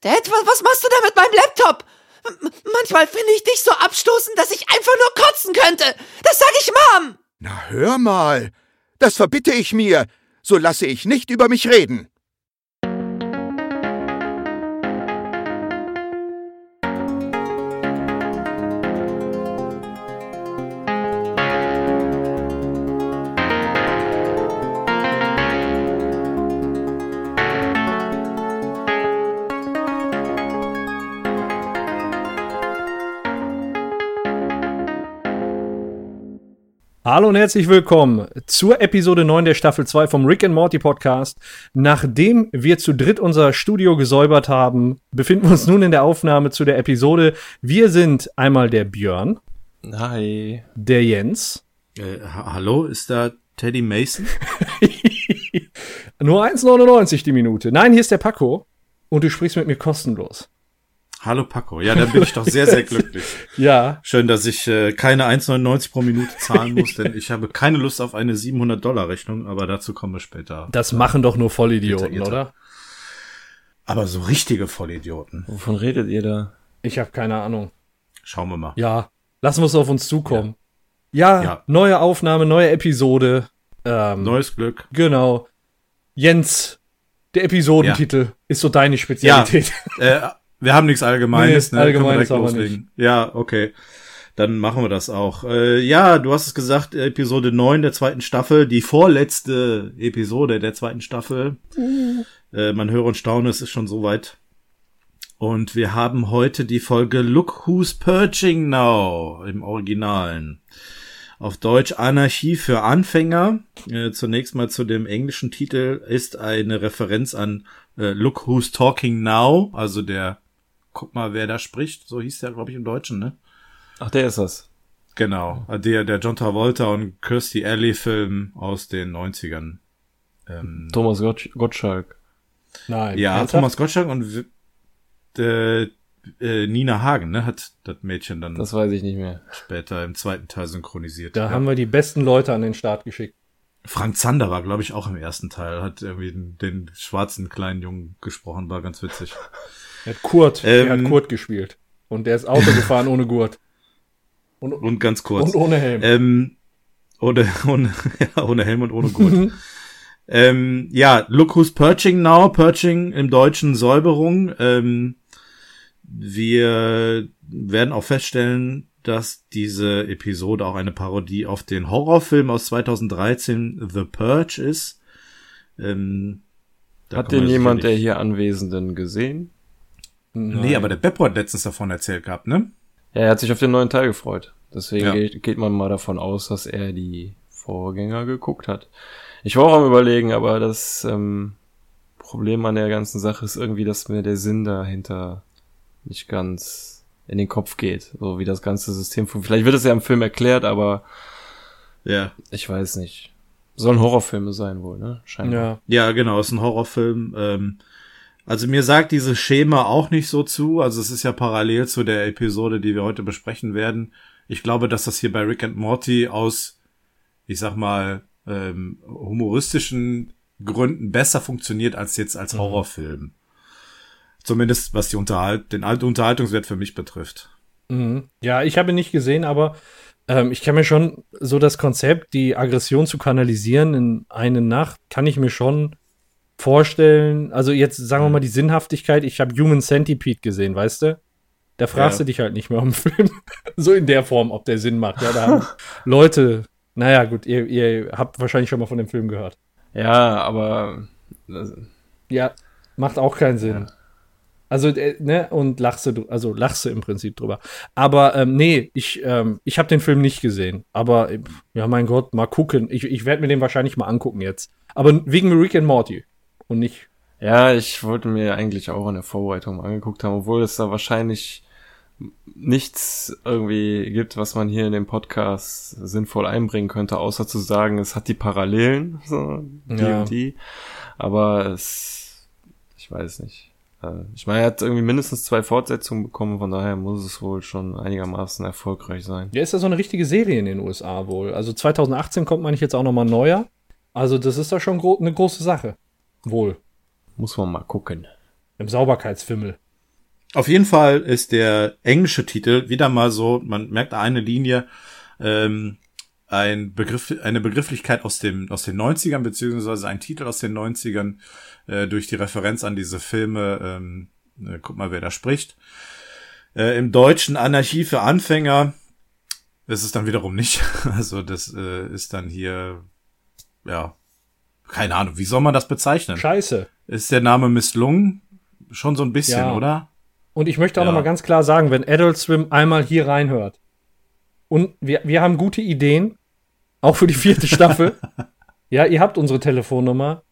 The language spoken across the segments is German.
Dad, was machst du da mit meinem Laptop? Manchmal finde ich dich so abstoßend, dass ich einfach nur kotzen könnte. Das sag ich Mom. Na hör mal. Das verbitte ich mir. So lasse ich nicht über mich reden. Hallo und herzlich willkommen zur Episode 9 der Staffel 2 vom Rick and Morty Podcast. Nachdem wir zu dritt unser Studio gesäubert haben, befinden wir uns nun in der Aufnahme zu der Episode. Wir sind einmal der Björn. Hi. Der Jens. Äh, hallo, ist da Teddy Mason? Nur 1,99 die Minute. Nein, hier ist der Paco und du sprichst mit mir kostenlos. Hallo Paco. Ja, dann bin ich doch sehr, sehr glücklich. ja. Schön, dass ich äh, keine 1,99 pro Minute zahlen muss, denn ich habe keine Lust auf eine 700-Dollar-Rechnung, aber dazu kommen wir später. Das machen doch nur Vollidioten, oder? Aber so richtige Vollidioten. Wovon redet ihr da? Ich habe keine Ahnung. Schauen wir mal. Ja, lassen wir es auf uns zukommen. Ja, ja, ja. neue Aufnahme, neue Episode. Ähm, Neues Glück. Genau. Jens, der Episodentitel ja. ist so deine Spezialität. Ja, äh, wir haben nichts Allgemeines, nee, ne? Allgemeines aber nicht. Ja, okay. Dann machen wir das auch. Äh, ja, du hast es gesagt, Episode 9 der zweiten Staffel, die vorletzte Episode der zweiten Staffel. Mhm. Äh, man höre und staune, es ist schon soweit. Und wir haben heute die Folge Look Who's Purging Now im Originalen. Auf Deutsch Anarchie für Anfänger. Äh, zunächst mal zu dem englischen Titel ist eine Referenz an äh, Look Who's Talking Now, also der guck mal, wer da spricht. So hieß der, glaube ich, im Deutschen, ne? Ach, der ist das. Genau. Der, der John Travolta und Kirstie Alley Film aus den 90ern. Ähm, Thomas Gottsch Gottschalk. Nein. Ja, ernsthaft? Thomas Gottschalk und äh, äh, Nina Hagen, ne, hat das Mädchen dann. Das weiß ich nicht mehr. Später im zweiten Teil synchronisiert. Da ja. haben wir die besten Leute an den Start geschickt. Frank Zander war, glaube ich, auch im ersten Teil, hat irgendwie den, den schwarzen kleinen Jungen gesprochen, war ganz witzig. Er hat Kurt, ähm, er hat Kurt gespielt. Und der ist Auto gefahren ohne Gurt. Und, und ganz kurz. Und ohne Helm. Ähm, ohne, ohne, ja, ohne Helm und ohne Gurt. ähm, ja, look who's purging now. Purging im Deutschen Säuberung. Ähm, wir werden auch feststellen, dass diese Episode auch eine Parodie auf den Horrorfilm aus 2013 The Purge ist. Ähm, Hat den jemand der hier Anwesenden gesehen? Nein. Nee, aber der Beppo hat letztens davon erzählt gehabt, ne? Ja, er hat sich auf den neuen Teil gefreut. Deswegen ja. geht, geht, man mal davon aus, dass er die Vorgänger geguckt hat. Ich war auch am überlegen, aber das ähm, Problem an der ganzen Sache ist irgendwie, dass mir der Sinn dahinter nicht ganz in den Kopf geht, so wie das ganze System funktioniert. Vielleicht wird es ja im Film erklärt, aber ja, ich weiß nicht. Sollen Horrorfilme sein wohl, ne? Scheinbar. Ja, ja genau, ist ein Horrorfilm. Ähm, also mir sagt dieses Schema auch nicht so zu. Also es ist ja parallel zu der Episode, die wir heute besprechen werden. Ich glaube, dass das hier bei Rick and Morty aus, ich sag mal, ähm, humoristischen Gründen besser funktioniert als jetzt als mhm. Horrorfilm. Zumindest was die Unterhalt den Unterhaltungswert für mich betrifft. Mhm. Ja, ich habe ihn nicht gesehen, aber ähm, ich kann mir schon so das Konzept, die Aggression zu kanalisieren in eine Nacht, kann ich mir schon vorstellen, also jetzt sagen wir mal die Sinnhaftigkeit, ich habe Human Centipede gesehen, weißt du? Da fragst ja. du dich halt nicht mehr um Film. so in der Form, ob der Sinn macht. Ja, da haben Leute, naja, gut, ihr, ihr habt wahrscheinlich schon mal von dem Film gehört. Ja, aber. Ja, macht auch keinen Sinn. Ja. Also, äh, ne, und lachst du, also lachst du im Prinzip drüber. Aber ähm, nee, ich, ähm, ich habe den Film nicht gesehen. Aber ja, mein Gott, mal gucken. Ich, ich werde mir den wahrscheinlich mal angucken jetzt. Aber wegen Rick and Morty und nicht. Ja, ich wollte mir eigentlich auch in der Vorbereitung angeguckt haben, obwohl es da wahrscheinlich nichts irgendwie gibt, was man hier in dem Podcast sinnvoll einbringen könnte, außer zu sagen, es hat die Parallelen, so, die ja. und die. Aber es, ich weiß nicht. Äh, ich meine, er hat irgendwie mindestens zwei Fortsetzungen bekommen, von daher muss es wohl schon einigermaßen erfolgreich sein. Ja, ist ja so eine richtige Serie in den USA wohl. Also 2018 kommt man nicht jetzt auch nochmal neuer. Also das ist doch schon gro eine große Sache. Wohl. Muss man mal gucken. Im Sauberkeitsfimmel. Auf jeden Fall ist der englische Titel wieder mal so, man merkt eine Linie, ähm, ein Begriff, eine Begrifflichkeit aus dem, aus den 90ern, beziehungsweise ein Titel aus den 90ern, äh, durch die Referenz an diese Filme, ähm, äh, guck mal, wer da spricht. Äh, Im Deutschen Anarchie für Anfänger, ist dann wiederum nicht. Also das äh, ist dann hier, ja, keine Ahnung, wie soll man das bezeichnen? Scheiße. Ist der Name misslungen? Schon so ein bisschen, Ja. oder? Und ich möchte auch Ja. noch mal ganz klar sagen, wenn Adult Swim einmal hier reinhört und wir, wir haben gute Ideen, auch für die vierte Staffel. ja, ihr habt unsere Telefonnummer.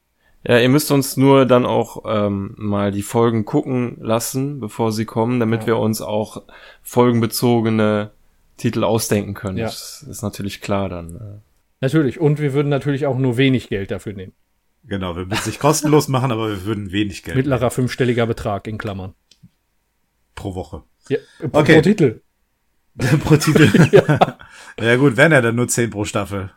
Ja, ihr müsst uns nur dann auch ähm, mal die Folgen gucken lassen, bevor sie kommen, damit Ja. wir uns auch folgenbezogene Titel ausdenken können. Ja. Das ist natürlich klar dann. Natürlich. Und wir würden natürlich auch nur wenig Geld dafür nehmen. Genau, wir würden es nicht kostenlos machen, aber wir würden wenig Geld Mittlerer fünfstelliger Betrag in Klammern. pro Woche. Ja, pro, Okay. pro Titel. pro Titel. ja. gut, wären ja dann nur 10 pro Staffel.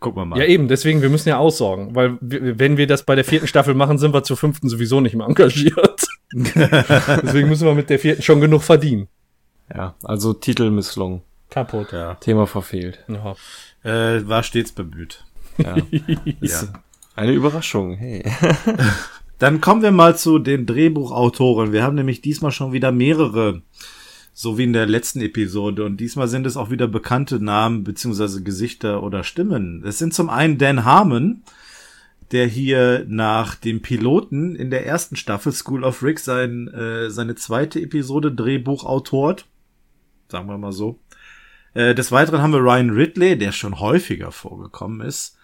Gucken wir mal. Ja, eben, deswegen, wir müssen ja aussorgen. Weil wenn wir das bei der vierten Staffel machen, sind wir zur fünften sowieso nicht mehr engagiert. deswegen müssen wir mit der vierten schon genug verdienen. Ja, also Titel misslungen. Kaputt. ja. Thema verfehlt. Ja. Äh, war stets bemüht. Ja. Ist Eine Überraschung, hey. Dann kommen wir mal zu den Drehbuchautoren. Wir haben nämlich diesmal schon wieder mehrere, so wie in der letzten Episode. Und diesmal sind es auch wieder bekannte Namen beziehungsweise Gesichter oder Stimmen. Es sind zum einen Dan Harmon, der hier nach dem Piloten in der ersten Staffel School of Rick sein, äh, seine zweite Episode Drehbuch autort. Sagen wir mal so. Äh, des Weiteren haben wir Ryan Ridley, der schon häufiger vorgekommen ist.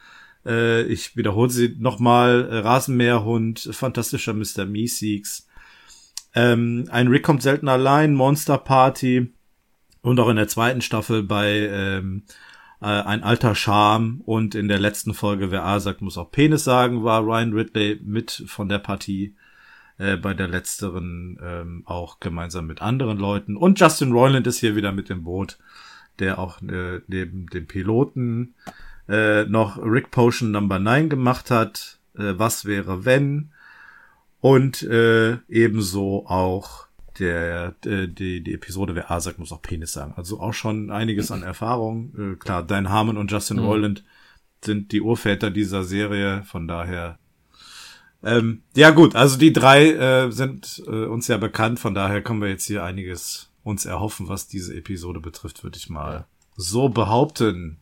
Äh, ich wiederhole sie nochmal. Äh, Rasenmäherhund, Fantastischer Mr. Meeseeks. Ähm, ein Rick kommt selten allein, Monster Party. Und auch in der zweiten Staffel bei ähm, äh, Ein alter Charme. Und in der letzten Folge, wer A sagt, muss auch Penis sagen, war Ryan Ridley mit von der Partie. Äh, bei der letzteren ähm, auch gemeinsam mit anderen Leuten. Und Justin Roiland ist hier wieder mit dem Boot, der auch äh, neben dem Piloten äh, noch Rick Potion Number 9 gemacht hat. Äh, was wäre wenn? Und äh, ebenso auch der, äh, die, die Episode Wer A sagt, muss auch Penis sagen. Also auch schon einiges an Erfahrung. Äh, klar, Dan Harmon und Justin Roiland sind die Urväter dieser Serie. Von daher ähm, ja gut, also die drei äh, sind äh, uns ja bekannt, von daher können wir jetzt hier einiges uns erhoffen, was diese Episode betrifft, würde ich mal so behaupten.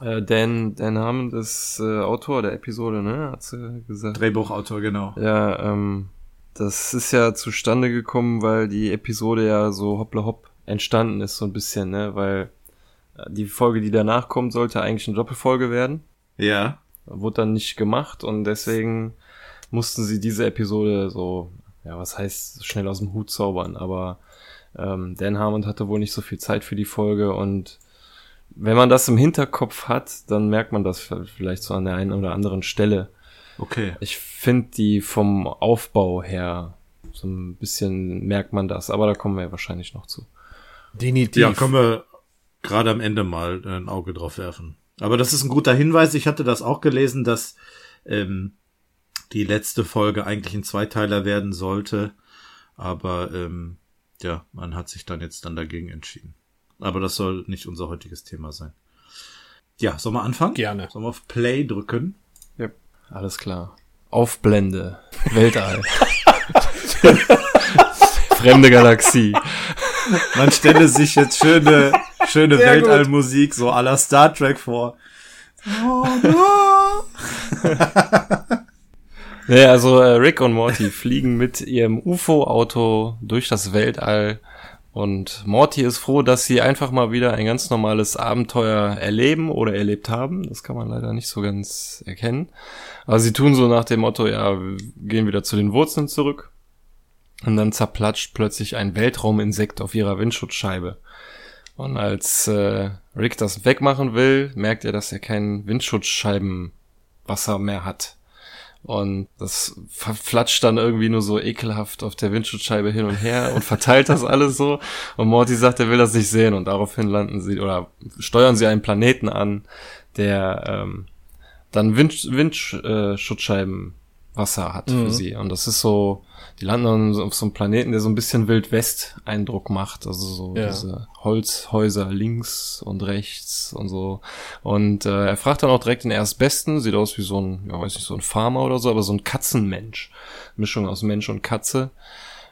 Äh, Dan, Dan Hammond ist äh, Autor der Episode, ne? Hat sie gesagt. Drehbuchautor, genau. Ja, ähm, das ist ja zustande gekommen, weil die Episode ja so hoppla hopp entstanden ist, so ein bisschen, ne? Weil äh, die Folge, die danach kommt, sollte eigentlich eine Doppelfolge werden. Ja. Wurde dann nicht gemacht und deswegen mussten sie diese Episode so, ja, was heißt schnell aus dem Hut zaubern, aber ähm, Dan Harmon hatte wohl nicht so viel Zeit für die Folge und wenn man das im Hinterkopf hat, dann merkt man das vielleicht so an der einen oder anderen Stelle. Okay. Ich finde die vom Aufbau her so ein bisschen merkt man das, aber da kommen wir ja wahrscheinlich noch zu. Definitiv. Ja, können wir gerade am Ende mal äh, ein Auge drauf werfen. Aber das ist ein guter Hinweis. Ich hatte das auch gelesen, dass ähm, die letzte Folge eigentlich ein Zweiteiler werden sollte. Aber ähm, ja, man hat sich dann jetzt dann dagegen entschieden. Aber das soll nicht unser heutiges Thema sein. Ja, sollen wir anfangen? Gerne. Sollen wir auf Play drücken? Alles klar. Aufblende. Weltall. Fremde Galaxie. Man stelle sich jetzt schöne, schöne Sehr gut. Weltallmusik so à la Star Trek vor. Nee, also äh, Rick und Morty fliegen mit ihrem UFO-Auto durch das Weltall und Morty ist froh, dass sie einfach mal wieder ein ganz normales Abenteuer erleben oder erlebt haben. Das kann man leider nicht so ganz erkennen. Aber sie tun so nach dem Motto, ja, wir gehen wieder zu den Wurzeln zurück. Und dann zerplatscht plötzlich ein Weltrauminsekt auf ihrer Windschutzscheibe. Und als äh, Rick das wegmachen will, merkt er, dass er kein Windschutzscheibenwasser mehr hat. Und das flatscht dann irgendwie nur so ekelhaft auf der Windschutzscheibe hin und her und verteilt das alles so. Und Morty sagt, er will das nicht sehen und daraufhin landen sie oder steuern sie einen Planeten an, der ähm, dann Wind, Windschutzscheiben Wasser hat für sie. Und das ist so, die landen dann auf so einem Planeten, der so ein bisschen Wild-West-Eindruck macht. Also so Ja. diese Holzhäuser links und rechts und so. Und äh, er fragt dann auch direkt den Erstbesten, sieht aus wie so ein, ja weiß nicht, so ein Farmer oder so, aber so ein Katzenmensch. Mischung aus Mensch und Katze.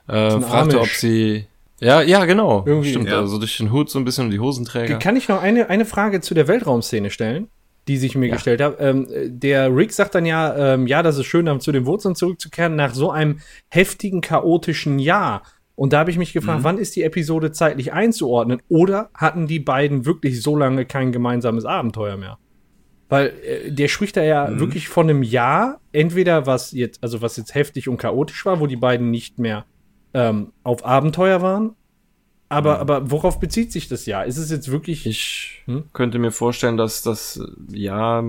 Äh, ein fragte, ob sie. Ja, ja, genau. Irgendwie, Stimmt, ja. also durch den Hut so ein bisschen und die Hosenträger. Kann ich noch eine, eine Frage zu der Weltraumszene stellen, die sich mir gestellt hat? Ähm, der Rick sagt dann ja, ähm, ja, das ist schön, dann zu den Wurzeln zurückzukehren, nach so einem heftigen, chaotischen Jahr. Und da habe ich mich gefragt, Mhm. wann ist die Episode zeitlich einzuordnen? Oder hatten die beiden wirklich so lange kein gemeinsames Abenteuer mehr? Weil äh, der spricht da ja wirklich von einem Jahr, entweder was jetzt, also was jetzt heftig und chaotisch war, wo die beiden nicht mehr ähm, auf Abenteuer waren. Aber, aber worauf bezieht sich das Jahr? Ist es jetzt wirklich. Ich Hm? könnte mir vorstellen, dass das äh, ja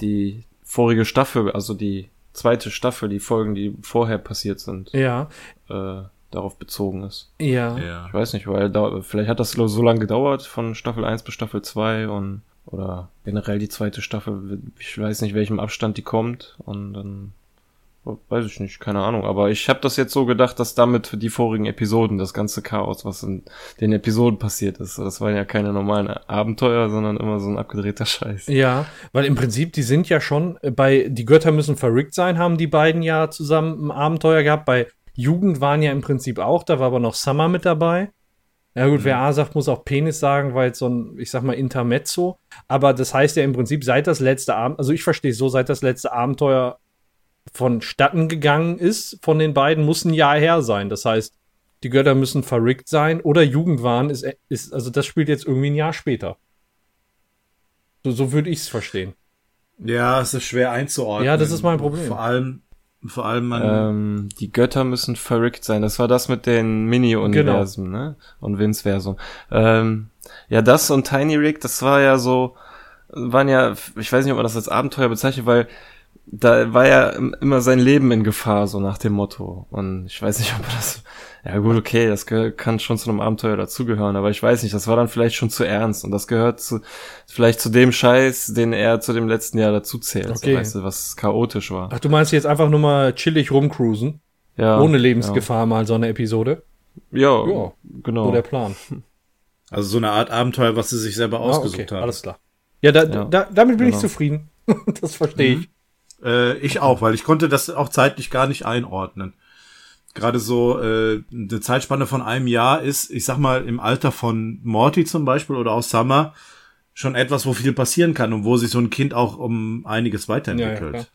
die vorige Staffel, also die zweite Staffel, die Folgen, die vorher passiert sind, ja, äh, darauf bezogen ist. ja. Ja. Ich weiß nicht, weil da, vielleicht hat das so lange gedauert von Staffel 1 bis Staffel 2 und oder generell die zweite Staffel, ich weiß nicht, welchem Abstand die kommt und dann weiß ich nicht, keine Ahnung, aber ich habe das jetzt so gedacht, dass damit für die vorigen Episoden das ganze Chaos, was in den Episoden passiert ist, das waren ja keine normalen Abenteuer, sondern immer so ein abgedrehter Scheiß. Ja, weil im Prinzip, die sind ja schon äh, bei Die Götter müssen verrückt sein, haben die beiden ja zusammen ein Abenteuer gehabt. Bei Jugend waren ja im Prinzip auch, da war aber noch Summer mit dabei. Ja gut, wer A sagt, muss auch Penis sagen, weil jetzt so ein, ich sag mal, Intermezzo. Aber das heißt ja im Prinzip, seit das letzte Abend, also ich verstehe es so, seit das letzte Abenteuer vonstatten gegangen ist von den beiden, muss ein Jahr her sein. Das heißt, die Götter müssen verrückt sein oder Jugendwahn ist, ist also das spielt jetzt irgendwie ein Jahr später. So, so würde ich es verstehen. Ja, es ist schwer einzuordnen. Ja, das ist mein Problem. Vor allem, vor allem man. Ähm, die Götter müssen verrückt sein. Das war das mit den Mini-Universen, ne? Und Vince-Versum. Ähm, ja, das und Tiny Rick, das war ja so, waren ja, ich weiß nicht, ob man das als Abenteuer bezeichnet, weil da war ja im- immer sein Leben in Gefahr, so nach dem Motto. Und ich weiß nicht, ob das, ja gut, okay, das kann schon zu einem Abenteuer dazugehören, aber ich weiß nicht, das war dann vielleicht schon zu ernst und das gehört zu, vielleicht zu dem Scheiß, den er zu dem letzten Jahr dazu zählt, Okay. so, weißt du, was chaotisch war. Ach, du meinst jetzt einfach nur mal chillig rumcruisen, Ja, ohne Lebensgefahr mal so eine Episode? Ja, Ja, genau. So der Plan. also so eine Art Abenteuer, was sie sich selber Ah, ausgesucht okay, haben. alles klar. Ja, da, Ja, da, damit bin ich genau. zufrieden. das verstehe ich. Äh, ich auch, weil ich konnte das auch zeitlich gar nicht einordnen. Gerade so äh, eine Zeitspanne von einem Jahr ist, ich sag mal, im Alter von Morty zum Beispiel oder auch Summer schon etwas, wo viel passieren kann und wo sich so ein Kind auch um einiges weiterentwickelt. klar.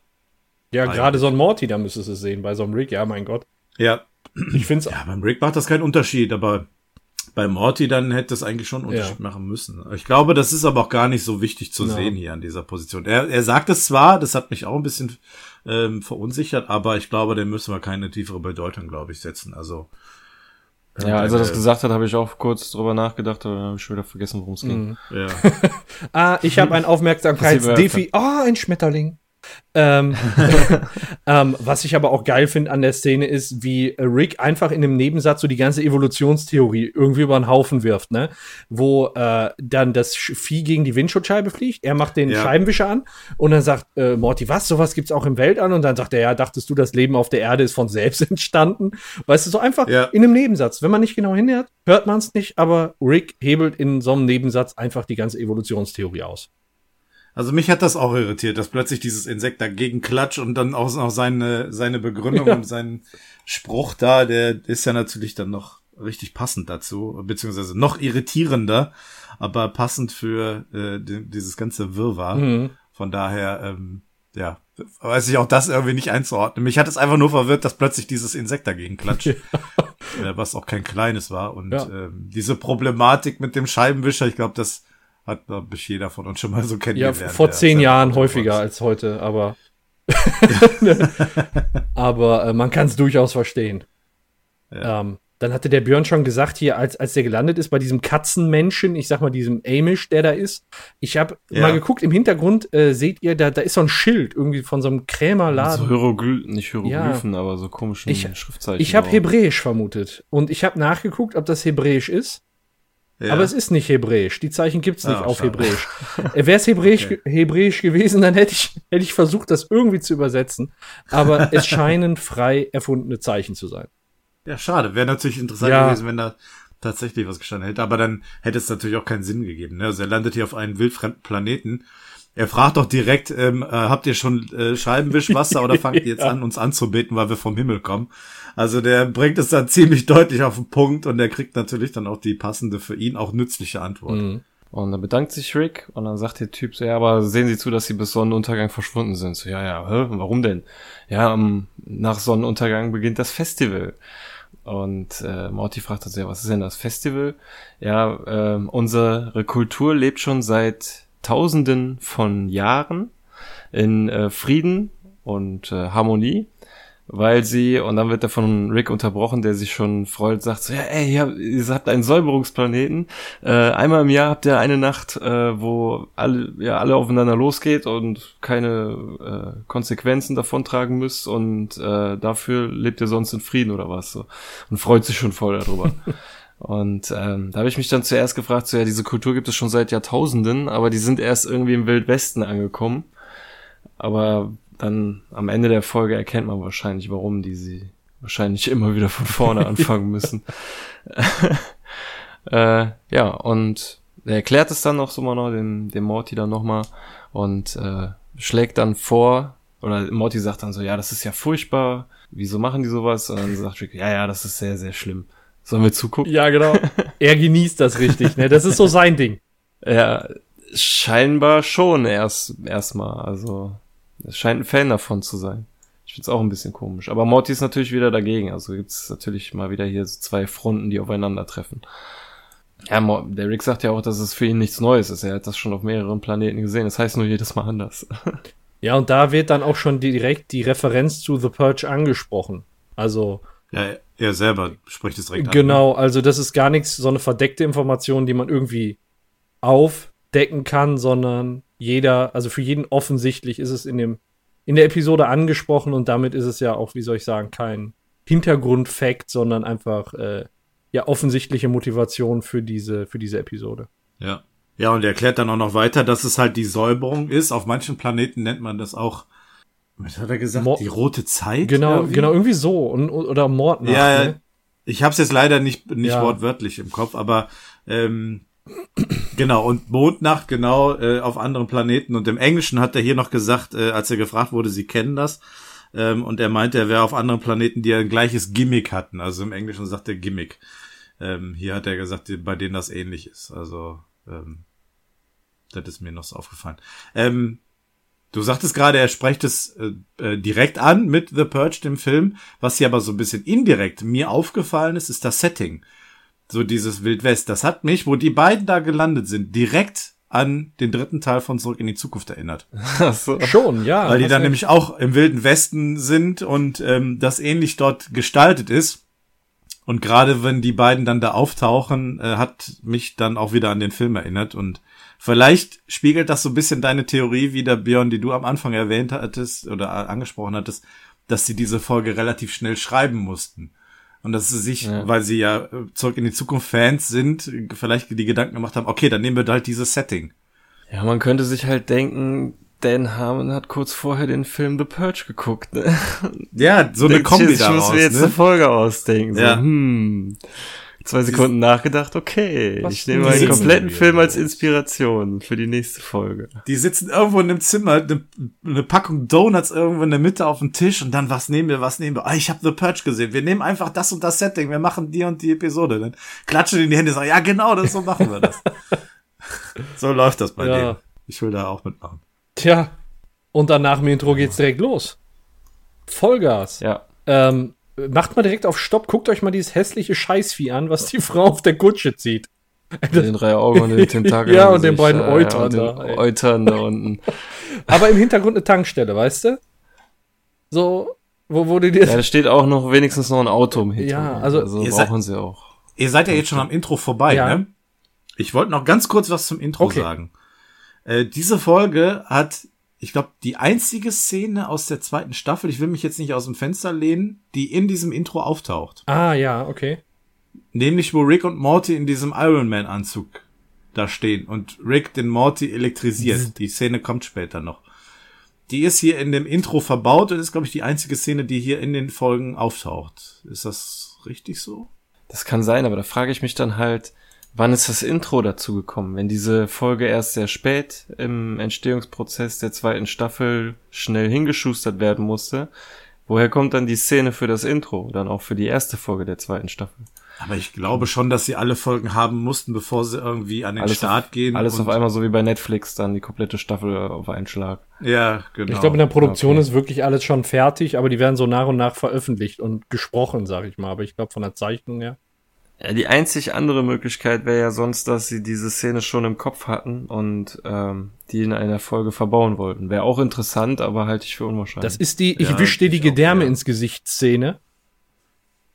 Ja, gerade so ein Morty, da müsstest du es sehen. Bei so einem Rick, ja, mein Gott. ja, Ich finde es Ja, beim Rick macht das keinen Unterschied, aber bei Morty dann hätte das eigentlich schon einen Unterschied Ja. machen müssen. Ich glaube, das ist aber auch gar nicht so wichtig zu Ja. sehen hier an dieser Position. Er, er sagt es zwar, das hat mich auch ein bisschen ähm, verunsichert, aber ich glaube, dem müssen wir keine tiefere Bedeutung, glaube ich, setzen. Also Ja, als er das äh, gesagt hat, habe ich auch kurz drüber nachgedacht, aber habe ich schon wieder vergessen, worum es ging. ja. Ah, ich habe ein Aufmerksamkeitsdefi. Ah, ein Schmetterling. Ähm, ähm, was ich aber auch geil finde an der Szene ist, wie Rick einfach in einem Nebensatz so die ganze Evolutionstheorie irgendwie über den Haufen wirft, ne? Wo äh, dann das Vieh gegen die Windschutzscheibe fliegt, er macht den Ja. Scheibenwischer an und dann sagt äh, Morty, was, sowas gibt's auch im Weltall? Und dann sagt er, ja, dachtest du, das Leben auf der Erde ist von selbst entstanden? Weißt du, so einfach Ja. in einem Nebensatz. Wenn man nicht genau hinhört, hört man es nicht, aber Rick hebelt in so einem Nebensatz einfach die ganze Evolutionstheorie aus. Also mich hat das auch irritiert, dass plötzlich dieses Insekt dagegen klatscht und dann auch noch seine, seine Begründung und sein Spruch da, der ist ja natürlich dann noch richtig passend dazu, beziehungsweise noch irritierender, aber passend für äh, die, dieses ganze Wirrwarr. Mhm. Von daher, ähm, ja, weiß ich auch das irgendwie nicht einzuordnen. Mich hat es einfach nur verwirrt, dass plötzlich dieses Insekt dagegen klatscht, äh, was auch kein kleines war. Und Ja. ähm, diese Problematik mit dem Scheibenwischer, ich glaube, das hat, glaube ich, jeder von uns schon mal so Ja, kennengelernt. vor der zehn Jahren häufiger fährt. als heute, aber aber äh, man kann es durchaus verstehen. Ja. Ähm, dann hatte der Björn schon gesagt, hier, als, als der gelandet ist, bei diesem Katzenmenschen, ich sag mal, diesem Amish, der da ist. Ich habe Ja. mal geguckt, im Hintergrund äh, seht ihr, da, da ist so ein Schild irgendwie von so einem Krämerladen. So Hierogly nicht Hieroglyphen, aber so komischen Ich- Schriftzeichen. Ich habe. Hebräisch vermutet. Und ich habe nachgeguckt, ob das Hebräisch ist. Ja. Aber es ist nicht hebräisch. Die Zeichen gibt's nicht Ah, auf schade. hebräisch. Äh, Wäre es hebräisch, Okay. hebräisch gewesen, dann hätte ich, hätte ich versucht, das irgendwie zu übersetzen. Aber es scheinen frei erfundene Zeichen zu sein. Ja, schade. Wäre natürlich interessant Ja. gewesen, wenn da tatsächlich was gestanden hätte. Aber dann hätte es natürlich auch keinen Sinn gegeben. Ne? Also er landet hier auf einem wildfremden Planeten. Er fragt doch direkt, ähm, äh, habt ihr schon äh, Scheibenwischwasser oder fangt ihr jetzt Ja. an, uns anzubeten, weil wir vom Himmel kommen? Also der bringt es dann ziemlich deutlich auf den Punkt und er kriegt natürlich dann auch die passende für ihn auch nützliche Antwort. Mhm. Und dann bedankt sich Rick und dann sagt der Typ so, ja, aber sehen Sie zu, dass Sie bis Sonnenuntergang verschwunden sind. So, ja, ja, hä, warum denn? Ja, am- nach Sonnenuntergang beginnt das Festival. Und äh, Morty fragt also, ja, was ist denn das Festival? Ja, ähm, unsere Kultur lebt schon seit Tausenden von Jahren in äh, Frieden und äh, Harmonie, weil sie, und dann wird er von Rick unterbrochen, der sich schon freut, sagt so, ja, ey, ihr habt, ihr habt einen Säuberungsplaneten, äh, einmal im Jahr habt ihr eine Nacht, äh, wo alle, ja, alle aufeinander losgeht und keine äh, Konsequenzen davontragen müsst und äh, dafür lebt ihr sonst in Frieden oder was so und freut sich schon voll darüber. Und ähm, da habe ich mich dann zuerst gefragt, so ja, diese Kultur gibt es schon seit Jahrtausenden, aber die sind erst irgendwie im Wildwesten angekommen. Aber dann am Ende der Folge erkennt man wahrscheinlich, warum die sie wahrscheinlich immer wieder von vorne anfangen müssen. äh, ja, und er erklärt es dann noch so mal noch, dem, dem Morty dann nochmal und äh, schlägt dann vor, oder Morty sagt dann so, ja, das ist ja furchtbar, wieso machen die sowas? Und dann sagt Rick, ja, ja, das ist sehr, sehr schlimm. Sollen wir zugucken? Ja, genau. er genießt das richtig, ne? Das ist so sein Ding. Ja, scheinbar schon erst erstmal. Also es scheint ein Fan davon zu sein. Ich find's auch ein bisschen komisch. Aber Morty ist natürlich wieder dagegen. Also gibt's natürlich mal wieder hier so zwei Fronten, die aufeinandertreffen. Ja, der Rick sagt ja auch, dass es für ihn nichts Neues ist. Er hat das schon auf mehreren Planeten gesehen. Das heißt nur jedes Mal anders. Ja, und da wird dann auch schon direkt die Referenz zu The Purge angesprochen. Also, Ja, er selber spricht es direkt genau, also das ist gar nichts, so eine verdeckte Information, die man irgendwie aufdecken kann, sondern jeder, also für jeden offensichtlich ist es in dem, in der Episode angesprochen und damit ist es ja auch, wie soll ich sagen, kein Hintergrundfakt, sondern einfach, äh, ja, offensichtliche Motivation für diese, für diese Episode. an. Ja. Ja, und er erklärt dann auch noch weiter, dass es halt die Säuberung ist. Auf manchen Planeten nennt man das auch, was hat er gesagt? Mo- die rote Zeit? Genau, irgendwie? genau, irgendwie so. Und, oder Mordnacht, Ja, ja. ne? Ich habe es jetzt leider nicht nicht Ja. wortwörtlich im Kopf, aber ähm, genau und Mondnacht genau äh, auf anderen Planeten und im Englischen hat er hier noch gesagt, äh, als er gefragt wurde, sie kennen das ähm, und er meinte, er wäre auf anderen Planeten, die ein gleiches Gimmick hatten. Also im Englischen sagt er Gimmick. Ähm, hier hat er gesagt, bei denen das ähnlich ist. Also ähm, das ist mir noch so aufgefallen. Ähm, Du sagtest gerade, er spricht es äh, äh, direkt an mit The Purge, dem Film. Was hier aber so ein bisschen indirekt mir aufgefallen ist, ist das Setting. So dieses Wildwest. Das hat mich, wo die beiden da gelandet sind, direkt an den dritten Teil von Zurück in die Zukunft erinnert. Ach so. Schon, ja. Weil die dann nämlich auch im Wilden Westen sind und ähm, das ähnlich dort gestaltet ist. Und gerade wenn die beiden dann da auftauchen, äh, hat mich dann auch wieder an den Film erinnert. Und vielleicht spiegelt das so ein bisschen deine Theorie wieder, Björn, die du am Anfang erwähnt hattest oder angesprochen hattest, dass sie diese Folge relativ schnell schreiben mussten. Und dass sie sich, Ja. weil sie ja äh, zurück in die Zukunft Fans sind, vielleicht die Gedanken gemacht haben, okay, dann nehmen wir halt dieses Setting. Ja, man könnte sich halt denken, Dan Harmon hat kurz vorher den Film The Purge geguckt. Ne? Ja, so eine Kombi sich, Ich muss daraus. mir jetzt ne? eine Folge ausdenken. So, Ja. hm. Zwei Sekunden nachgedacht, okay, Was ich nehme die einen kompletten Film als Inspiration für die nächste Folge. Die sitzen irgendwo in einem Zimmer, eine, eine Packung Donuts irgendwo in der Mitte auf dem Tisch und dann, was nehmen wir, was nehmen wir? Ah, ich habe The Purge gesehen. Wir nehmen einfach das und das Setting. Wir machen die und die Episode. Dann klatschen in die Hände und sagen, ja genau, das so machen wir das. so läuft das bei Ja. denen. Ich will da auch mitmachen. Tja, und dann nach dem Intro geht's direkt los. Vollgas. Ja. Ähm, macht mal direkt auf Stopp, guckt euch mal dieses hässliche Scheißvieh an, was die Frau auf der Kutsche zieht. Mit den drei Augen und den Tentakeln. Ja, und den beiden ja, Eutern den da, ey. Eutern da unten. Aber im Hintergrund eine Tankstelle, weißt du? So, wo wurde dir Ja, da steht auch noch wenigstens noch ein Auto im Hintergrund. Ja, also- also seid- brauchen sie auch. Ihr seid ja jetzt schon am Intro vorbei, Ja. ne? Ich wollte noch ganz kurz was zum Intro Okay. sagen. Äh, diese Folge hat, ich glaube, die einzige Szene aus der zweiten Staffel, ich will mich jetzt nicht aus dem Fenster lehnen, die in diesem Intro auftaucht. Ah, ja, okay. Nämlich, wo Rick und Morty in diesem Iron Man Anzug da stehen und Rick den Morty elektrisiert. Die Szene kommt später noch. Die ist hier in dem Intro verbaut und ist, glaube ich, die einzige Szene, die hier in den Folgen auftaucht. Ist das richtig so? Das kann sein, aber da frage ich mich dann halt, wann ist das Intro dazu gekommen? Wenn diese Folge erst sehr spät im Entstehungsprozess der zweiten Staffel schnell hingeschustert werden musste, woher kommt dann die Szene für das Intro, dann auch für die erste Folge der zweiten Staffel? Aber ich glaube schon, dass sie alle Folgen haben mussten, bevor sie irgendwie an den Alles Start auf, gehen. Alles und- auf einmal so wie bei Netflix, dann die komplette Staffel auf einen Schlag. Ja, genau. Ich glaube, in der Produktion Okay. ist wirklich alles schon fertig, aber die werden so nach und nach veröffentlicht und gesprochen, sag ich mal. Aber ich glaube, von der Zeichnung her. Ja, die einzig andere Möglichkeit wäre ja sonst, dass sie diese Szene schon im Kopf hatten und ähm, die in einer Folge verbauen wollten. Wäre auch interessant, aber halte ich für unwahrscheinlich. Das ist die Ich Ja, wisch dir die Gedärme ja. ins Gesicht Szene.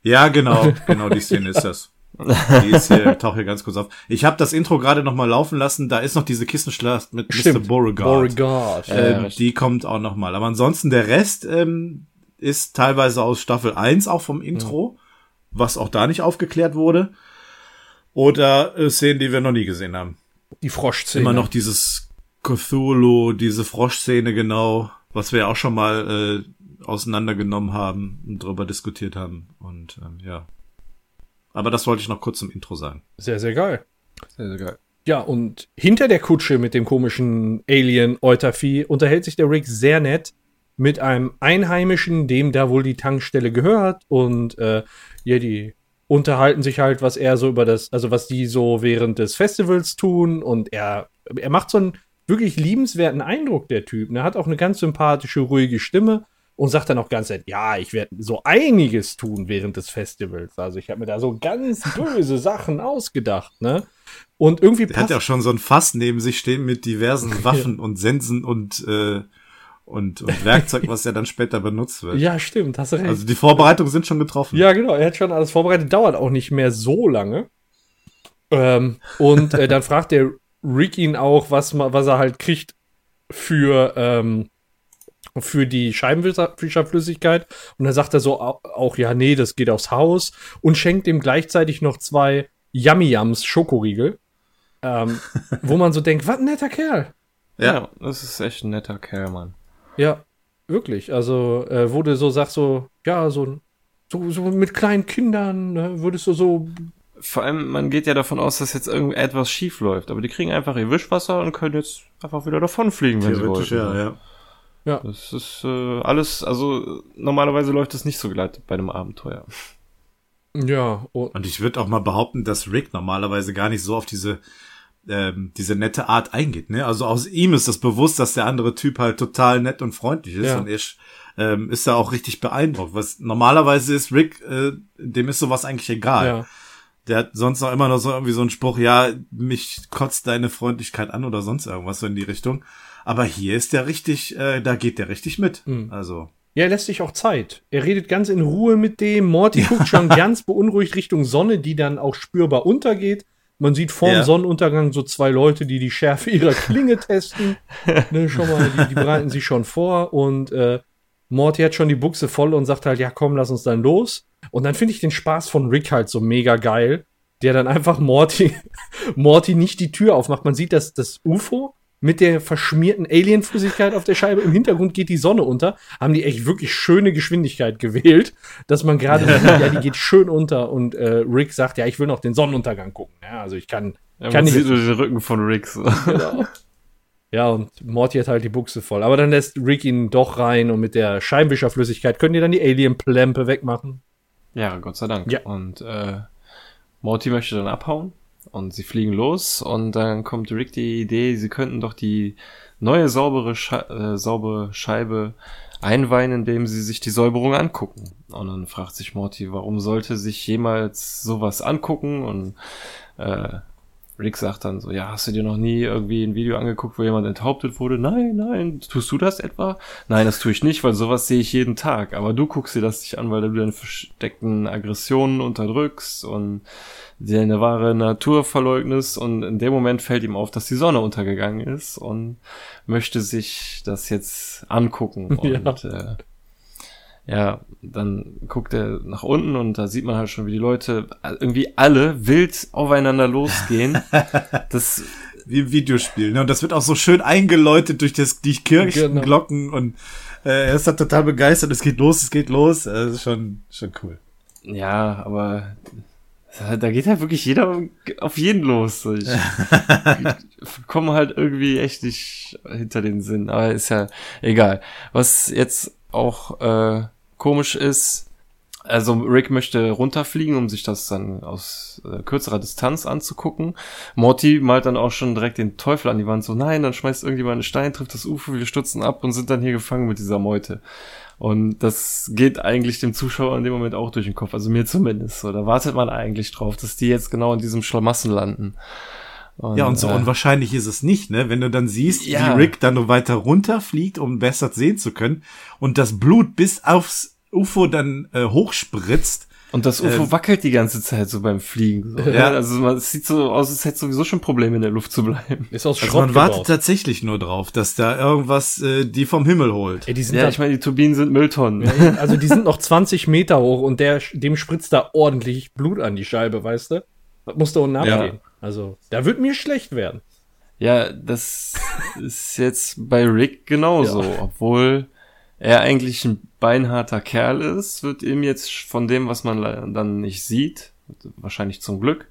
Ja, genau, genau die Szene ist das. Die ist hier, taucht hier ganz kurz auf. Ich habe das Intro gerade noch mal laufen lassen. Da ist noch diese Kissenschlacht mit Mr. Stimmt. Beauregard. Beauregard. Ja, Ähm, richtig. die kommt auch noch mal. Aber ansonsten der Rest ähm, ist teilweise aus Staffel 1 auch vom Intro, was auch da nicht aufgeklärt wurde. Oder äh, Szenen, die wir noch nie gesehen haben. Die Froschszene. Immer noch dieses Cthulhu, diese Froschszene genau, was wir ja auch schon mal äh, auseinandergenommen haben und drüber diskutiert haben. Und ähm, ja. Aber das wollte ich noch kurz zum Intro sagen. Sehr, sehr geil. sehr, sehr geil. Ja, und hinter der Kutsche mit dem komischen Alien-Eutervieh unterhält sich der Rick sehr nett mit einem Einheimischen, dem da wohl die Tankstelle gehört. Und äh, ja, die unterhalten sich halt, was er so über das, also was die so während des Festivals tun. Und er, er macht so einen wirklich liebenswerten Eindruck, der Typ. Er hat auch eine ganz sympathische, ruhige Stimme und sagt dann auch ganz nett, ja, ich werde so einiges tun während des Festivals. Also ich habe mir da so ganz böse Sachen ausgedacht, ne? Und irgendwie Er hat ja auch schon so ein Fass neben sich stehen mit diversen Waffen und Sensen und, äh, und, und Werkzeug, was ja dann später benutzt wird. Ja, stimmt, hast du recht. Also die Vorbereitungen sind schon getroffen. ja, genau, er hat schon alles vorbereitet, dauert auch nicht mehr so lange. Ähm, und äh, dann fragt der Rick ihn auch, was, was er halt kriegt für, ähm, für die Scheibenwischerflüssigkeit. Und dann sagt er so au- auch, ja, nee, das geht aufs Haus. Und schenkt ihm gleichzeitig noch zwei Yummy Yums Schokoriegel. Ähm, wo man so denkt, was ein netter Kerl. Ja. Ja. das ist echt ein netter Kerl, Mann. Ja, wirklich. Also, äh, wo du so sagst, so, ja, so, so, so mit kleinen Kindern, ne, würdest du so. Vor allem, man geht ja davon aus, dass jetzt irgendetwas schief läuft, aber die kriegen einfach ihr Wischwasser und können jetzt einfach wieder davonfliegen, wenn sie Theoretisch, wollen. ja, ja. Das ist äh, alles, also normalerweise läuft es nicht so glatt bei einem Abenteuer. Ja, und, Und ich würde auch mal behaupten, dass Rick normalerweise gar nicht so auf diese ähm, diese nette Art eingeht. Ne? Also aus ihm ist das bewusst, dass der andere Typ halt total nett und freundlich ist Ja. und er ähm, ist da auch richtig beeindruckt. Was normalerweise ist Rick, äh, dem ist sowas eigentlich egal. ja. Der hat sonst noch immer noch so irgendwie so einen Spruch, ja, mich kotzt deine Freundlichkeit an oder sonst irgendwas so in die Richtung. Aber hier ist der richtig, äh, da geht der richtig mit. Mhm. Also Ja, er lässt sich auch Zeit. Er redet ganz in Ruhe mit dem. Morty guckt schon ganz beunruhigt Richtung Sonne, die dann auch spürbar untergeht. Man sieht vorm Ja. Sonnenuntergang so zwei Leute, die die Schärfe ihrer Klinge testen. ne, schon mal, die, die bereiten sich schon vor und äh, Morty hat schon die Buchse voll und sagt halt, ja komm, lass uns dann los. Und dann finde ich den Spaß von Rick halt so mega geil, der dann einfach Morty, Morty nicht die Tür aufmacht. Man sieht das, das UFO mit der verschmierten Alienflüssigkeit auf der Scheibe. Im Hintergrund geht die Sonne unter. Haben die echt wirklich schöne Geschwindigkeit gewählt, dass man gerade ja, die geht schön unter. Und äh, Rick sagt, ja, ich will noch den Sonnenuntergang gucken. Ja, also ich kann, Ja, kann man nicht. sieht nur den Rücken von Rick. So. Genau. Ja, und Morty hat halt die Buchse voll. Aber dann lässt Rick ihn doch rein und mit der Scheinwischerflüssigkeit können die dann die Alien-Plempe wegmachen. Ja, Gott sei Dank. Ja. Und äh, Morty möchte dann abhauen und sie fliegen los und dann kommt Rick die Idee, sie könnten doch die neue saubere, Sche äh, saubere Scheibe einweihen, indem sie sich die Säuberung angucken. Und dann fragt sich Morty, warum sollte sich jemals sowas angucken? Und äh, Rick sagt dann so, ja, hast du dir noch nie irgendwie ein Video angeguckt, wo jemand enthauptet wurde? Nein, nein, tust du das etwa? Nein, das tue ich nicht, weil sowas sehe ich jeden Tag. Aber du guckst dir das nicht an, weil du deine versteckten Aggressionen unterdrückst und deine wahre Natur verleugnest. Und in dem Moment fällt ihm auf, dass die Sonne untergegangen ist und möchte sich das jetzt angucken. Ja. Und äh, ja, dann guckt er nach unten und da sieht man halt schon, wie die Leute irgendwie alle wild aufeinander losgehen. das wie im Videospiel. Ne? Und das wird auch so schön eingeläutet durch das, die Kirchenglocken genau. und äh, er ist da total begeistert. Es geht los, es geht los. Das ist schon, schon cool. Ja, aber da geht halt wirklich jeder auf jeden los. Ich, ich komme halt irgendwie echt nicht hinter den Sinn, aber ist ja egal. Was jetzt auch äh, komisch ist, also Rick möchte runterfliegen, um sich das dann aus äh, kürzerer Distanz anzugucken. Morty malt dann auch schon direkt den Teufel an die Wand, so nein, dann schmeißt irgendjemand einen Stein, trifft das UFO, wir stürzen ab und sind dann hier gefangen mit dieser Meute. Und das geht eigentlich dem Zuschauer in dem Moment auch durch den Kopf, also mir zumindest. So, da wartet man eigentlich drauf, dass die jetzt genau in diesem Schlamassen landen. Und, ja, und so äh, unwahrscheinlich ist es nicht, ne? Wenn du dann siehst, ja. wie Rick dann nur weiter runterfliegt, um besser sehen zu können, und das Blut bis aufs UFO dann äh, hochspritzt. Und das UFO äh, wackelt die ganze Zeit so beim Fliegen. So. Ja, also man, es sieht so aus, als hätte sowieso schon Probleme in der Luft zu bleiben. Ist aus also man gebaut. wartet tatsächlich nur drauf, dass da irgendwas äh, die vom Himmel holt. Ey, die sind ja, ich meine, die Turbinen sind Mülltonnen. Ja, also die sind noch 20 Meter hoch und der, dem spritzt da ordentlich Blut an die Scheibe, weißt du? Das muss da unten abgehen. Ja. Also, da wird mir schlecht werden. Ja, das ist jetzt bei Rick genauso, ja. obwohl er eigentlich ein beinharter Kerl ist, wird ihm jetzt von dem, was man dann nicht sieht, wahrscheinlich zum Glück,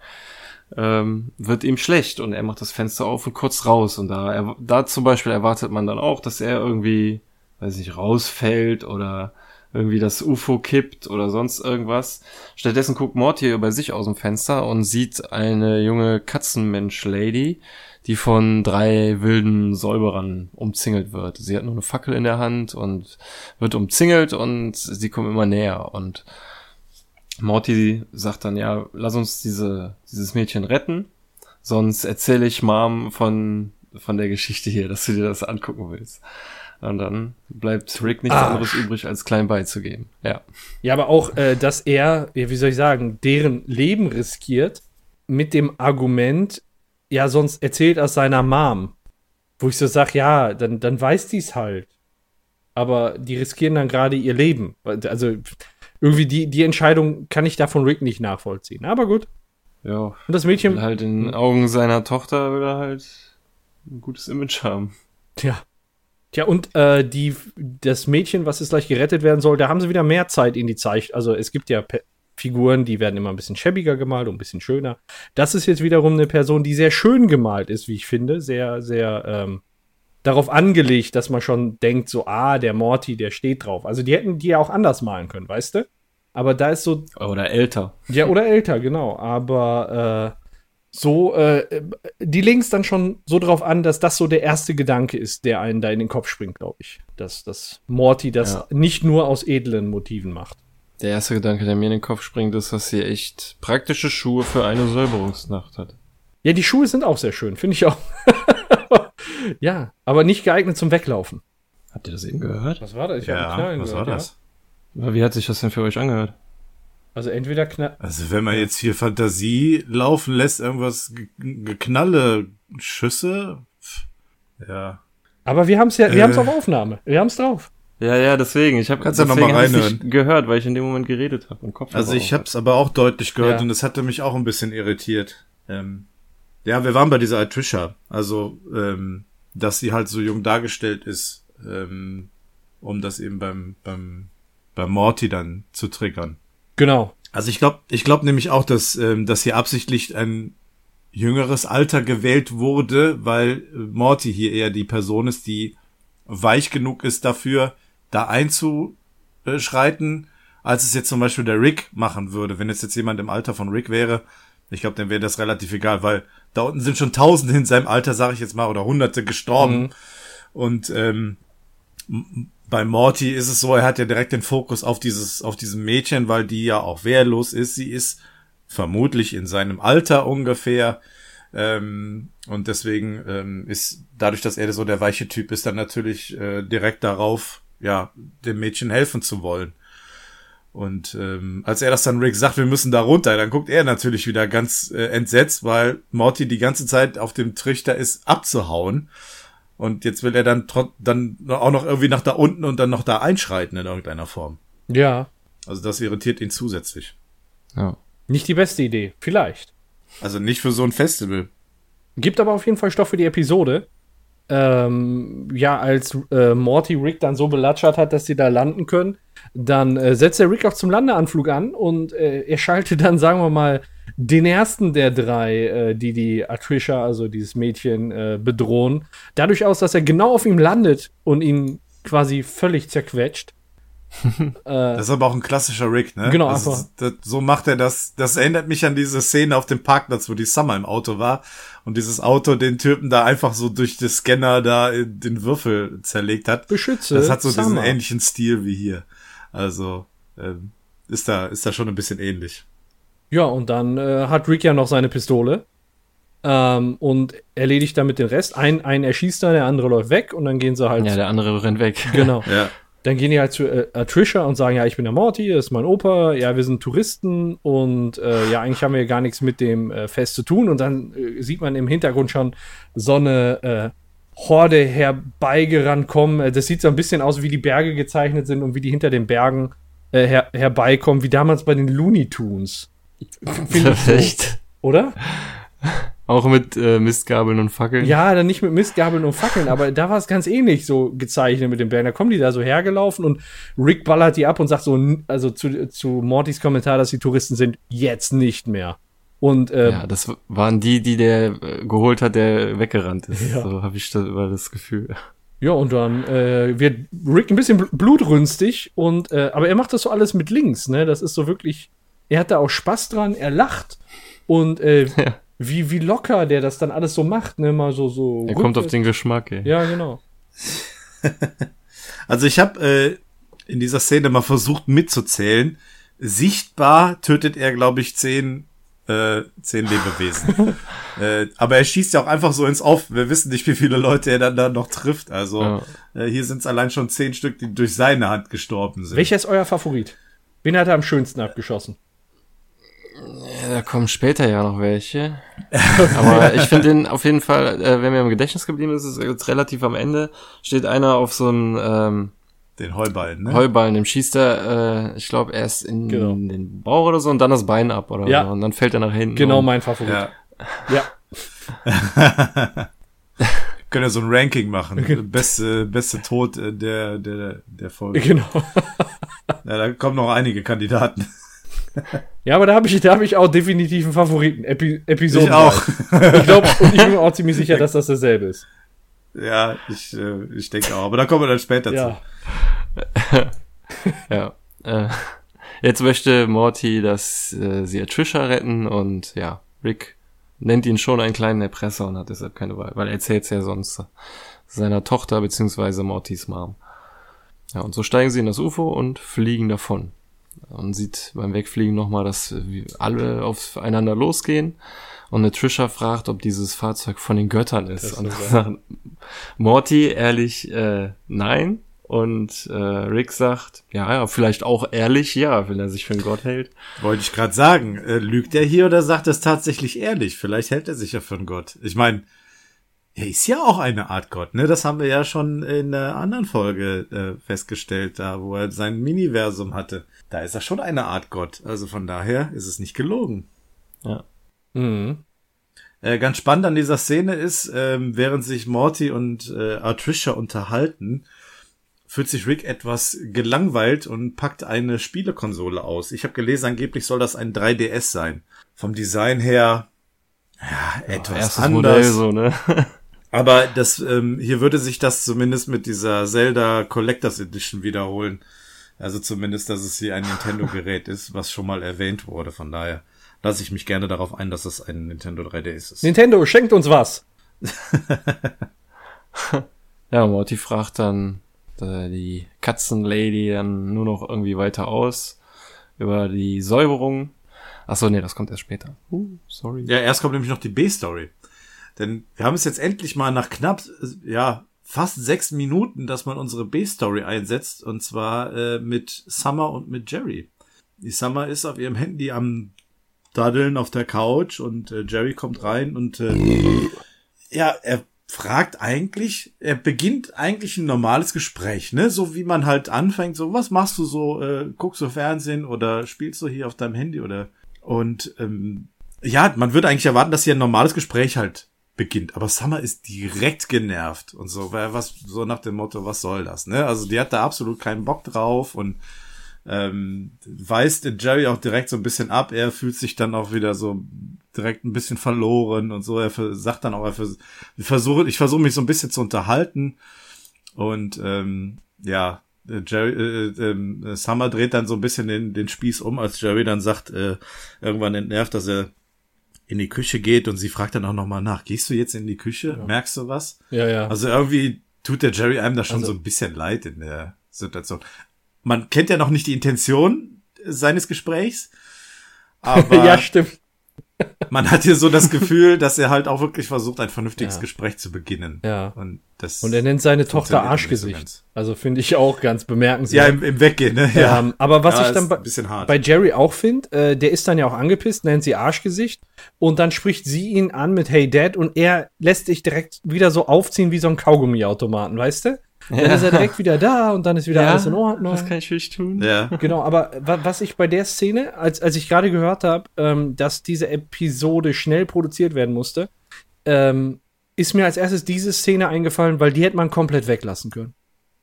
ähm, wird ihm schlecht und er macht das Fenster auf und kurz raus und da, er, da zum Beispiel erwartet man dann auch, dass er irgendwie, weiß nicht, rausfällt oder irgendwie das UFO kippt oder sonst irgendwas. Stattdessen guckt Morty bei sich aus dem Fenster und sieht eine junge Katzenmensch-Lady, die von drei wilden Säuberern umzingelt wird. Sie hat nur eine Fackel in der Hand und wird umzingelt und sie kommen immer näher und Morty sagt dann, ja, lass uns diese, dieses Mädchen retten, sonst erzähle ich Mom von, von der Geschichte hier, dass du dir das angucken willst. Und dann bleibt Rick nichts Arsch. anderes übrig, als klein beizugeben. Ja. Ja, aber auch, äh, dass er, wie soll ich sagen, deren Leben riskiert mit dem Argument, ja, sonst erzählt aus seiner Mom. Wo ich so sag, ja, dann, dann weiß die's halt. Aber die riskieren dann gerade ihr Leben. Also, irgendwie die, die Entscheidung kann ich da von Rick nicht nachvollziehen. Aber gut. Ja. Und das Mädchen. Halt in den Augen seiner Tochter will er halt ein gutes Image haben. Tja. Tja, und äh, die, das Mädchen, was jetzt gleich gerettet werden soll, da haben sie wieder mehr Zeit in die Zeichnung. Also es gibt ja Figuren, die werden immer ein bisschen schäbiger gemalt und ein bisschen schöner. Das ist jetzt wiederum eine Person, die sehr schön gemalt ist, wie ich finde. Sehr, sehr ähm, darauf angelegt, dass man schon denkt, so, ah, der Morty, der steht drauf. Also die hätten die ja auch anders malen können, weißt du? Aber da ist so. Oder älter. Ja, oder älter, genau. Aber äh, so, äh, die legen es dann schon so drauf an, dass das so der erste Gedanke ist, der einen da in den Kopf springt, glaube ich. Dass, dass Morty das ja. nicht nur aus edlen Motiven macht. Der erste Gedanke, der mir in den Kopf springt, ist, dass sie echt praktische Schuhe für eine Säuberungsnacht hat. Ja, die Schuhe sind auch sehr schön, finde ich auch. ja, aber nicht geeignet zum Weglaufen. Habt ihr das eben gehört? Was war das? Ich ja, was gehört, war das? Ja. Wie hat sich das denn für euch angehört? Also entweder knall. Also wenn man jetzt hier Fantasie laufen lässt, irgendwas geknalle Schüsse, ja. Aber wir haben es ja, wir äh, haben es auf Aufnahme. Wir haben es drauf. Ja, ja, deswegen. Ich habe ja noch mal reinhören. gehört, weil ich in dem Moment geredet habe und Kopf. Also ich habe es aber auch deutlich gehört ja. und es hatte mich auch ein bisschen irritiert. Ähm, ja, wir waren bei dieser Trisha, also ähm, dass sie halt so jung dargestellt ist, ähm, um das eben beim beim beim Morty dann zu triggern. Genau. Also ich glaube, ich glaube nämlich auch, dass ähm, dass hier absichtlich ein jüngeres Alter gewählt wurde, weil Morty hier eher die Person ist, die weich genug ist dafür, da einzuschreiten, als es jetzt zum Beispiel der Rick machen würde. Wenn es jetzt jemand im Alter von Rick wäre, ich glaube, dann wäre das relativ egal, weil da unten sind schon Tausende in seinem Alter, sage ich jetzt mal, oder Hunderte gestorben. Mhm. Und ähm, bei Morty ist es so, er hat ja direkt den Fokus auf dieses, auf diesem Mädchen, weil die ja auch wehrlos ist. Sie ist vermutlich in seinem Alter ungefähr. Ähm, und deswegen ähm, ist dadurch, dass er so der weiche Typ ist, dann natürlich äh, direkt darauf ja, dem Mädchen helfen zu wollen. Und ähm, als er das dann Rick sagt, wir müssen da runter, dann guckt er natürlich wieder ganz äh, entsetzt, weil Morty die ganze Zeit auf dem Trichter ist, abzuhauen. Und jetzt will er dann, dann auch noch irgendwie nach da unten und dann noch da einschreiten in irgendeiner Form. Ja. Also das irritiert ihn zusätzlich. Ja. Nicht die beste Idee. Vielleicht. Also nicht für so ein Festival. Gibt aber auf jeden Fall Stoff für die Episode. Ähm, ja, als äh, Morty Rick dann so belatschert hat, dass sie da landen können, dann äh, setzt der Rick auch zum Landeanflug an und äh, er schaltet dann, sagen wir mal, den ersten der drei, äh, die die Atrisha, also dieses Mädchen, äh, bedrohen, dadurch aus, dass er genau auf ihm landet und ihn quasi völlig zerquetscht. Das ist aber auch ein klassischer Rick, ne? Genau, das, einfach. das, so macht er das. Das erinnert mich an diese Szene auf dem Parkplatz, wo die Summer im Auto war und dieses Auto den Typen da einfach so durch den Scanner da äh, den Würfel zerlegt hat. Beschütze. Das hat so diesen Summer. ähnlichen Stil wie hier. Also ähm, ist da ist da schon ein bisschen ähnlich. Ja, und dann äh, hat Rick ja noch seine Pistole. Ähm, und erledigt damit den Rest. Ein, ein erschießt da, der andere läuft weg und dann gehen sie halt. Ja, der andere rennt weg. genau. Ja. Dann gehen die halt zu äh, Atrisha und sagen, ja, ich bin der Morty, das ist mein Opa, ja, wir sind Touristen und äh, ja, eigentlich haben wir gar nichts mit dem äh, Fest zu tun. Und dann äh, sieht man im Hintergrund schon so eine äh, Horde herbeigerannt kommen. Äh, Das sieht so ein bisschen aus, wie die Berge gezeichnet sind und wie die hinter den Bergen her herbeikommen, wie damals bei den Looney Tunes. Echt? oder? Auch mit äh, Mistgabeln und Fackeln. Ja, dann nicht mit Mistgabeln und Fackeln, aber da war es ganz ähnlich so gezeichnet mit den Bergen. Da kommen die da so hergelaufen und Rick ballert die ab und sagt so, also zu, zu Mortys Kommentar, dass die Touristen sind, jetzt nicht mehr. Und äh, Ja, das waren die, die der äh, geholt hat, der weggerannt ist. Ja. So habe ich das über das Gefühl. ja, und dann äh, wird Rick ein bisschen bl- blutrünstig und äh, aber er macht das so alles mit links, ne? Das ist so wirklich, er hat da auch Spaß dran, er lacht und äh, Ja. Wie, wie locker der das dann alles so macht, ne? Mal so, so. Er kommt auf den Geschmack, ey. Ja, genau. Also ich habe äh, in dieser Szene mal versucht mitzuzählen. Sichtbar tötet er, glaube ich, zehn, äh, zehn Lebewesen. äh, aber er schießt ja auch einfach so ins Auf. Wir wissen nicht, wie viele Leute er dann da noch trifft. Also Ja. äh, hier sind es allein schon zehn Stück, die durch seine Hand gestorben sind. Welcher ist euer Favorit? Wen hat er am schönsten abgeschossen? Ja, da kommen später ja noch welche. Aber ich finde den auf jeden Fall, äh, wenn mir im Gedächtnis geblieben ist, ist jetzt relativ am Ende, steht einer auf so einem ähm, Den Heuballen, ne? Heuballen, dem schießt er, äh, ich glaube, erst in Genau. den Bauch oder so und dann das Bein ab oder Ja. so. Und dann fällt er nach hinten. Genau um. mein Favorit. ja. Ja. Können ja so ein Ranking machen. beste, beste Tod äh, der, der, der Folge. Genau. Ja, da kommen noch einige Kandidaten. Ja, aber da habe ich, da hab ich auch definitiv einen Favoriten. Epi Episode. Ich auch. Ich glaube, und ich bin mir auch ziemlich sicher, dass das dasselbe ist. Ja, ich, äh, ich denke auch. Aber da kommen wir dann später zu. Ja. Ja. Äh, jetzt möchte Morty, dass äh, sie Trisha retten und ja, Rick nennt ihn schon einen kleinen Erpresser und hat deshalb keine Wahl, weil er erzählt ja sonst seiner Tochter beziehungsweise Mortys Mom. Ja, und so steigen sie in das UFO und fliegen davon. Und sieht beim Wegfliegen nochmal, dass wir alle aufeinander losgehen. Und eine Trisha fragt, ob dieses Fahrzeug von den Göttern ist. Das und dann sagt Morty ehrlich, äh, nein. Und äh, Rick sagt, ja, ja, vielleicht auch ehrlich, ja, wenn er sich für einen Gott hält. Wollte ich gerade sagen. Äh, lügt er hier oder sagt er es tatsächlich ehrlich? Vielleicht hält er sich ja für einen Gott. Ich meine, er ist ja auch eine Art Gott, ne? Das haben wir ja schon in einer anderen Folge äh, festgestellt, da wo er sein Miniversum hatte. Da ist er schon eine Art Gott. Also von daher ist es nicht gelogen. Ja. Mhm. Äh, ganz spannend an dieser Szene ist, ähm, während sich Morty und äh, Artrisha unterhalten, fühlt sich Rick etwas gelangweilt und packt eine Spielekonsole aus. Ich habe gelesen, angeblich soll das ein 3DS sein. Vom Design her, ja, etwas Erstes anders. Modell so, ne? Aber das, ähm, hier würde sich das zumindest mit dieser Zelda Collectors Edition wiederholen. Also zumindest, dass es hier ein Nintendo-Gerät ist, was schon mal erwähnt wurde. Von daher lasse ich mich gerne darauf ein, dass es ein Nintendo 3DS ist. Nintendo, schenkt uns was. Ja, Morty fragt dann äh, die Katzenlady dann nur noch irgendwie weiter aus über die Säuberung. Ach so, nee, das kommt erst später. Uh, sorry. Ja, erst kommt nämlich noch die B-Story. Denn wir haben es jetzt endlich mal nach knapp, ja, fast sechs Minuten, dass man unsere B-Story einsetzt. Und zwar äh, mit Summer und mit Jerry. Die Summer ist auf ihrem Handy am Daddeln auf der Couch und äh, Jerry kommt rein und äh, ja, er fragt eigentlich, er beginnt eigentlich ein normales Gespräch, ne? So wie man halt anfängt, so, was machst du so, äh, guckst du Fernsehen oder spielst du hier auf deinem Handy oder und ähm, ja, man würde eigentlich erwarten, dass hier ein normales Gespräch halt beginnt. Aber Summer ist direkt genervt und so, weil was so nach dem Motto, was soll das, ne? Also die hat da absolut keinen Bock drauf und ähm, weist Jerry auch direkt so ein bisschen ab. Er fühlt sich dann auch wieder so direkt ein bisschen verloren und so. Er sagt dann auch, er vers versuche, ich versuche mich so ein bisschen zu unterhalten und ähm, ja, Jerry, äh, äh, Summer dreht dann so ein bisschen den, den Spieß um, als Jerry dann sagt, äh, irgendwann entnervt, dass er in die Küche geht und sie fragt dann auch nochmal nach, gehst du jetzt in die Küche? Ja. Merkst du was? Ja, ja. Also irgendwie tut der Jerry einem da schon also, so ein bisschen leid in der Situation man kennt ja noch nicht die Intention seines Gesprächs. Aber ja, stimmt. Man hat hier so das Gefühl, dass er halt auch wirklich versucht, ein vernünftiges ja. Gespräch zu beginnen. Ja. Und, das und er nennt seine Tochter Arschgesicht. So also finde ich auch ganz bemerkenswert. Ja, im, im Weggehen, ne? Ja. Ähm, aber was ja, ich dann bei, bei, Jerry auch finde, äh, der ist dann ja auch angepisst, nennt sie Arschgesicht. Und dann spricht sie ihn an mit Hey Dad und er lässt sich direkt wieder so aufziehen wie so ein Kaugummiautomaten, weißt du? Dann ja. ist er direkt wieder da und dann ist wieder ja, alles in Ordnung. Was kann ich für dich tun? Ja. Genau, aber was ich bei der Szene, als, als ich gerade gehört habe, ähm, dass diese Episode schnell produziert werden musste, ähm, ist mir als erstes diese Szene eingefallen, weil die hätte man komplett weglassen können.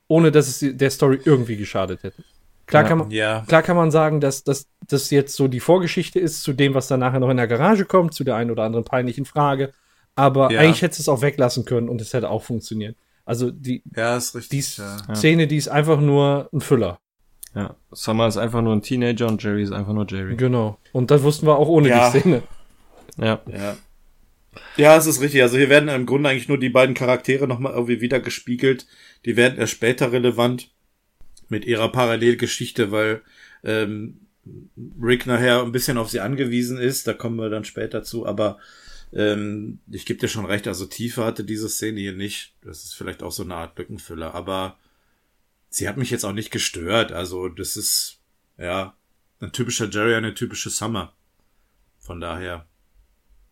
Ohne dass es der Story irgendwie geschadet hätte. Klar, ja, kann, man, ja. klar kann man sagen, dass das jetzt so die Vorgeschichte ist zu dem, was dann nachher noch in der Garage kommt, zu der einen oder anderen peinlichen Frage. Aber ja. eigentlich hätte es auch weglassen können und es hätte auch funktioniert. Also die, ja, ist richtig, die ja. Szene, die ist einfach nur ein Füller. Ja, Summer ist einfach nur ein Teenager und Jerry ist einfach nur Jerry. Genau. Und das wussten wir auch ohne ja. die Szene. Ja. Ja. Ja, es ist richtig. Also hier werden im Grunde eigentlich nur die beiden Charaktere nochmal irgendwie wieder gespiegelt. Die werden erst später relevant mit ihrer Parallelgeschichte, weil ähm, Rick nachher ein bisschen auf sie angewiesen ist. Da kommen wir dann später zu. Aber ähm, ich gebe dir schon recht, also Tiefe hatte diese Szene hier nicht. Das ist vielleicht auch so eine Art Lückenfüller, aber sie hat mich jetzt auch nicht gestört. Also das ist, ja, ein typischer Jerry, eine typische Summer. Von daher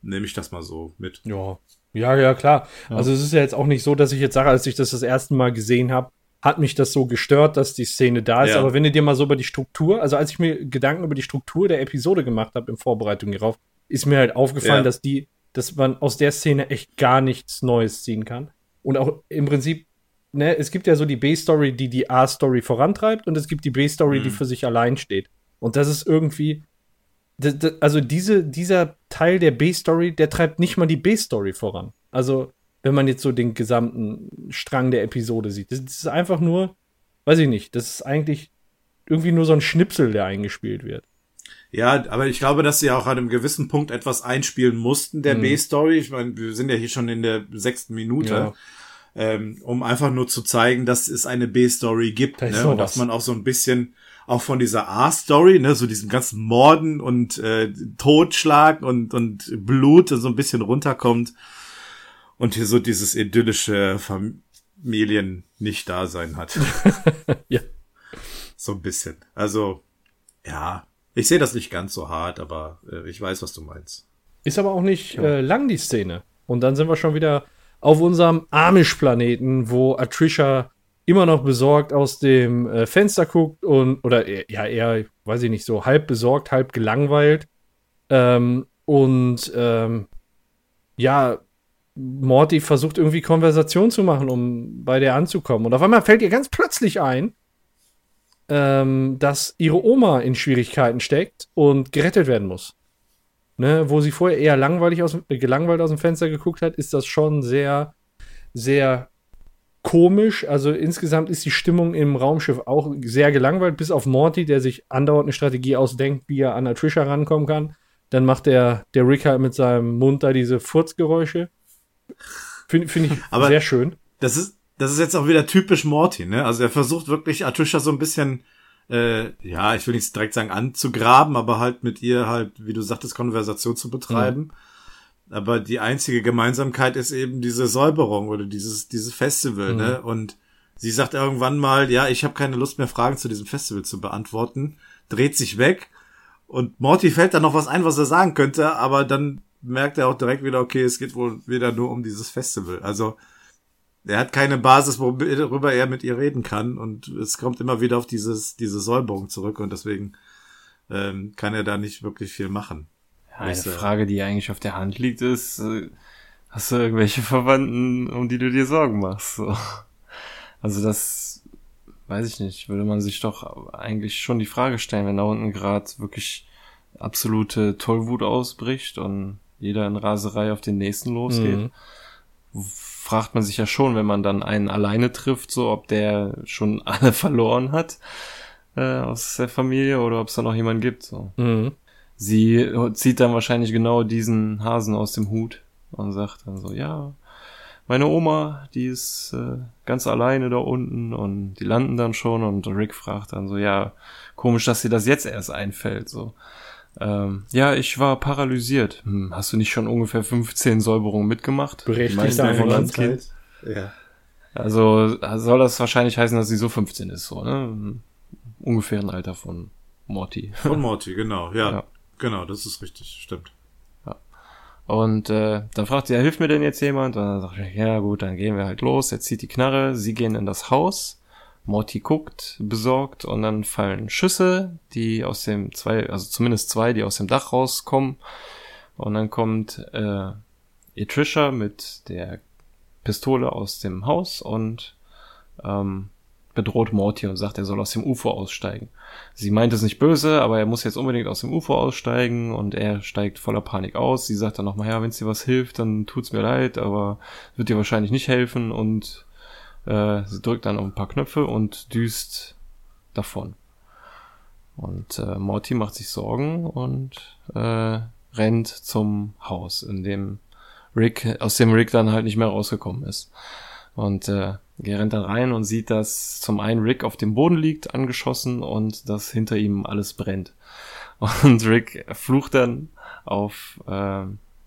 nehme ich das mal so mit. Ja, ja, ja, klar. Ja. Also es ist ja jetzt auch nicht so, dass ich jetzt sage, als ich das das erste Mal gesehen habe, hat mich das so gestört, dass die Szene da ist. Ja. Aber wenn du dir mal so über die Struktur, also als ich mir Gedanken über die Struktur der Episode gemacht habe in Vorbereitung hierauf, ist mir halt aufgefallen, ja. dass die dass man aus der Szene echt gar nichts Neues ziehen kann. Und auch im Prinzip, ne, es gibt ja so die B-Story, die die A-Story vorantreibt und es gibt die B-Story, mhm. die für sich allein steht. Und das ist irgendwie, also diese, dieser Teil der B-Story, der treibt nicht mal die B-Story voran. Also, wenn man jetzt so den gesamten Strang der Episode sieht. Das ist einfach nur, weiß ich nicht, das ist eigentlich irgendwie nur so ein Schnipsel, der eingespielt wird. Ja, aber ich glaube, dass sie auch an einem gewissen Punkt etwas einspielen mussten, der mhm. B-Story. Ich meine, wir sind ja hier schon in der sechsten Minute. Ja. Ähm, um einfach nur zu zeigen, dass es eine B-Story gibt, ne? und dass man auch so ein bisschen auch von dieser A-Story, ne, so diesem ganzen Morden und äh, Totschlag und, und Blut so ein bisschen runterkommt und hier so dieses idyllische Familien nicht da sein hat. ja. So ein bisschen. Also, ja, ich sehe das nicht ganz so hart, aber äh, ich weiß, was du meinst. Ist aber auch nicht ja. äh, lang die Szene. Und dann sind wir schon wieder auf unserem Amish-Planeten, wo Atrisha immer noch besorgt aus dem äh, Fenster guckt und, oder ja, eher, weiß ich nicht, so halb besorgt, halb gelangweilt. Ähm, und ähm, ja, Morty versucht irgendwie Konversation zu machen, um bei der anzukommen. Und auf einmal fällt ihr ganz plötzlich ein, ähm, dass ihre Oma in Schwierigkeiten steckt und gerettet werden muss. Ne, wo sie vorher eher langweilig aus, äh, gelangweilt aus dem Fenster geguckt hat, ist das schon sehr, sehr komisch. Also insgesamt ist die Stimmung im Raumschiff auch sehr gelangweilt, bis auf Morty, der sich andauernd eine Strategie ausdenkt, wie er an Trisha rankommen kann. Dann macht der, der Rick halt mit seinem Mund da diese Furzgeräusche. Finde find ich Aber sehr schön. Das ist, das ist jetzt auch wieder typisch Morty, ne? Also er versucht wirklich Atusha so ein bisschen, äh, ja, ich will nicht direkt sagen anzugraben, aber halt mit ihr halt, wie du sagtest, Konversation zu betreiben. Mhm. Aber die einzige Gemeinsamkeit ist eben diese Säuberung oder dieses, dieses Festival, ne? mhm. ne? Und sie sagt irgendwann mal, ja, ich habe keine Lust mehr, Fragen zu diesem Festival zu beantworten, dreht sich weg und Morty fällt dann noch was ein, was er sagen könnte, aber dann merkt er auch direkt wieder, okay, es geht wohl wieder nur um dieses Festival. Also er hat keine Basis, worüber er mit ihr reden kann und es kommt immer wieder auf dieses diese Säuberung zurück und deswegen ähm, kann er da nicht wirklich viel machen. Ja, eine Frage, die eigentlich auf der Hand liegt, ist, äh, hast du irgendwelche Verwandten, um die du dir Sorgen machst? So. Also das weiß ich nicht, würde man sich doch eigentlich schon die Frage stellen, wenn da unten gerade wirklich absolute Tollwut ausbricht und jeder in Raserei auf den nächsten losgeht. Mhm. Fragt man sich ja schon, wenn man dann einen alleine trifft, so ob der schon alle verloren hat äh, aus der Familie oder ob es da noch jemanden gibt. So. Mhm. Sie zieht dann wahrscheinlich genau diesen Hasen aus dem Hut und sagt dann so, ja, meine Oma, die ist äh, ganz alleine da unten und die landen dann schon und Rick fragt dann so, ja, komisch, dass dir das jetzt erst einfällt, so. Ähm, ja, ich war paralysiert. Hm, hast du nicht schon ungefähr 15 Säuberungen mitgemacht? Berechtigt davon als Kind. Ja. Also soll das wahrscheinlich heißen, dass sie so 15 ist, so, ne? Ungefähr ein Alter von Morty. Von Morty, genau, ja. ja. Genau, das ist richtig, stimmt. Und äh, dann fragt sie, ja, hilft mir denn jetzt jemand? Und dann sagt ich, ja gut, dann gehen wir halt los. Er zieht die Knarre, sie gehen in das Haus. Morty guckt, besorgt und dann fallen Schüsse, die aus dem zwei, also zumindest zwei, die aus dem Dach rauskommen. Und dann kommt äh, Etrisha mit der Pistole aus dem Haus und ähm, bedroht Morty und sagt, er soll aus dem UFO aussteigen. Sie meint es nicht böse, aber er muss jetzt unbedingt aus dem UFO aussteigen und er steigt voller Panik aus. Sie sagt dann nochmal, ja, wenn es dir was hilft, dann tut's mir leid, aber wird dir wahrscheinlich nicht helfen und äh, sie drückt dann auf ein paar Knöpfe und düst davon. Und äh, Morty macht sich Sorgen und äh, rennt zum Haus, in dem Rick, aus dem Rick dann halt nicht mehr rausgekommen ist. Und äh, er rennt dann rein und sieht, dass zum einen Rick auf dem Boden liegt, angeschossen, und dass hinter ihm alles brennt. Und Rick flucht dann auf äh,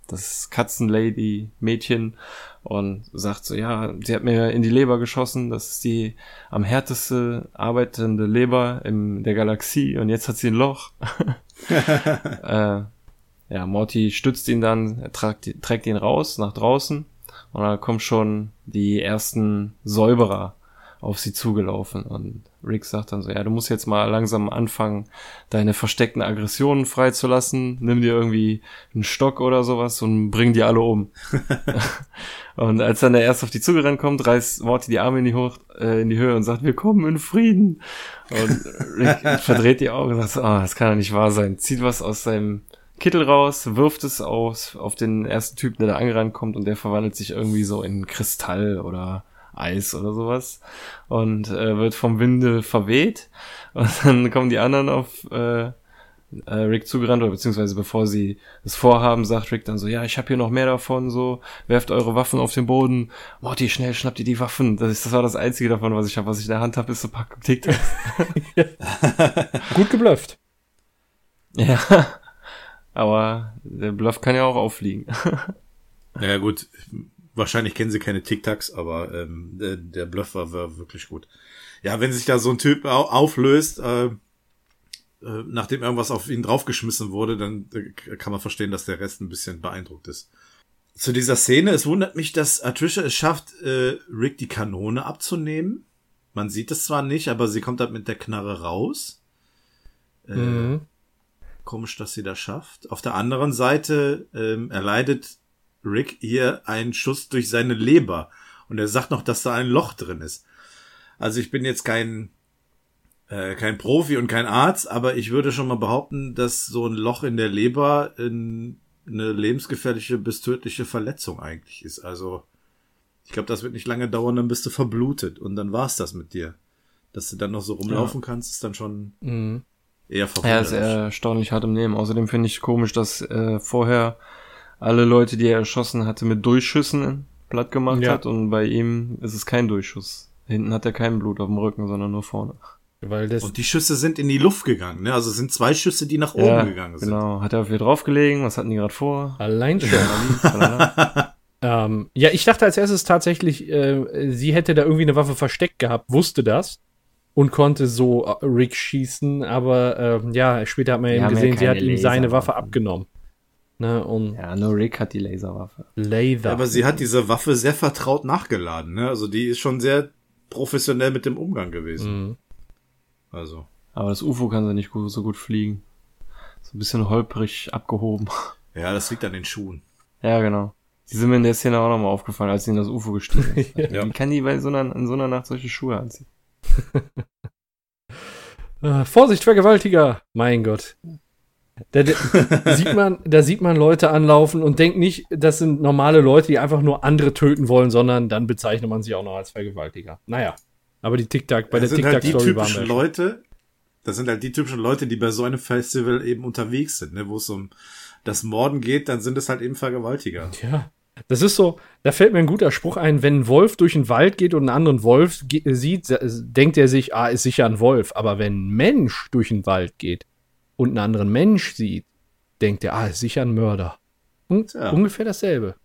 das Katzenlady-Mädchen und sagt so, ja, sie hat mir in die Leber geschossen, das ist die am härteste arbeitende Leber in der Galaxie und jetzt hat sie ein Loch. äh, ja, Morty stützt ihn dann, trägt, trägt ihn raus nach draußen und da kommen schon die ersten Säuberer auf sie zugelaufen. Und Rick sagt dann so, ja, du musst jetzt mal langsam anfangen, deine versteckten Aggressionen freizulassen. Nimm dir irgendwie einen Stock oder sowas und bring die alle um. und als dann der erste auf die zugerannt kommt, reißt Morty die Arme in die, Hoch, äh, in die Höhe und sagt, wir kommen in Frieden. Und Rick verdreht die Augen und sagt, oh, das kann ja nicht wahr sein. Zieht was aus seinem Kittel raus, wirft es aus, auf den ersten Typen, der da angerannt kommt und der verwandelt sich irgendwie so in Kristall oder Eis oder sowas und äh, wird vom Winde verweht und dann kommen die anderen auf äh, äh, Rick zugerannt oder beziehungsweise bevor sie das vorhaben, sagt Rick dann so, ja, ich habe hier noch mehr davon, so, werft eure Waffen auf den Boden, Morty, schnell, schnappt ihr die Waffen, das, ist, das war das einzige davon, was ich habe, was ich in der Hand habe, ist so Pack TikTok. Gut geblufft. Ja. Aber der Bluff kann ja auch auffliegen. ja gut, wahrscheinlich kennen sie keine Tic-Tacs, aber ähm, der, der Bluff war, war wirklich gut. Ja, wenn sich da so ein Typ auflöst, äh, äh, nachdem irgendwas auf ihn draufgeschmissen wurde, dann äh, kann man verstehen, dass der Rest ein bisschen beeindruckt ist. Zu dieser Szene, es wundert mich, dass Atrisha es schafft, äh, Rick die Kanone abzunehmen. Man sieht es zwar nicht, aber sie kommt halt mit der Knarre raus. Äh, mhm. Komisch, dass sie das schafft. Auf der anderen Seite ähm, erleidet Rick hier einen Schuss durch seine Leber. Und er sagt noch, dass da ein Loch drin ist. Also ich bin jetzt kein, äh, kein Profi und kein Arzt, aber ich würde schon mal behaupten, dass so ein Loch in der Leber in eine lebensgefährliche bis tödliche Verletzung eigentlich ist. Also ich glaube, das wird nicht lange dauern, dann bist du verblutet und dann war's das mit dir. Dass du dann noch so rumlaufen ja. kannst, ist dann schon mhm eher verwunderlich. Er ist erstaunlich hart im Nehmen. Außerdem finde ich komisch, dass äh, vorher alle Leute, die er erschossen hatte, mit Durchschüssen platt gemacht ja. hat und bei ihm ist es kein Durchschuss. Hinten hat er kein Blut auf dem Rücken, sondern nur vorne. Weil das und die Schüsse sind in die Luft gegangen, ne? Also es sind zwei Schüsse, die nach oben ja, gegangen sind. Genau. Hat er auf ihr draufgelegen? Was hatten die gerade vor? Allein schon. ähm, ja, ich dachte als erstes tatsächlich, äh, sie hätte da irgendwie eine Waffe versteckt gehabt, wusste das und konnte so äh, Rick schießen, aber äh, ja, später hat man eben gesehen, sie hat ihm seine Waffe abgenommen. Ne, und Ja, nur Rick hat die Laserwaffe. Laser. Aber sie hat diese Waffe sehr vertraut nachgeladen, ne? Also die ist schon sehr professionell mit dem Umgang gewesen. Mhm. Also. Aber das UFO kann sie nicht so gut fliegen. So ein bisschen holprig abgehoben. Ja, das liegt an den Schuhen. ja, genau. Die sind mir in der Szene auch nochmal aufgefallen, als sie in das UFO gestiegen ist. Ja. Wie kann die bei so einer, in so einer Nacht solche Schuhe anziehen? Äh, Vorsicht, Vergewaltiger! Mein Gott. Da, da, sieht man, da sieht man Leute anlaufen und denkt nicht, das sind normale Leute, die einfach nur andere töten wollen, sondern dann bezeichnet man sie auch noch als Vergewaltiger. Naja. Aber die TikTok, bei das der sind halt die TikTok-Story waren wir. Leute, das sind halt die typischen Leute, die bei so einem Festival eben unterwegs sind, ne? Wo es um das Morden geht, dann sind es halt eben Vergewaltiger. Ja. Das ist so, da fällt mir ein guter Spruch ein, wenn ein Wolf durch den Wald geht und einen anderen Wolf sieht, denkt er sich, ah, ist sicher ein Wolf. Aber wenn ein Mensch durch den Wald geht und einen anderen Mensch sieht, denkt er, ah, ist sicher ein Mörder. Un Tja. Ungefähr dasselbe.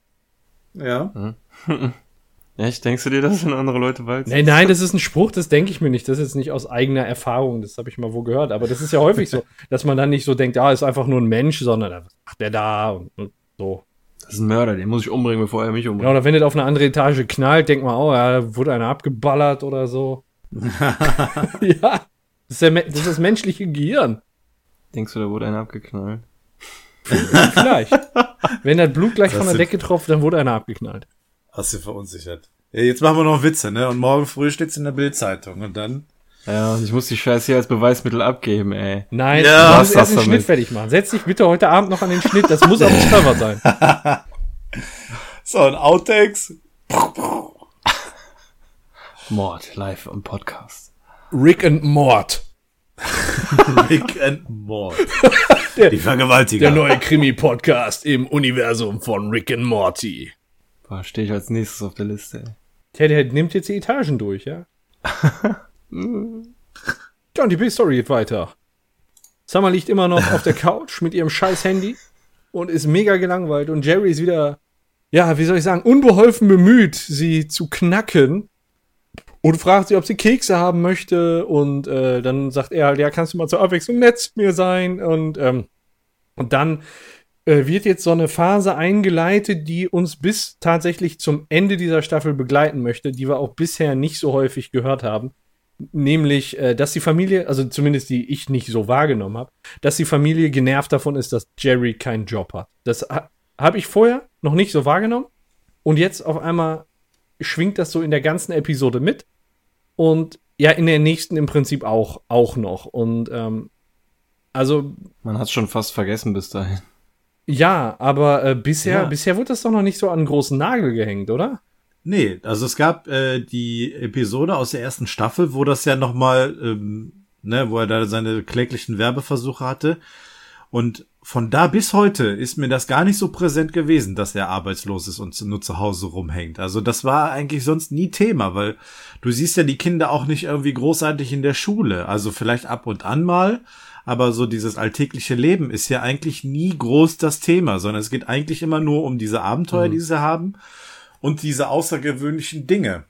Ja. Echt, denkst du dir das, wenn andere Leute Wald Nein, nein, das ist ein Spruch, das denke ich mir nicht. Das ist jetzt nicht aus eigener Erfahrung, das habe ich mal wo gehört. Aber das ist ja häufig so, dass man dann nicht so denkt, ah, ist einfach nur ein Mensch, sondern was macht der da und, und so. Das ist ein Mörder, den muss ich umbringen, bevor er mich Ja, umbringt. oder wenn das auf eine andere Etage knallt, denkt man, oh, ja, da wurde einer abgeballert oder so. ja, das ist, der, das ist das menschliche Gehirn. Denkst du, da wurde einer abgeknallt? Vielleicht. wenn das Blut gleich Das von der sind- Decke tropft, dann wurde einer abgeknallt. Hast du verunsichert. Ja, jetzt machen wir noch Witze, ne? Und morgen früh steht's in der Bildzeitung und dann. Ja, und ich muss die Scheiße hier als Beweismittel abgeben, ey. Nein, Ja, du was musst erst den du Schnitt damit? fertig machen. Setz dich bitte heute Abend noch an den Schnitt, das muss auf dem Server sein. So, ein Outtakes. Mord, live im Podcast. Rick and Mort. Rick and Mord. Der- Die Vergewaltiger. Der neue Krimi-Podcast im Universum von Rick and Morty. Boah, stehe ich als nächstes auf der Liste, ey. Tja, der nimmt jetzt die Etagen durch, ja? und die B-Story geht weiter. Summer liegt immer noch auf der Couch mit ihrem scheiß Handy und ist mega gelangweilt und Jerry ist wieder, ja, wie soll ich sagen, unbeholfen bemüht, sie zu knacken und fragt sie, ob sie Kekse haben möchte und äh, dann sagt er halt, ja, kannst du mal zur Abwechslung nett zu mir sein und ähm, und dann äh, wird jetzt so eine Phase eingeleitet, die uns bis tatsächlich zum Ende dieser Staffel begleiten möchte, die wir auch bisher nicht so häufig gehört haben. Nämlich, äh, dass die Familie, also zumindest die ich nicht so wahrgenommen habe, dass die Familie genervt davon ist, dass Jerry keinen Job hat. Das ha habe ich vorher noch nicht so wahrgenommen. Und jetzt auf einmal schwingt das so in der ganzen Episode mit. Und ja, in der nächsten im Prinzip auch, auch noch. Und ähm, also Man hat schon fast vergessen bis dahin. ja, aber äh, bisher, Ja. bisher wurde das doch noch nicht so an einen großen Nagel gehängt, oder? Nee, also es gab äh, die Episode aus der ersten Staffel, wo das ja nochmal, ähm, ne, wo er da seine kläglichen Werbeversuche hatte. Und von da bis heute ist mir das gar nicht so präsent gewesen, dass er arbeitslos ist und nur zu Hause rumhängt. Also das war eigentlich sonst nie Thema, weil du siehst ja die Kinder auch nicht irgendwie großartig in der Schule. Also vielleicht ab und an mal, aber so dieses alltägliche Leben ist ja eigentlich nie groß das Thema, sondern es geht eigentlich immer nur um diese Abenteuer, die sie haben und diese außergewöhnlichen Dinge.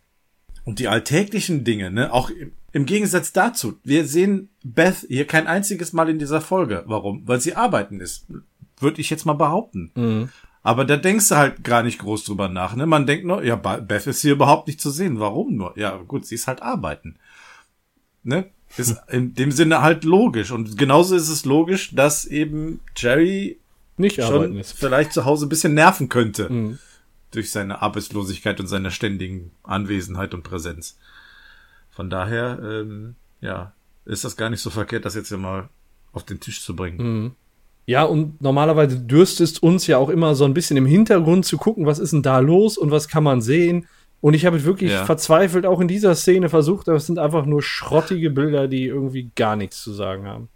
Und die alltäglichen Dinge, ne, auch im, Gegensatz dazu, wir sehen Beth hier kein einziges Mal in dieser Folge. Warum? Weil sie arbeiten ist. Würde ich jetzt mal behaupten. Aber da denkst du halt gar nicht groß drüber nach, ne? Man denkt nur, ja, Beth ist hier überhaupt nicht zu sehen. Warum nur? Ja, gut, sie ist halt arbeiten. Ne? Ist in dem Sinne halt logisch. Und genauso ist es logisch, dass eben Jerry Nicht arbeiten schon ist. vielleicht zu Hause ein bisschen nerven könnte Mhm. durch seine Arbeitslosigkeit und seine ständigen Anwesenheit und Präsenz. Von daher, ähm, ja, ist das gar nicht so verkehrt, das jetzt ja mal auf den Tisch zu bringen. Mhm. Ja, und normalerweise dürstest uns ja auch immer so ein bisschen im Hintergrund zu gucken, was ist denn da los und was kann man sehen. Und ich habe wirklich Ja. verzweifelt auch in dieser Szene versucht, aber es sind einfach nur schrottige Bilder, die irgendwie gar nichts zu sagen haben.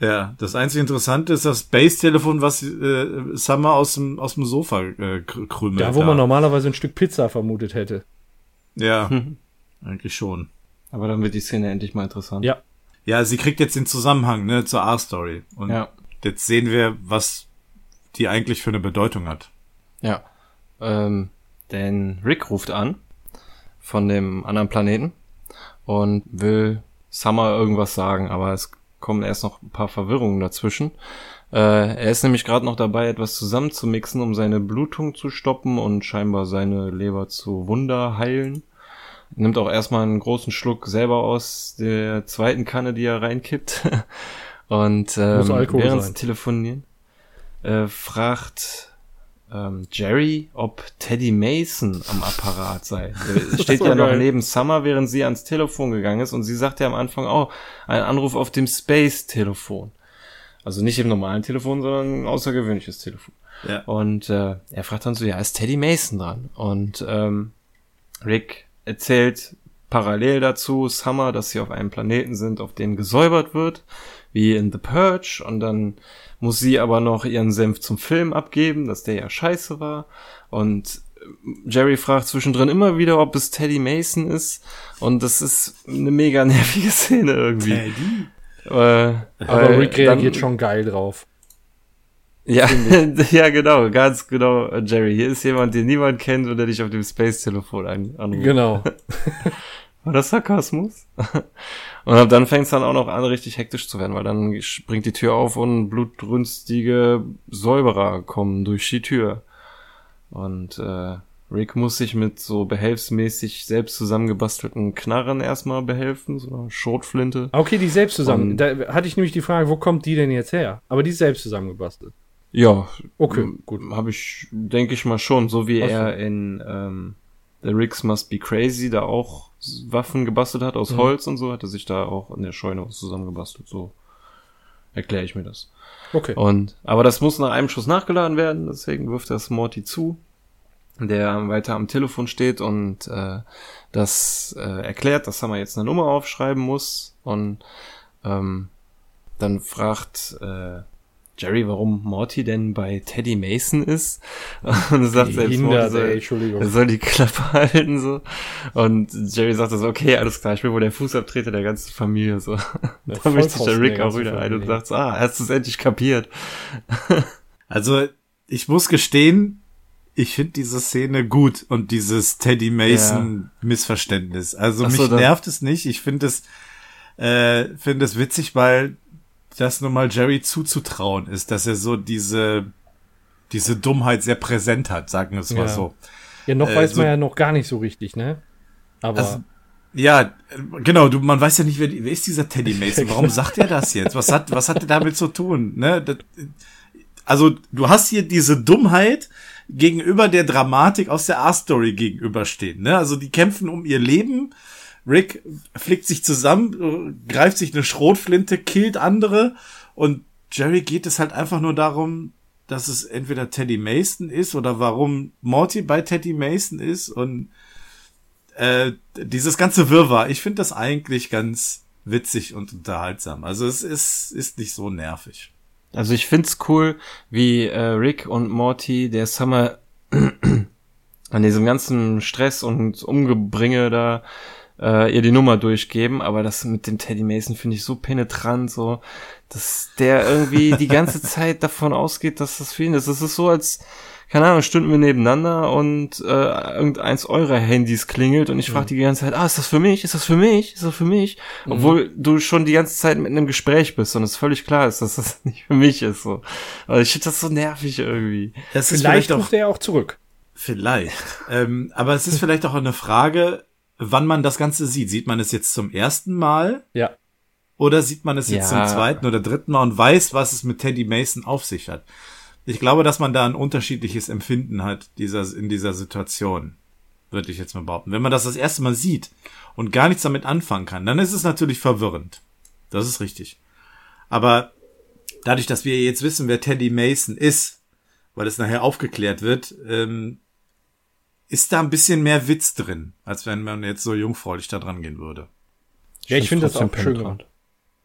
Ja, das einzige Interessante ist das Base-Telefon, was äh, Summer aus dem, aus dem Sofa äh, kr- krümelt. Da, wo man normalerweise ein Stück Pizza vermutet hätte. Ja, eigentlich schon. Aber dann wird die Szene endlich mal interessant. Ja. Ja, sie kriegt jetzt den Zusammenhang ne, zur R-Story. Und Ja. jetzt sehen wir, was die eigentlich für eine Bedeutung hat. Ja. Ähm, denn Rick ruft an von dem anderen Planeten und will Summer irgendwas sagen, aber es kommen erst noch ein paar Verwirrungen dazwischen. Äh, er ist nämlich gerade noch dabei, etwas zusammenzumixen, um seine Blutung zu stoppen und scheinbar seine Leber zu Wunder heilen. Nimmt auch erstmal einen großen Schluck selber aus der zweiten Kanne, die er reinkippt. und ähm, während sie telefonieren, äh, fragt ähm, Jerry, ob Teddy Mason am Apparat sei. Er steht ja noch neben Summer, während sie ans Telefon gegangen ist und sie sagt ja am Anfang auch, oh, ein Anruf auf dem Space-Telefon. Also nicht im normalen Telefon, sondern ein außergewöhnliches Telefon. Ja. Und äh, er fragt dann so, ja, ist Teddy Mason dran? Und ähm, Rick erzählt parallel dazu Summer, dass sie auf einem Planeten sind, auf dem gesäubert wird, wie in The Purge. Und dann muss sie aber noch ihren Senf zum Film abgeben, dass der ja scheiße war. Und Jerry fragt zwischendrin immer wieder, ob es Teddy Mason ist. Und das ist eine mega nervige Szene irgendwie. Teddy? Äh, aber Rick reagiert schon geil drauf. Ja, ja, genau, ganz genau, Jerry. Hier ist jemand, den niemand kennt und der dich auf dem Space-Telefon an anruft. Genau. War das Sarkasmus? Und ab dann fängt es dann auch noch an, richtig hektisch zu werden, weil dann springt die Tür auf und blutrünstige Säuberer kommen durch die Tür. Und äh, Rick muss sich mit so behelfsmäßig selbst zusammengebastelten Knarren erstmal behelfen, so eine Schrotflinte. Okay, die selbst zusammen. Und, da hatte ich nämlich die Frage, wo kommt die denn jetzt her? Aber die ist selbst zusammengebastelt. Ja. Okay, gut. Habe ich, denke ich mal schon, so wie also. er in ähm, The Ricks Must Be Crazy da auch Waffen gebastelt hat aus mhm. Holz und so, hat er sich da auch in der Scheune zusammengebastelt. So erkläre ich mir das. Okay. Und, aber das muss nach einem Schuss nachgeladen werden, deswegen wirft das Morty zu, der weiter am Telefon steht und äh, das äh, erklärt, dass er jetzt eine Nummer aufschreiben muss und ähm, dann fragt äh, Jerry, warum Morty denn bei Teddy Mason ist. Und sagt selbst Morty, soll, ey, soll die Klappe halten, so. Und Jerry sagt so, okay, alles klar, ich bin wohl der Fußabtreter der ganzen Familie, so. Ja, da mischt sich der Rick auch wieder ein und sagt so, ah, hast du es endlich kapiert. also, ich muss gestehen, ich finde diese Szene gut und dieses Teddy Mason Missverständnis. Also so, mich nervt es nicht. Ich finde es, äh, finde es witzig, weil das nun mal Jerry zuzutrauen ist, dass er so diese, diese Dummheit sehr präsent hat, sagen wir es mal so. Ja, noch äh, weiß man ja noch gar nicht so richtig, ne? Aber. Also, ja, genau, du, man weiß ja nicht, wer, wer ist dieser Teddy Mason? Warum sagt er das jetzt? Was hat, was hat er damit zu tun? Ne? Das, also, du hast hier diese Dummheit gegenüber der Dramatik aus der A-Story gegenüberstehen. Ne? Also, die kämpfen um ihr Leben Rick flickt sich zusammen, greift sich eine Schrotflinte, killt andere und Jerry geht es halt einfach nur darum, dass es entweder Teddy Mason ist oder warum Morty bei Teddy Mason ist und äh, dieses ganze Wirrwarr. Ich finde das eigentlich ganz witzig und unterhaltsam. Also es ist, ist nicht so nervig. Also ich find's cool, wie äh, Rick und Morty der Summer an diesem ganzen Stress und Umgebringe da äh, ihr die Nummer durchgeben, aber das mit dem Teddy Mason finde ich so penetrant, so, dass der irgendwie die ganze Zeit davon ausgeht, dass das für ihn ist. Das ist so, als, keine Ahnung, stünden wir nebeneinander und äh, irgendeins eurer Handys klingelt und ich frage die ganze Zeit, ah, ist das für mich? Ist das für mich? Ist das für mich? Mhm. Obwohl du schon die ganze Zeit mit einem Gespräch bist und es völlig klar ist, dass das nicht für mich ist. So. Aber ich finde das so nervig irgendwie. Das ist vielleicht, vielleicht ruft er auch zurück. Vielleicht. ähm, aber es ist vielleicht auch eine Frage, wann man das Ganze sieht. Sieht man es jetzt zum ersten Mal? Ja. Oder sieht man es jetzt ja. zum zweiten oder dritten Mal und weiß, was es mit Teddy Mason auf sich hat? Ich glaube, dass man da ein unterschiedliches Empfinden hat dieser, in dieser Situation. Würde ich jetzt mal behaupten. Wenn man das das erste Mal sieht und gar nichts damit anfangen kann, dann ist es natürlich verwirrend. Das ist richtig. Aber dadurch, dass wir jetzt wissen, wer Teddy Mason ist, weil es nachher aufgeklärt wird, ähm, ist da ein bisschen mehr Witz drin, als wenn man jetzt so jungfräulich da dran gehen würde. Ja, ich finde das auch schön gemacht.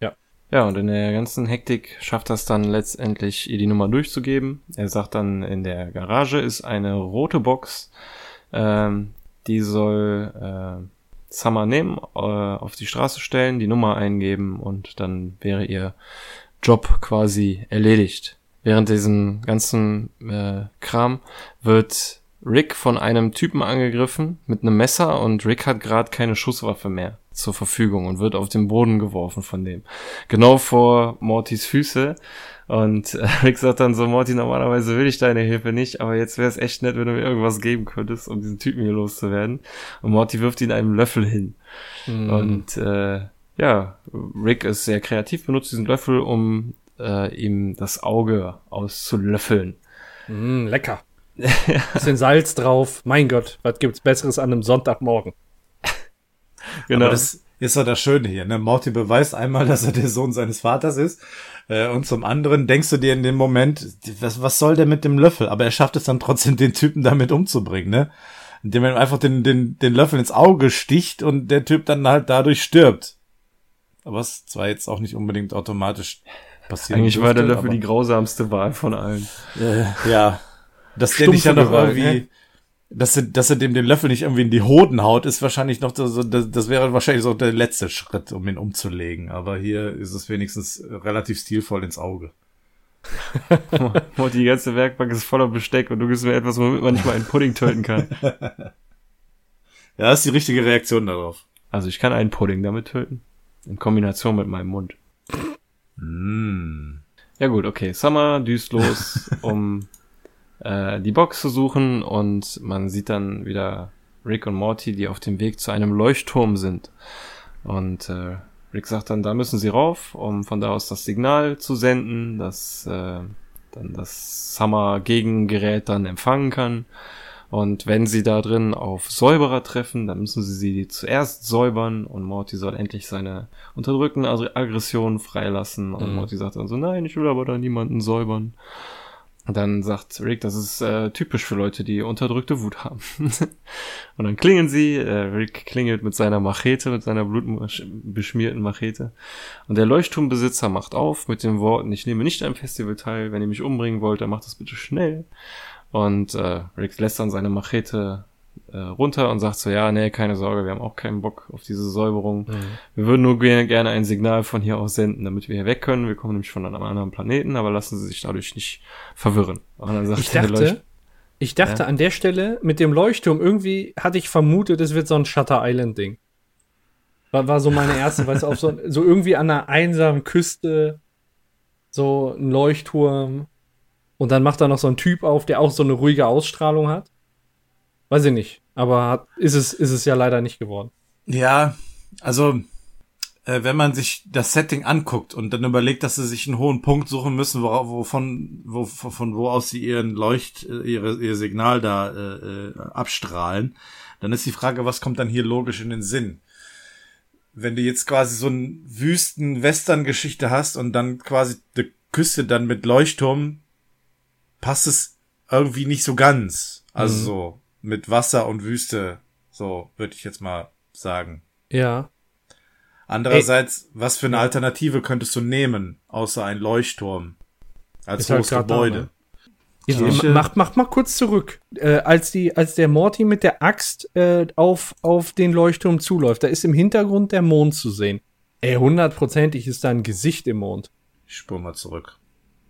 Ja. Ja, und in der ganzen Hektik schafft das dann letztendlich, ihr die Nummer durchzugeben. Er sagt dann, in der Garage ist eine rote Box, ähm, die soll äh, Summer nehmen, äh, auf die Straße stellen, die Nummer eingeben und dann wäre ihr Job quasi erledigt. Während diesem ganzen äh, Kram wird Rick von einem Typen angegriffen mit einem Messer und Rick hat gerade keine Schusswaffe mehr zur Verfügung und wird auf den Boden geworfen von dem. Genau vor Mortys Füße. Und äh, Rick sagt dann so, Morty, normalerweise will ich deine Hilfe nicht, aber jetzt wäre es echt nett, wenn du mir irgendwas geben könntest, um diesen Typen hier loszuwerden. Und Morty wirft ihn einem Löffel hin. Mhm. Und äh, ja, Rick ist sehr kreativ, benutzt diesen Löffel, um äh, ihm das Auge auszulöffeln. Mm, lecker. Bisschen Salz drauf. Mein Gott, was gibt's Besseres an einem Sonntagmorgen? Genau. Aber das ist doch das Schöne hier. Ne? Morty beweist einmal, dass er der Sohn seines Vaters ist. Äh, und zum anderen denkst du dir in dem Moment, was, was soll der mit dem Löffel? Aber er schafft es dann trotzdem, den Typen damit umzubringen, ne? Indem er ihm einfach den, den, den Löffel ins Auge sticht und der Typ dann halt dadurch stirbt. Aber es zwar jetzt auch nicht unbedingt automatisch passiert. Eigentlich war der Löffel die grausamste Wahl von allen. Äh, ja. Dass der nicht ja noch irgendwie, ne? dass er, dass er dem den Löffel nicht irgendwie in die Hoden haut, ist wahrscheinlich noch so, das, das wäre wahrscheinlich so der letzte Schritt, um ihn umzulegen. Aber hier ist es wenigstens relativ stilvoll ins Auge. Die ganze Werkbank ist voller Besteck und du gibst mir etwas, womit man nicht mal einen Pudding töten kann. Ja, das ist die richtige Reaktion darauf. Also ich kann einen Pudding damit töten. In Kombination mit meinem Mund. Mm. Ja gut, okay. Summer düst los, um äh, die Box zu suchen und man sieht dann wieder Rick und Morty, die auf dem Weg zu einem Leuchtturm sind. Und äh, Rick sagt dann, da müssen sie rauf, um von da aus das Signal zu senden, dass äh, dann das Summer-Gegengerät dann empfangen kann. Und wenn sie da drin auf Säuberer treffen, dann müssen sie sie zuerst säubern und Morty soll endlich seine unterdrückten Ag- Aggressionen freilassen. Und Mhm. Morty sagt dann so, nein, ich will aber da niemanden säubern. Und dann sagt Rick, das ist äh, typisch für Leute, die unterdrückte Wut haben. und dann klingen sie, äh, Rick klingelt mit seiner Machete, mit seiner blutbeschmierten Machete. Und der Leuchtturmbesitzer macht auf mit den Worten, ich nehme nicht am Festival teil, wenn ihr mich umbringen wollt, dann macht das bitte schnell. Und äh, Rick lässt dann seine Machete äh, runter und sagt so, ja, nee, keine Sorge, wir haben auch keinen Bock auf diese Säuberung. Wir würden nur ge- gerne ein Signal von hier aus senden, damit wir hier weg können. Wir kommen nämlich von einem anderen Planeten, aber lassen Sie sich dadurch nicht verwirren. Und dann sagt Ich der Leucht- dachte, ich dachte Ja. an der Stelle mit dem Leuchtturm, irgendwie hatte ich vermutet, es wird so ein Shutter Island Ding. War, war so meine erste, weißt du, auf so, so irgendwie an einer einsamen Küste, so ein Leuchtturm. Und dann macht da noch so ein Typ auf, der auch so eine ruhige Ausstrahlung hat. Weiß ich nicht. Aber ist, es, ist es ja leider nicht geworden. Ja, also äh, wenn man sich das Setting anguckt und dann überlegt, dass sie sich einen hohen Punkt suchen müssen, wo, wovon, wo, von wo aus sie ihren Leucht, äh, ihre, ihr Signal da äh, äh, abstrahlen, dann ist die Frage, was kommt dann hier logisch in den Sinn? Wenn du jetzt quasi so einen wüsten Western-Geschichte hast und dann quasi die Küste dann mit Leuchtturm, passt es irgendwie nicht so ganz. Also Mhm. so mit Wasser und Wüste, so würde ich jetzt mal sagen. Ja. Andererseits, was für eine Alternative könntest du nehmen, außer ein Leuchtturm? Als halt hohes da, Gebäude. ne? Jetzt, Ja. äh, mach, mach mal kurz zurück. Äh, als, die, als der Morty mit der Axt äh, auf, auf den Leuchtturm zuläuft, da ist im Hintergrund der Mond zu sehen. Ey, hundertprozentig ist da ein Gesicht im Mond. Ich spur mal zurück.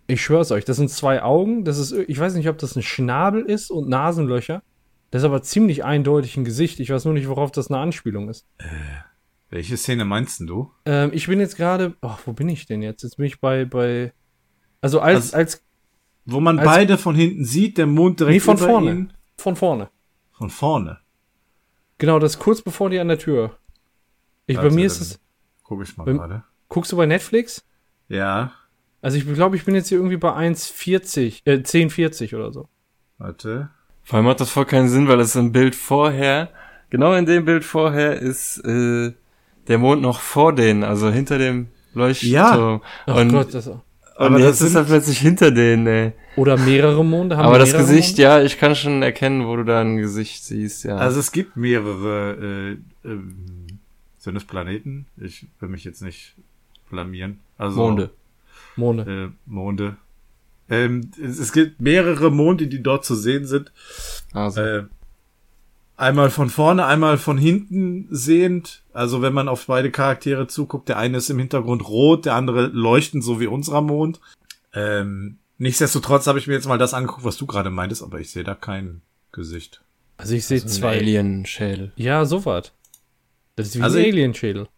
Ich schwör's euch, das sind zwei Augen. Das ist, ich weiß nicht, ob das ein Schnabel ist und Nasenlöcher. Das ist aber ziemlich eindeutig ein Gesicht. Ich weiß nur nicht, worauf das eine Anspielung ist. Welche Szene meinst denn du? Ähm, ich bin jetzt gerade. Ach, wo bin ich denn jetzt? Jetzt bin ich bei. bei also als, Also- als Wo man Also- beide von hinten sieht, der Mond direkt Nee, von vorne. ihn. von vorne. Von vorne. Genau, das ist kurz bevor die an der Tür. Ich, bei Warte, mir ist es. Guck ich mal Beim- gerade. Guckst du bei Netflix? Ja, Also ich glaube, ich bin jetzt hier irgendwie bei 1,40, äh, 10,40 oder so. warte. Vor allem macht das voll keinen Sinn, weil es im Bild vorher, genau in dem Bild vorher ist äh, der Mond noch vor denen, also hinter dem Leuchtturm. Ach und, Gott, das, und Aber jetzt das ist er plötzlich hinter denen, ey. oder mehrere Monde haben Aber das Gesicht, Monde? ja, ich kann schon erkennen, wo du da ein Gesicht siehst, ja. Also es gibt mehrere, äh, ähm, sind es Planeten? Ich will mich jetzt nicht blamieren. Also, Monde. Monde. Äh, Monde. Ähm, es, gibt mehrere Monde, die dort zu sehen sind. Also, Äh, einmal von vorne, einmal von hinten sehend. Also wenn man auf beide Charaktere zuguckt, der eine ist im Hintergrund rot, der andere leuchtend, so wie unserer Mond. Ähm, nichtsdestotrotz habe ich mir jetzt mal das angeguckt, was du gerade meintest, aber ich sehe da kein Gesicht. Also ich sehe so ein zwei. Alien-Schädel. Ja, so was. Das ist wie Also ein ich- Alien-Schädel.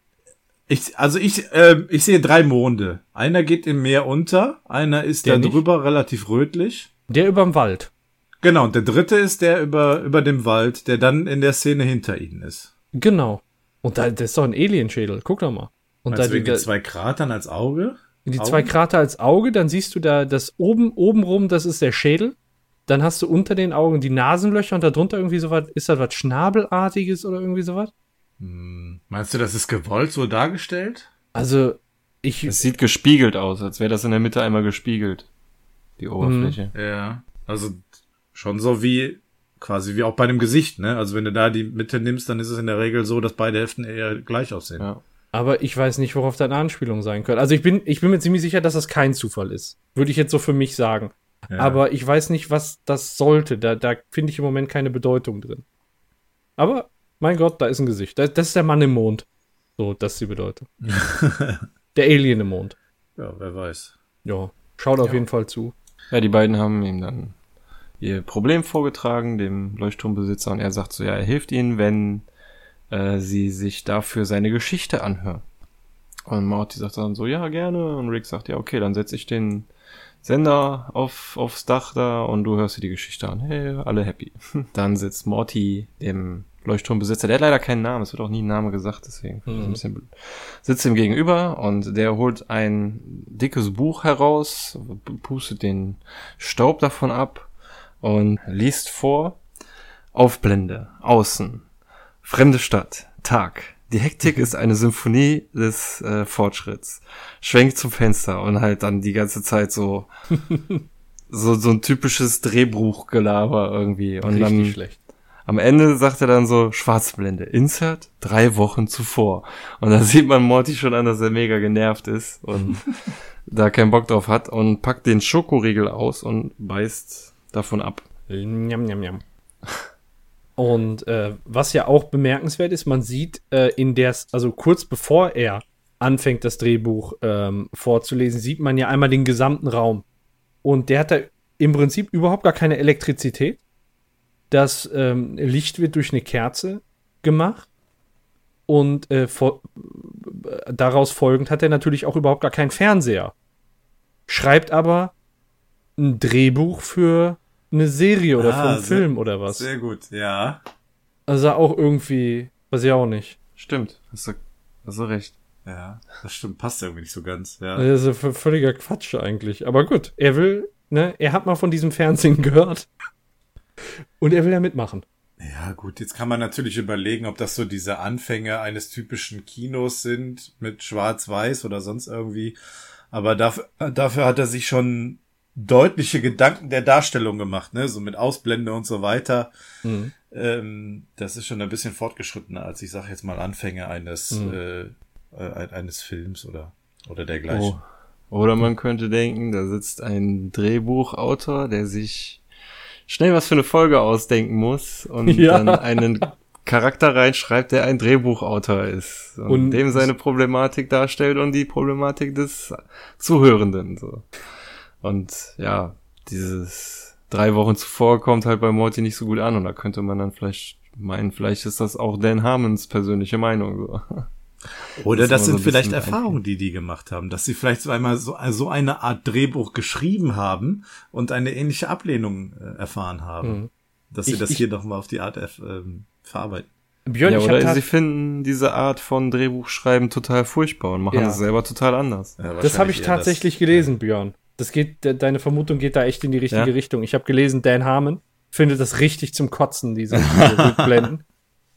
Ich, also ich, äh, ich sehe drei Monde. Einer geht im Meer unter, einer ist Der da nicht? drüber relativ rötlich. Der überm Wald. Genau, und der dritte ist der über, über dem Wald, der dann in der Szene hinter ihnen ist. Genau. Und da, das ist doch ein Alienschädel. Guck doch mal. Und da Also die, wegen da, den zwei Kratern als Auge? die Augen? zwei Krater als Auge, dann siehst du da das oben, oben rum, das ist der Schädel. Dann hast du unter den Augen die Nasenlöcher und darunter irgendwie sowas, ist das was Schnabelartiges oder irgendwie sowas? Meinst du, das ist gewollt so dargestellt? Also, ich, Es sieht gespiegelt aus, als wäre das in der Mitte einmal gespiegelt. Die Oberfläche. Ja. Also schon so wie quasi wie auch bei dem Gesicht, ne? Also wenn du da die Mitte nimmst, dann ist es in der Regel so, dass beide Hälften eher gleich aussehen. Ja. aber ich weiß nicht, worauf das eine Anspielung sein könnte. Also ich bin, ich bin mir ziemlich sicher, dass das kein Zufall ist. Würde ich jetzt so für mich sagen. Ja. Aber ich weiß nicht, was das sollte. Da, da finde ich im Moment keine Bedeutung drin. Aber, mein Gott, da ist ein Gesicht. Das, das ist der Mann im Mond. So, das ist die Bedeutung. der Alien im Mond. ja, wer weiß. Ja, schaut auf jeden Fall zu. Ja, die beiden haben ihm dann ihr Problem vorgetragen, dem Leuchtturmbesitzer, und er sagt so, ja, er hilft ihnen, wenn äh, sie sich dafür seine Geschichte anhören. Und Morty sagt dann so, ja, gerne. Und Rick sagt, ja, okay, dann setze ich den Sender auf, aufs Dach da und du hörst dir die Geschichte an. Hey, alle happy. Dann sitzt Morty dem Leuchtturmbesitzer, der hat leider keinen Namen, es wird auch nie ein Name gesagt, deswegen blöd. Sitzt ihm gegenüber und der holt ein dickes Buch heraus, pustet den Staub davon ab und liest vor. Aufblende, außen, fremde Stadt, Tag. Die Hektik ist eine Symphonie des äh, Fortschritts. Schwenkt zum Fenster und halt dann die ganze Zeit so so so ein typisches Drehbuchgelaber irgendwie und Richtig dann schlecht. Am Ende sagt er dann so, Schwarzblende, Insert, drei Wochen zuvor. Und da sieht man Morty schon an, dass er mega genervt ist und da keinen Bock drauf hat und packt den Schokoriegel aus und beißt davon ab. Njam, njam, njam. Und äh, was ja auch bemerkenswert ist, man sieht äh, in der, also kurz bevor er anfängt, das Drehbuch ähm, vorzulesen, sieht man ja einmal den gesamten Raum. Und der hat da im Prinzip überhaupt gar keine Elektrizität. Das ähm, Licht wird durch eine Kerze gemacht. Und äh, vor, daraus folgend hat er natürlich auch überhaupt gar keinen Fernseher. Schreibt aber ein Drehbuch für eine Serie oder für Ah, einen sehr- Film oder was. Sehr gut, ja. Also auch irgendwie, weiß ich auch nicht. Stimmt, hast du, hast du recht. Ja, das stimmt, passt irgendwie nicht so ganz, ja. Das ist völliger Quatsch eigentlich. Aber gut, er will, ne, er hat mal von diesem Fernsehen gehört. Und er will ja mitmachen. Ja, gut, jetzt kann man natürlich überlegen, ob das so diese Anfänge eines typischen Kinos sind mit Schwarz-Weiß oder sonst irgendwie. Aber dafür, dafür hat er sich schon deutliche Gedanken der Darstellung gemacht, ne, so mit Ausblende und so weiter. Mhm. Ähm, das ist schon ein bisschen fortgeschrittener als ich sag jetzt mal Anfänge eines Mhm. äh, äh, eines Films oder oder dergleichen. Oh. Oder man könnte denken, da sitzt ein Drehbuchautor, der sich schnell was für eine Folge ausdenken muss und Ja. dann einen Charakter reinschreibt, der ein Drehbuchautor ist und, Und- dem seine Problematik darstellt und die Problematik des Zuhörenden. So. Und ja, dieses drei Wochen zuvor kommt halt bei Morty nicht so gut an und da könnte man dann vielleicht meinen, vielleicht ist das auch Dan Harmons persönliche Meinung. So. Oder Das das sind so vielleicht Erfahrungen, die die gemacht haben, dass sie vielleicht so einmal so, so eine Art Drehbuch geschrieben haben und eine ähnliche Ablehnung äh, erfahren haben. Mhm. Dass sie Ich- das ich- hier noch mal auf die Art erf- ähm, verarbeiten. Björn, ja, ich oder sie finden diese Art von Drehbuchschreiben total furchtbar und machen Ja. das selber total anders. Ja, das habe ich tatsächlich gelesen, Björn. Das geht, de deine Vermutung geht da echt in die richtige Ja? Richtung. Ich habe gelesen, Dan Harmon findet das richtig zum Kotzen, diese, diese Rückblenden.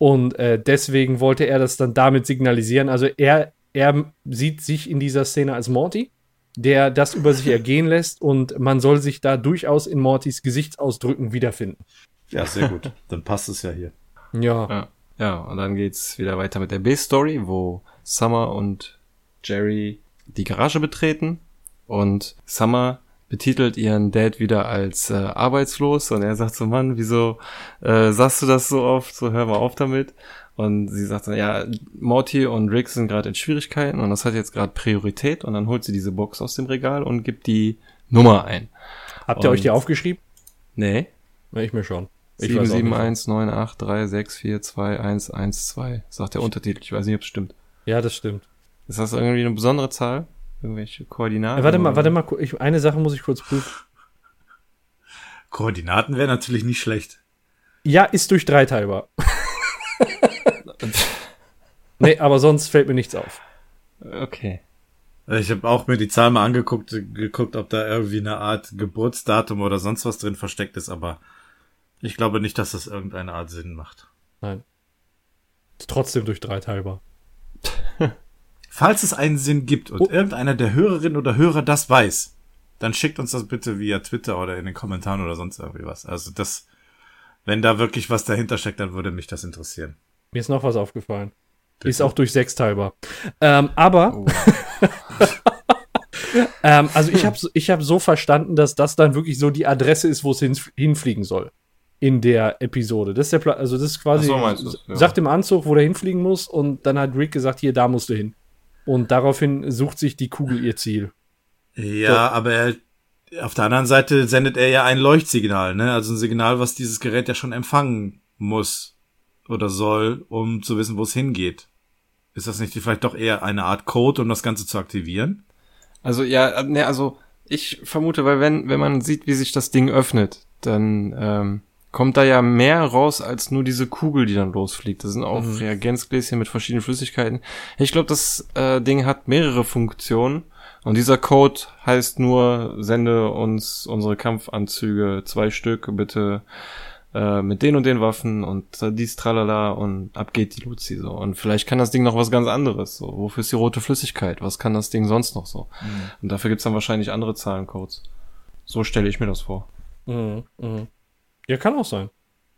Und äh, deswegen wollte er das dann damit signalisieren. Also er, er sieht sich in dieser Szene als Morty, der das über sich ergehen lässt und man soll sich da durchaus in Mortys Gesichtsausdrücken wiederfinden. Ja, sehr gut. Dann passt es ja hier. Ja. Ja. ja, und dann geht's wieder weiter mit der B-Story, wo Summer und Jerry die Garage betreten und Summer betitelt ihren Dad wieder als äh, arbeitslos und er sagt so, Mann, wieso äh, sagst du das so oft? So, hör mal auf damit. Und sie sagt dann, ja, Morty und Rick sind gerade in Schwierigkeiten und das hat jetzt gerade Priorität und dann holt sie diese Box aus dem Regal und gibt die Nummer ein. Habt ihr Und- euch die aufgeschrieben? Nee, Ich mir schon. Ich weiß auch nicht. 7719836421112, sagt der Untertitel. Ich weiß nicht, ob es stimmt. Ja, das stimmt. Ist das irgendwie eine besondere Zahl? Irgendwelche Koordinaten? Äh, warte mal, warte mal, ich, eine Sache muss ich kurz prüfen. Koordinaten wäre natürlich nicht schlecht. Ja, ist durch drei teilbar. nee, aber sonst fällt mir nichts auf. Okay. Ich habe auch mir die Zahl mal angeguckt, geguckt, ob da irgendwie eine Art Geburtsdatum oder sonst was drin versteckt ist, aber ich glaube nicht, dass das irgendeine Art Sinn macht. Nein. Ist trotzdem durch drei teilbar. Falls es einen Sinn gibt und Oh. irgendeiner der Hörerinnen oder Hörer das weiß, dann schickt uns das bitte via Twitter oder in den Kommentaren oder sonst irgendwie was. Also das, wenn da wirklich was dahinter steckt, dann würde mich das interessieren. Mir ist noch was aufgefallen. Ist auch durch sechs teilbar. Ähm, aber, Oh. ähm, also ich habe ich hab so verstanden, dass das dann wirklich so die Adresse ist, wo es hin, hinfliegen soll. In der Episode. Das ist der Pla also das ist quasi, Ach so, du ja. sagt im Anzug, wo der hinfliegen muss und dann hat Rick gesagt, hier, da musst du hin. Und daraufhin sucht sich die Kugel ihr Ziel. Ja, aber er, auf der anderen Seite sendet er ja ein Leuchtsignal, ne? Also ein Signal, was dieses Gerät ja schon empfangen muss oder soll, um zu wissen, wo es hingeht. Ist das nicht vielleicht doch eher eine Art Code, um das Ganze zu aktivieren? Also ja, ne, also ich vermute, weil wenn, wenn man sieht, wie sich das Ding öffnet, dann ähm, kommt da ja mehr raus als nur diese Kugel, die dann losfliegt. Das sind auch Mhm. Reagenzgläschen mit verschiedenen Flüssigkeiten. Ich glaube, das äh, Ding hat mehrere Funktionen. Und dieser Code heißt nur, sende uns unsere Kampfanzüge, zwei Stück, bitte äh, mit den und den Waffen und äh, dies, tralala und ab geht die Luzi so. Und vielleicht kann das Ding noch was ganz anderes. So, wofür ist die rote Flüssigkeit? Was kann das Ding sonst noch so? Und dafür gibt's dann wahrscheinlich andere Zahlencodes. So stelle ich mir das vor. Mhm, mhm. Ja, kann auch sein.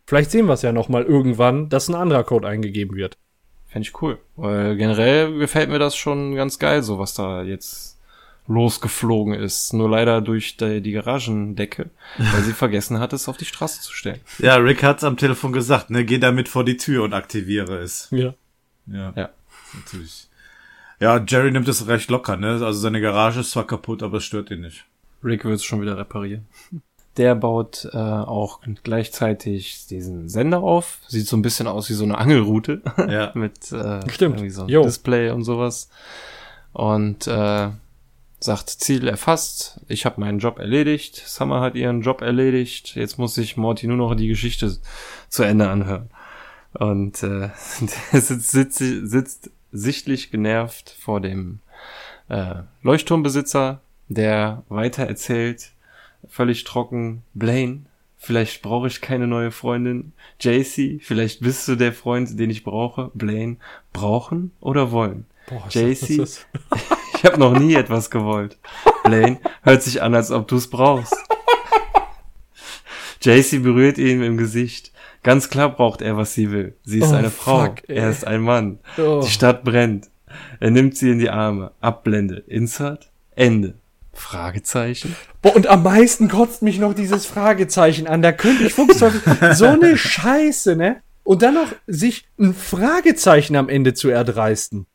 Vielleicht sehen wir es ja noch mal irgendwann, dass ein anderer Code eingegeben wird. Fände ich cool. Weil generell gefällt mir das schon ganz geil, so was da jetzt losgeflogen ist. Nur leider durch die, die Garagendecke, weil sie vergessen hat, es auf die Straße zu stellen. Ja, Rick hat's am Telefon gesagt, ne? Geh damit vor die Tür und aktiviere es. Ja. Ja. Ja. Natürlich. Ja, Jerry nimmt es recht locker, ne? Also seine Garage ist zwar kaputt, aber es stört ihn nicht. Rick wird es schon wieder reparieren. Der baut äh, auch gleichzeitig diesen Sender auf. Sieht so ein bisschen aus wie so eine Angelroute. Ja. mit äh, Stimmt. irgendwie so einem Jo. Display und sowas. Und äh, sagt Ziel erfasst, ich habe meinen Job erledigt, Summer hat ihren Job erledigt, jetzt muss ich Morty nur noch die Geschichte zu Ende anhören. Und äh, der sitzt, sitzt, sitzt sichtlich genervt vor dem äh, Leuchtturmbesitzer, der weiter erzählt, völlig trocken, Blaine, vielleicht brauche ich keine neue Freundin, JC, vielleicht bist du der Freund, den ich brauche, Blaine, brauchen oder wollen? Boah, JC? das Ich habe noch nie etwas gewollt. Blaine, hört sich an, als ob du es brauchst. JC berührt ihn im Gesicht. Ganz klar braucht er, was sie will. Sie ist Oh, eine Frau. fuck, er ist ein Mann. Oh. Die Stadt brennt. Er nimmt sie in die Arme. Abblende. Insert. Ende. Fragezeichen. Boah, und am meisten kotzt mich noch dieses Fragezeichen an. Da könnte ich Fuchsteufel. so eine Scheiße, ne? Und dann noch sich ein Fragezeichen am Ende zu erdreisten.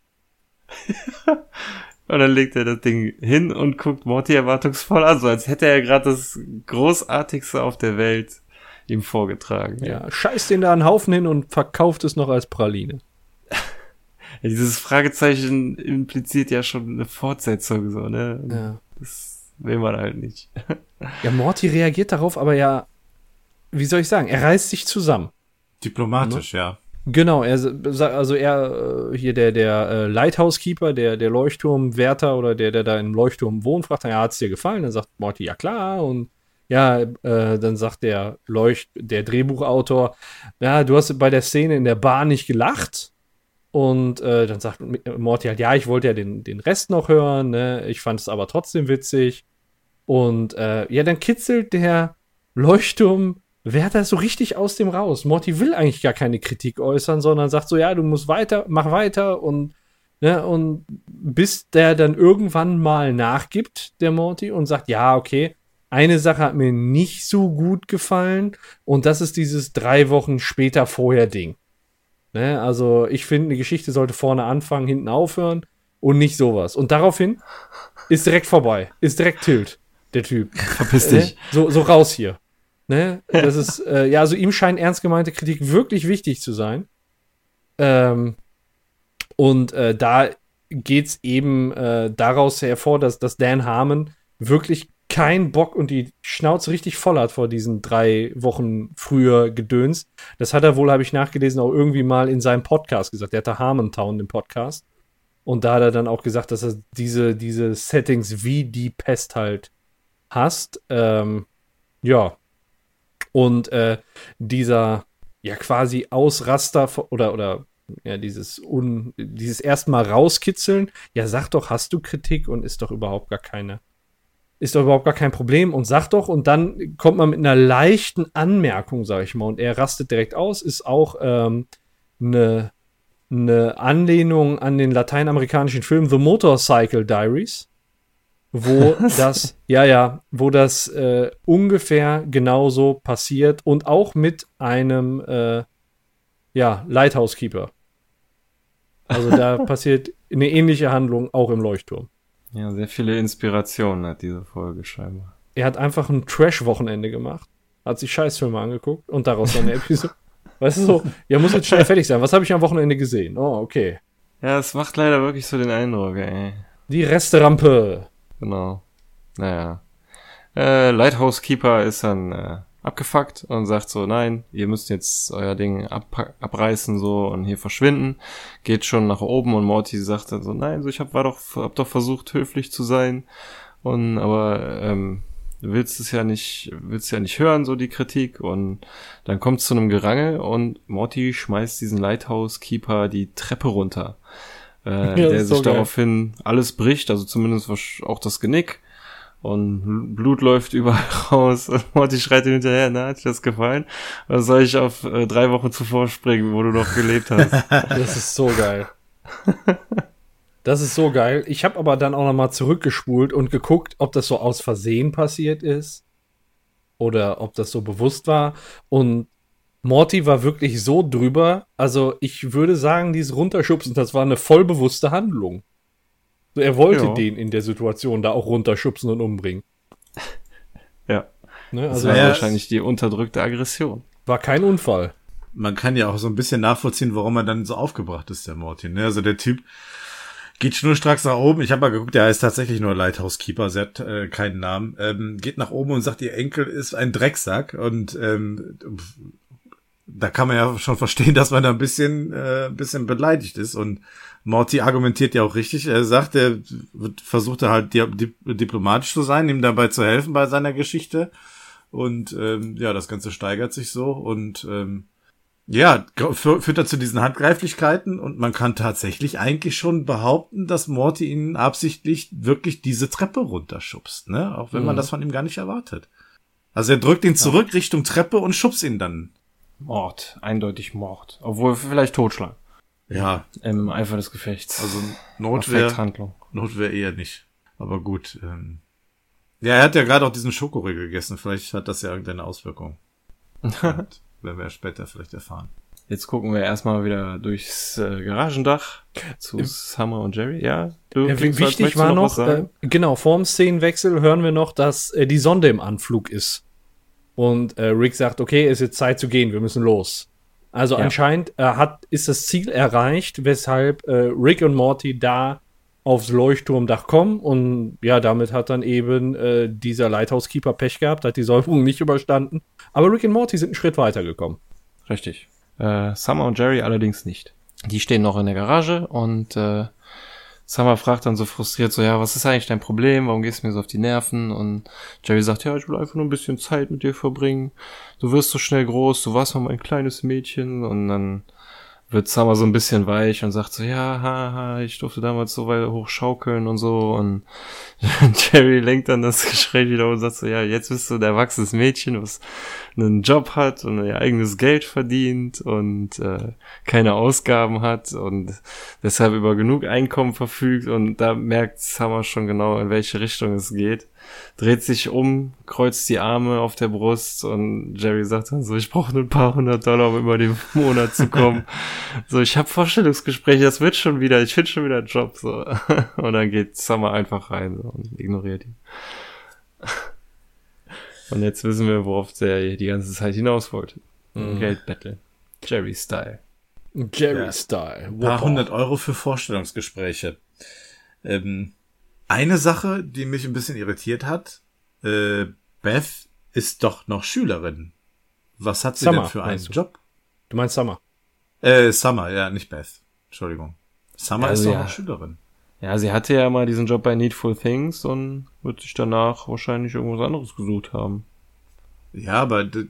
Und dann legt er das Ding hin und guckt Morty erwartungsvoll an, so als hätte er gerade das Großartigste auf der Welt ihm vorgetragen. Ja, scheißt den da einen Haufen hin und verkauft es noch als Praline. Ja, dieses Fragezeichen impliziert ja schon eine Fortsetzung, so, ne? Ja. Das will man halt nicht. Ja, Morty reagiert darauf, aber ja, wie soll ich sagen, er reißt sich zusammen. Diplomatisch, ja. Genau, er sagt, also er, äh, hier der, der äh, Lighthouse-Keeper, der, der Leuchtturmwärter oder der, der da im Leuchtturm wohnt, fragt dann, ja, hat's dir gefallen? Dann sagt Morty, ja klar. Und ja, äh, dann sagt der Leucht, der Drehbuchautor, ja, du hast bei der Szene in der Bar nicht gelacht. Und äh, dann sagt Morty halt, ja, ich wollte ja den, den Rest noch hören, ne? Ich fand es aber trotzdem witzig. Und äh, ja, dann kitzelt der Leuchtturmwärter so richtig aus dem raus. Morty will eigentlich gar keine Kritik äußern, sondern sagt so, ja, du musst weiter, mach weiter und ne, und bis der dann irgendwann mal nachgibt, der Morty, und sagt, ja, okay, eine Sache hat mir nicht so gut gefallen und das ist dieses drei Wochen später vorher Ding. Ne, also ich finde, eine Geschichte sollte vorne anfangen, hinten aufhören und nicht sowas. Und daraufhin ist direkt vorbei, ist direkt tilt, der Typ. Verpiss Ne? dich. So, so raus hier. Ne? Das ist, äh, ja, also ihm scheint ernst gemeinte Kritik wirklich wichtig zu sein. Ähm, und äh, da geht's eben äh, daraus hervor, dass, dass Dan Harmon wirklich keinen Bock und die Schnauze richtig voll hat vor diesen drei Wochen früher Gedöns. Das hat er wohl, habe ich nachgelesen, auch irgendwie mal in seinem Podcast gesagt. Der hatte Harmontown, den Podcast. Und da hat er dann auch gesagt, dass er diese, diese Settings wie die Pest halt hasst. Ähm, ja. Und äh, dieser ja quasi Ausraster oder, oder ja, dieses, un, dieses erstmal rauskitzeln, ja, sag doch, hast du Kritik und ist doch überhaupt gar keine ist doch überhaupt gar kein Problem und sagt doch, und dann kommt man mit einer leichten Anmerkung, sag ich mal, und er rastet direkt aus, ist auch ähm, eine, eine Anlehnung an den lateinamerikanischen Film The Motorcycle Diaries, wo das, ja, ja, wo das äh, ungefähr genauso passiert und auch mit einem, äh, ja, Lighthouse Keeper. Also da passiert eine ähnliche Handlung auch im Leuchtturm. Ja, sehr viele Inspirationen hat diese Folge scheinbar. Er hat einfach ein Trash-Wochenende gemacht, hat sich Scheißfilme angeguckt und daraus dann eine Episode. weißt du so, ja, muss jetzt schnell fertig sein. Was habe ich am Wochenende gesehen? Oh, okay. Ja, es macht leider wirklich so den Eindruck, ey. Die Resterampe. Genau. Naja. Äh, Lighthouse Keeper ist dann äh, abgefuckt und sagt so, nein, ihr müsst jetzt euer Ding ab abreißen so und hier verschwinden. Geht schon nach oben und Morty sagt dann so, nein, so ich hab, war doch, hab doch versucht höflich zu sein und aber ähm, du willst es ja nicht, willst ja nicht hören so die Kritik und dann kommt es zu einem Gerangel und Morty schmeißt diesen Lighthouse Keeper die Treppe runter. Äh, ja, der sich so daraufhin alles bricht, also zumindest auch das Genick und Blut läuft überall raus Morty schreit ihm hinterher, na, hat dir das gefallen? Oder soll ich auf äh, drei Wochen zuvor springen, wo du noch gelebt hast? das ist so geil. Das ist so geil. Ich habe aber dann auch noch mal zurückgespult und geguckt, ob das so aus Versehen passiert ist oder ob das so bewusst war. Und Morty war wirklich so drüber. Also ich würde sagen, dieses Runterschubsen, das war eine vollbewusste Handlung. Er wollte ja. den in der Situation da auch runterschubsen und umbringen. Ja. Ne, also das war ja wahrscheinlich die unterdrückte Aggression. War kein Unfall. Man kann ja auch so ein bisschen nachvollziehen, warum er dann so aufgebracht ist, der Martin. Ne? Also der Typ geht schnurstracks nach oben. Ich habe mal geguckt, der heißt tatsächlich nur Lighthouse Keeper, sie hat äh, keinen Namen. Ähm, geht nach oben und sagt, ihr Enkel ist ein Drecksack. Und ähm, da kann man ja schon verstehen, dass man da ein bisschen, äh, ein bisschen beleidigt ist. Und Morty argumentiert ja auch richtig. Er sagt, er versucht halt diplomatisch zu sein, ihm dabei zu helfen bei seiner Geschichte. Und ähm, ja, das Ganze steigert sich so und ähm, ja, führt dazu diesen Handgreiflichkeiten und man kann tatsächlich eigentlich schon behaupten, dass Morty ihn absichtlich wirklich diese Treppe runterschubst, ne? Auch wenn mhm. man das von ihm gar nicht erwartet. Also er drückt ihn zurück ja. Richtung Treppe und schubst ihn dann. Mord, eindeutig Mord. Obwohl vielleicht Totschlag. Ja. Im Eifer des Gefechts. Also Notwehr. Notwehr eher nicht. Aber gut. Ähm. Ja, er hat ja gerade auch diesen Schokoriegel gegessen. Vielleicht hat das ja irgendeine Auswirkung. Und werden wir ja später vielleicht erfahren. Jetzt gucken wir erstmal wieder durchs äh, Garagendach zu Im Summer und Jerry. Ja, du ja, wichtig war noch, noch äh, genau, vorm Szenenwechsel hören wir noch, dass äh, die Sonde im Anflug ist. Und äh, Rick sagt, okay, es ist jetzt Zeit zu gehen, wir müssen los. Also ja. anscheinend äh, hat, ist das Ziel erreicht, weshalb äh, Rick und Morty da aufs Leuchtturmdach kommen und ja, damit hat dann eben äh, dieser Lighthouse Keeper Pech gehabt, hat die Säuberung nicht überstanden. Aber Rick und Morty sind einen Schritt weitergekommen. Richtig. Äh, Summer und Jerry allerdings nicht. Die stehen noch in der Garage und äh, Summer fragt dann so frustriert so, ja, was ist eigentlich dein Problem? Warum gehst du mir so auf die Nerven? Und Jerry sagt, ja, ich will einfach nur ein bisschen Zeit mit dir verbringen. Du wirst so schnell groß, du warst mal ein kleines Mädchen. Und dann wird Summer so ein bisschen weich und sagt so, ja, haha, ich durfte damals so weit hoch schaukeln und so. Und Jerry lenkt dann das Gespräch wieder und sagt so, ja, jetzt bist du ein erwachsenes Mädchen, was einen Job hat und ihr eigenes Geld verdient und äh, keine Ausgaben hat und deshalb über genug Einkommen verfügt. Und da merkt Summer schon genau, in welche Richtung es geht dreht sich um, kreuzt die Arme auf der Brust und Jerry sagt dann so, ich brauche nur ein paar hundert Dollar, um über den Monat zu kommen. so, ich habe Vorstellungsgespräche, das wird schon wieder, ich finde schon wieder einen Job. So. Und dann geht Summer einfach rein so, und ignoriert ihn. Und jetzt wissen wir, worauf der die ganze Zeit hinaus wollte. Mhm. Geld betteln. Jerry Style. Jerry ja. Style. Ein paar hundert Euro für Vorstellungsgespräche. Ähm, eine Sache, die mich ein bisschen irritiert hat, äh, Beth ist doch noch Schülerin. Was hat sie Summer, denn für einen du? Job? Du meinst Summer. Äh, Summer, ja, nicht Beth. Entschuldigung. Summer Also ist doch ja. noch Schülerin. Ja, sie hatte ja mal diesen Job bei Needful Things und wird sich danach wahrscheinlich irgendwas anderes gesucht haben. Ja, aber äh,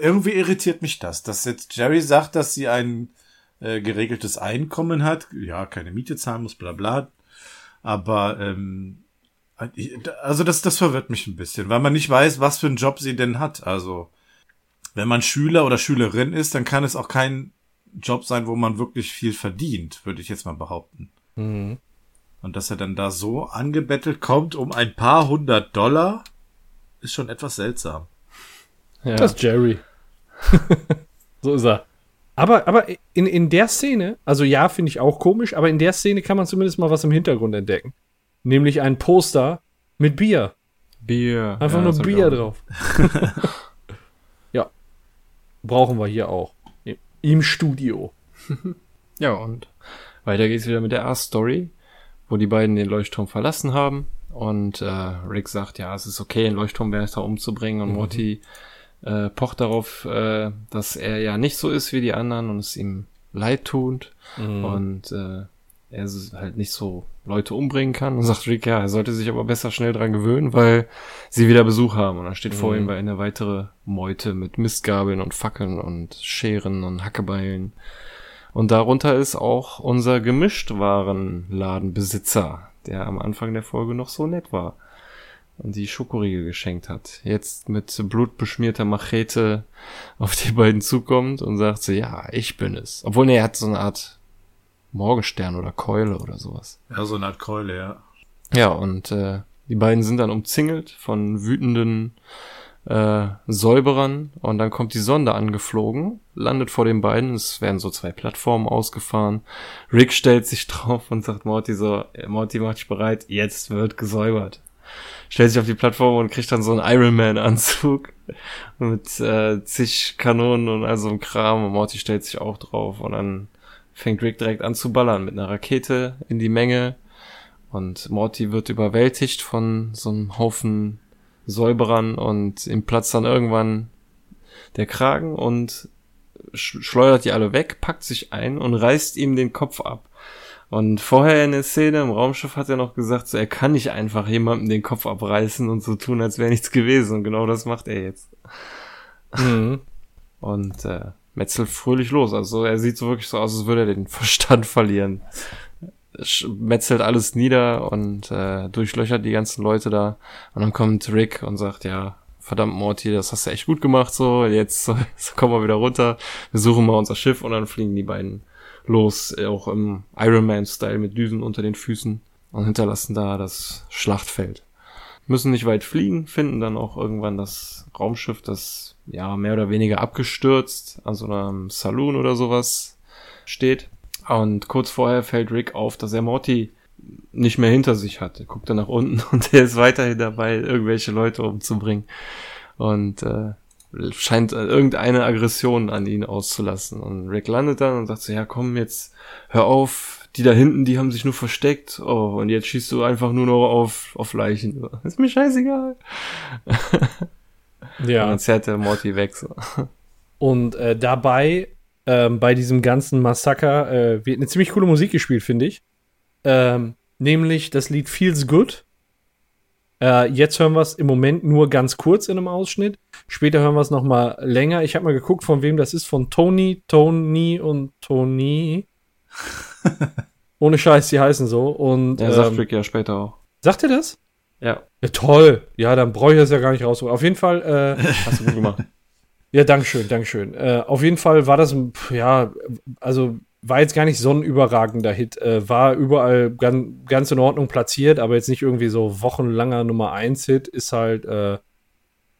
irgendwie irritiert mich das, dass jetzt Jerry sagt, dass sie ein äh, geregeltes Einkommen hat, ja, keine Miete zahlen muss, bla bla. Aber ähm, also das, das verwirrt mich ein bisschen, weil man nicht weiß, was für einen Job sie denn hat. Also wenn man Schüler oder Schülerin ist, dann kann es auch kein Job sein, wo man wirklich viel verdient, würde ich jetzt mal behaupten. Mhm. Und dass er dann da so angebettelt kommt um ein paar hundert Dollar, ist schon etwas seltsam. Ja. Das ist Jerry. so ist er. Aber, aber in, in der Szene, also ja, finde ich auch komisch, aber in der Szene kann man zumindest mal was im Hintergrund entdecken. Nämlich ein Poster mit Bier. Bier. Einfach ja, nur Bier drauf. ja. Brauchen wir hier auch. Im Studio. Ja, und weiter geht's wieder mit der A-Story, wo die beiden den Leuchtturm verlassen haben. Und äh, Rick sagt, ja, es ist okay, den Leuchtturmwärter umzubringen. Und Morty äh, pocht darauf, äh, dass er ja nicht so ist wie die anderen und es ihm leid tut. Und äh, er halt nicht so Leute umbringen kann. Und sagt Rick, ja, er sollte sich aber besser schnell dran gewöhnen, weil sie wieder Besuch haben. Und dann steht vor ihm eine weitere Meute mit Mistgabeln und Fackeln und Scheren und Hackebeilen. Und darunter ist auch unser Gemischtwarenladenbesitzer, der am Anfang der Folge noch so nett war die Schokoriegel geschenkt hat. Jetzt mit blutbeschmierter Machete auf die beiden zukommt und sagt so, ja, ich bin es. Obwohl, nee, er hat so eine Art Morgenstern oder Keule oder sowas. Ja, so eine Art Keule, ja. Ja, und äh, die beiden sind dann umzingelt von wütenden äh, Säuberern und dann kommt die Sonde angeflogen, landet vor den beiden, es werden so zwei Plattformen ausgefahren. Rick stellt sich drauf und sagt Morty so, äh, Morty macht dich bereit, jetzt wird gesäubert. Stellt sich auf die Plattform und kriegt dann so einen Iron Man Anzug mit äh, zig Kanonen und all so einem Kram und Morty stellt sich auch drauf und dann fängt Rick direkt an zu ballern mit einer Rakete in die Menge und Morty wird überwältigt von so einem Haufen Säuberern und ihm platzt dann irgendwann der Kragen und sch schleudert die alle weg, packt sich ein und reißt ihm den Kopf ab. Und vorher in der Szene im Raumschiff hat er noch gesagt, so, er kann nicht einfach jemandem den Kopf abreißen und so tun, als wäre nichts gewesen. Und genau das macht er jetzt. Mhm. Und äh, metzelt fröhlich los. Also er sieht so wirklich so aus, als würde er den Verstand verlieren. Metzelt alles nieder und äh, durchlöchert die ganzen Leute da. Und dann kommt Rick und sagt, ja, verdammt Morty, das hast du echt gut gemacht so. Jetzt so, so kommen wir wieder runter. Wir suchen mal unser Schiff und dann fliegen die beiden los, äh, auch im Iron Man-Style mit Düsen unter den Füßen und hinterlassen da das Schlachtfeld müssen nicht weit fliegen, finden dann auch irgendwann das Raumschiff, das ja mehr oder weniger abgestürzt an so einem Saloon oder sowas steht. Und kurz vorher fällt Rick auf, dass er Morty nicht mehr hinter sich hat. Er guckt dann nach unten und er ist weiterhin dabei, irgendwelche Leute umzubringen. Und äh, scheint äh, irgendeine Aggression an ihn auszulassen. Und Rick landet dann und sagt so, ja komm, jetzt hör auf, die da hinten, die haben sich nur versteckt. Oh, und jetzt schießt du einfach nur noch auf, auf Leichen. Ist mir scheißegal. Und Ja. dann zerrt der Morty weg. So. Und äh, dabei, ähm, bei diesem ganzen Massaker, äh, wird eine ziemlich coole Musik gespielt, finde ich. Ähm, nämlich das Lied Feels Good. Äh, jetzt hören wir es im Moment nur ganz kurz in einem Ausschnitt. Später hören wir es noch mal länger. Ich habe mal geguckt, von wem das ist. Von Tony, Tony und Tony. Ohne Scheiß, die heißen so. Und Ja, sagt ähm, Rick ja später auch. sagt ihr das? Ja, Ja, toll. Ja, dann brauche ich das ja gar nicht rausholen. Auf jeden Fall, äh, hast du gut gemacht. ja, Dankeschön, Dankeschön. Äh, auf jeden Fall war das, ja, also war jetzt gar nicht so ein überragender Hit. Äh, war überall ganz, ganz in Ordnung platziert, aber jetzt nicht irgendwie so wochenlanger Nummer 1 Hit. Ist halt, äh,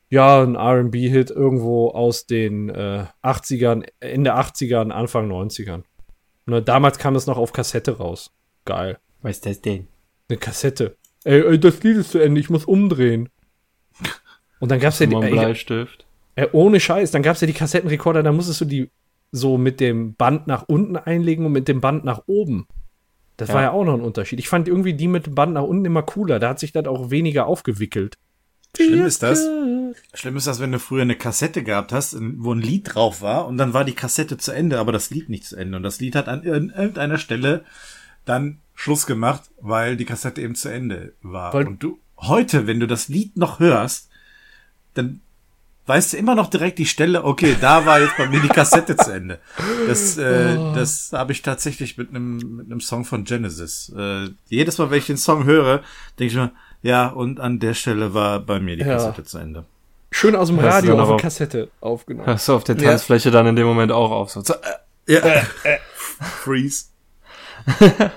ja, ein RB-Hit irgendwo aus den äh, 80ern, Ende 80ern, Anfang 90ern. Ne, damals kam das noch auf Kassette raus. Geil. Was ist das denn? Eine Kassette. Ey, ey, das Lied ist zu Ende, ich muss umdrehen. Und dann gab's ja die, Bleistift. ey, ohne Scheiß, dann gab's ja die Kassettenrekorder, da musstest du die so mit dem Band nach unten einlegen und mit dem Band nach oben. Das Ja. war ja auch noch ein Unterschied. Ich fand irgendwie die mit dem Band nach unten immer cooler. Da hat sich das auch weniger aufgewickelt. Schlimm ist das. Schlimm ist das, wenn du früher eine Kassette gehabt hast, wo ein Lied drauf war und dann war die Kassette zu Ende, aber das Lied nicht zu Ende. Und das Lied hat an ir- irgendeiner Stelle dann Schluss gemacht, weil die Kassette eben zu Ende war. Weil- und du heute, wenn du das Lied noch hörst, dann weißt du immer noch direkt die Stelle, okay, da war jetzt bei mir die Kassette zu Ende. Das, äh, Oh. das habe ich tatsächlich mit einem mit einem Song von Genesis. Äh, jedes Mal, wenn ich den Song höre, denke ich mir, ja, und an der Stelle war bei mir die Ja. Kassette zu Ende. Schön aus dem Hast Radio auf der Kassette aufgenommen. Hörst du auf der Ja. Tanzfläche dann in dem Moment auch auf. So, äh, Ja. Freeze.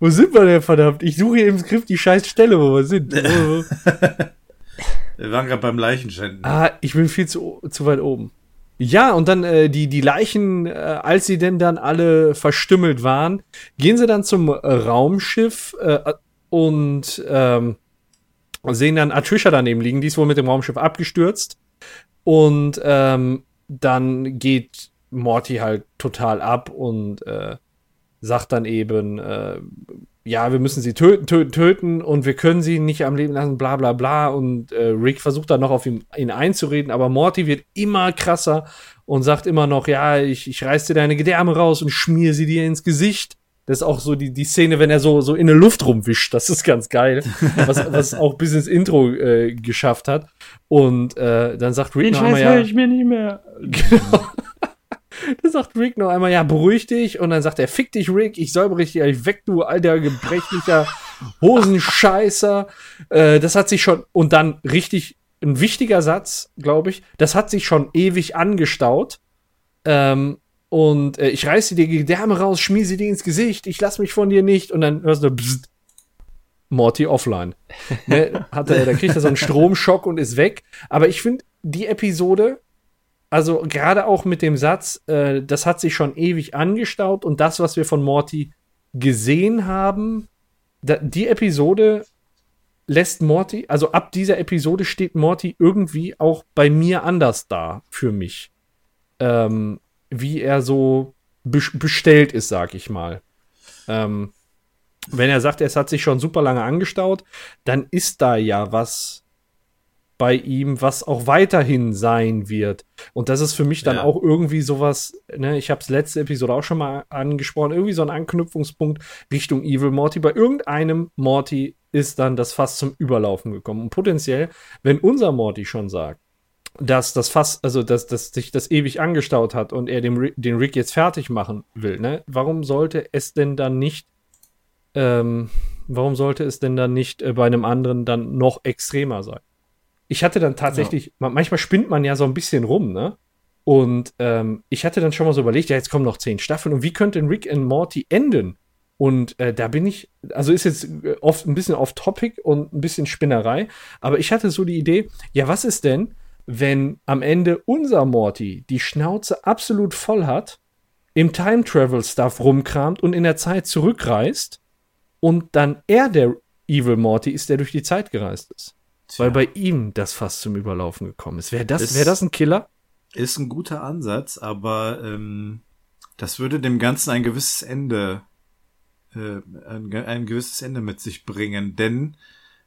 Wo sind wir denn, verdammt? Ich suche hier im Skript die scheiß Stelle, wo wir sind. Wir waren gerade beim Leichenschänden. ah, ich bin viel zu, zu weit oben. Ja, und dann äh, die, die Leichen, äh, als sie denn dann alle verstümmelt waren, gehen sie dann zum Raumschiff äh, und ähm, sehen dann Atricia daneben liegen. Die ist wohl mit dem Raumschiff abgestürzt. Und ähm, dann geht Morty halt total ab und äh, sagt dann eben, äh, ja, wir müssen sie töten, töten, töten und wir können sie nicht am Leben lassen, bla bla bla. Und äh, Rick versucht dann noch auf ihn, ihn einzureden, aber Morty wird immer krasser und sagt immer noch, ja, ich, ich reiß dir deine Gedärme raus und schmier sie dir ins Gesicht. Das ist auch so die, die Szene, wenn er so, so in der Luft rumwischt. Das ist ganz geil. Was, was auch bis ins Intro äh, geschafft hat. Und äh, dann sagt Rick Den Scheiß höre ja, ich mir nicht mehr. Genau. Dann sagt Rick noch einmal, ja, beruhig dich. Und dann sagt er, fick dich, Rick, ich säubere dich gleich weg, du alter gebrechlicher Hosenscheißer. Äh, das hat sich schon, und dann richtig, ein wichtiger Satz, glaube ich, das hat sich schon ewig angestaut. Ähm, und äh, ich reiße dir die Gedärme raus, schmier sie dir ins Gesicht, ich lass mich von dir nicht. Und dann hörst du, bzzzt, Morty offline. ne, hat er, da kriegt er so einen Stromschock und ist weg. Aber ich finde, die Episode, also gerade auch mit dem Satz, äh, das hat sich schon ewig angestaut und das, was wir von Morty gesehen haben, da, die Episode lässt Morty, also ab dieser Episode steht Morty irgendwie auch bei mir anders da für mich. Ähm, wie er so bes- bestellt ist, sag ich mal. Ähm, wenn er sagt, es hat sich schon super lange angestaut, dann ist da ja was bei ihm, was auch weiterhin sein wird. Und das ist für mich dann Ja. auch irgendwie sowas, ne, ich habe es letzte Episode auch schon mal angesprochen, irgendwie so ein Anknüpfungspunkt Richtung Evil Morty. Bei irgendeinem Morty ist dann das Fass zum Überlaufen gekommen. Und potenziell, wenn unser Morty schon sagt, dass das Fass, also dass, dass sich das ewig angestaut hat und er dem, den Rick jetzt fertig machen will, ne, warum sollte es denn dann nicht ähm, warum sollte es denn dann nicht äh, bei einem anderen dann noch extremer sein? Ich hatte dann tatsächlich, ma- manchmal spinnt man ja so ein bisschen rum, ne? Und ähm, ich hatte dann schon mal so überlegt, ja, jetzt kommen noch zehn Staffeln und wie könnte denn Rick and Morty enden? Und äh, da bin ich, also ist jetzt äh, oft ein bisschen off-topic und ein bisschen Spinnerei, aber ich hatte so die Idee, ja, was ist denn, wenn am Ende unser Morty die Schnauze absolut voll hat, im Time Travel Stuff rumkramt und in der Zeit zurückreist und dann er der Evil Morty ist, der durch die Zeit gereist ist. Weil bei ihm das fast zum Überlaufen gekommen ist. Wäre das, wäre das ein Killer? Ist ein guter Ansatz, aber ähm, das würde dem Ganzen ein gewisses Ende, äh, ein, ein gewisses Ende mit sich bringen, denn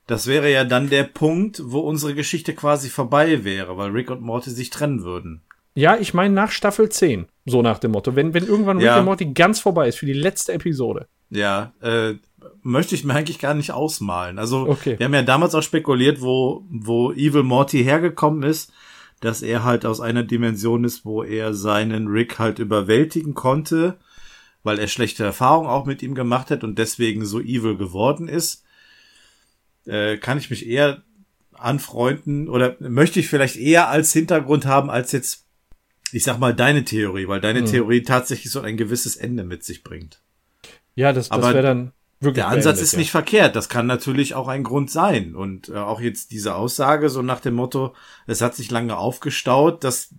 das wäre ja dann der Punkt, wo unsere Geschichte quasi vorbei wäre, weil Rick und Morty sich trennen würden. Ja, ich meine nach Staffel 10. So nach dem Motto. Wenn, wenn irgendwann Rick Ja. and Morty ganz vorbei ist für die letzte Episode. Ja, äh, möchte ich mir eigentlich gar nicht ausmalen. Also Okay. wir haben ja damals auch spekuliert, wo, wo Evil Morty hergekommen ist, dass er halt aus einer Dimension ist, wo er seinen Rick halt überwältigen konnte, weil er schlechte Erfahrungen auch mit ihm gemacht hat und deswegen so evil geworden ist. Äh, kann ich mich eher anfreunden oder möchte ich vielleicht eher als Hintergrund haben, als jetzt, ich sag mal, deine Theorie, weil deine Hm. Theorie tatsächlich so ein gewisses Ende mit sich bringt. Ja, das, das wäre dann wirklich. Der Ansatz ist ja. nicht verkehrt. Das kann natürlich auch ein Grund sein. Und äh, auch jetzt diese Aussage so nach dem Motto, es hat sich lange aufgestaut, das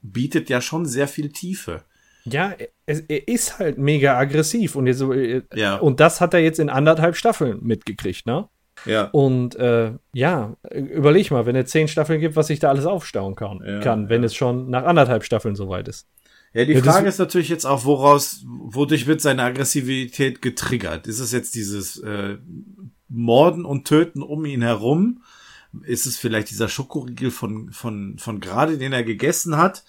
bietet ja schon sehr viel Tiefe. Ja, er, er ist halt mega aggressiv und, jetzt, äh, Ja. und das hat er jetzt in anderthalb Staffeln mitgekriegt, ne? Ja. Und äh, ja, überleg mal, wenn es zehn Staffeln gibt, was sich da alles aufstauen kann, Ja, kann wenn ja. es schon nach anderthalb Staffeln soweit ist. Ja, die Ja, Frage ist natürlich jetzt auch, woraus, wodurch wird seine Aggressivität getriggert? Ist es jetzt dieses äh, Morden und Töten um ihn herum? Ist es vielleicht dieser Schokoriegel von, von, von gerade, den er gegessen hat?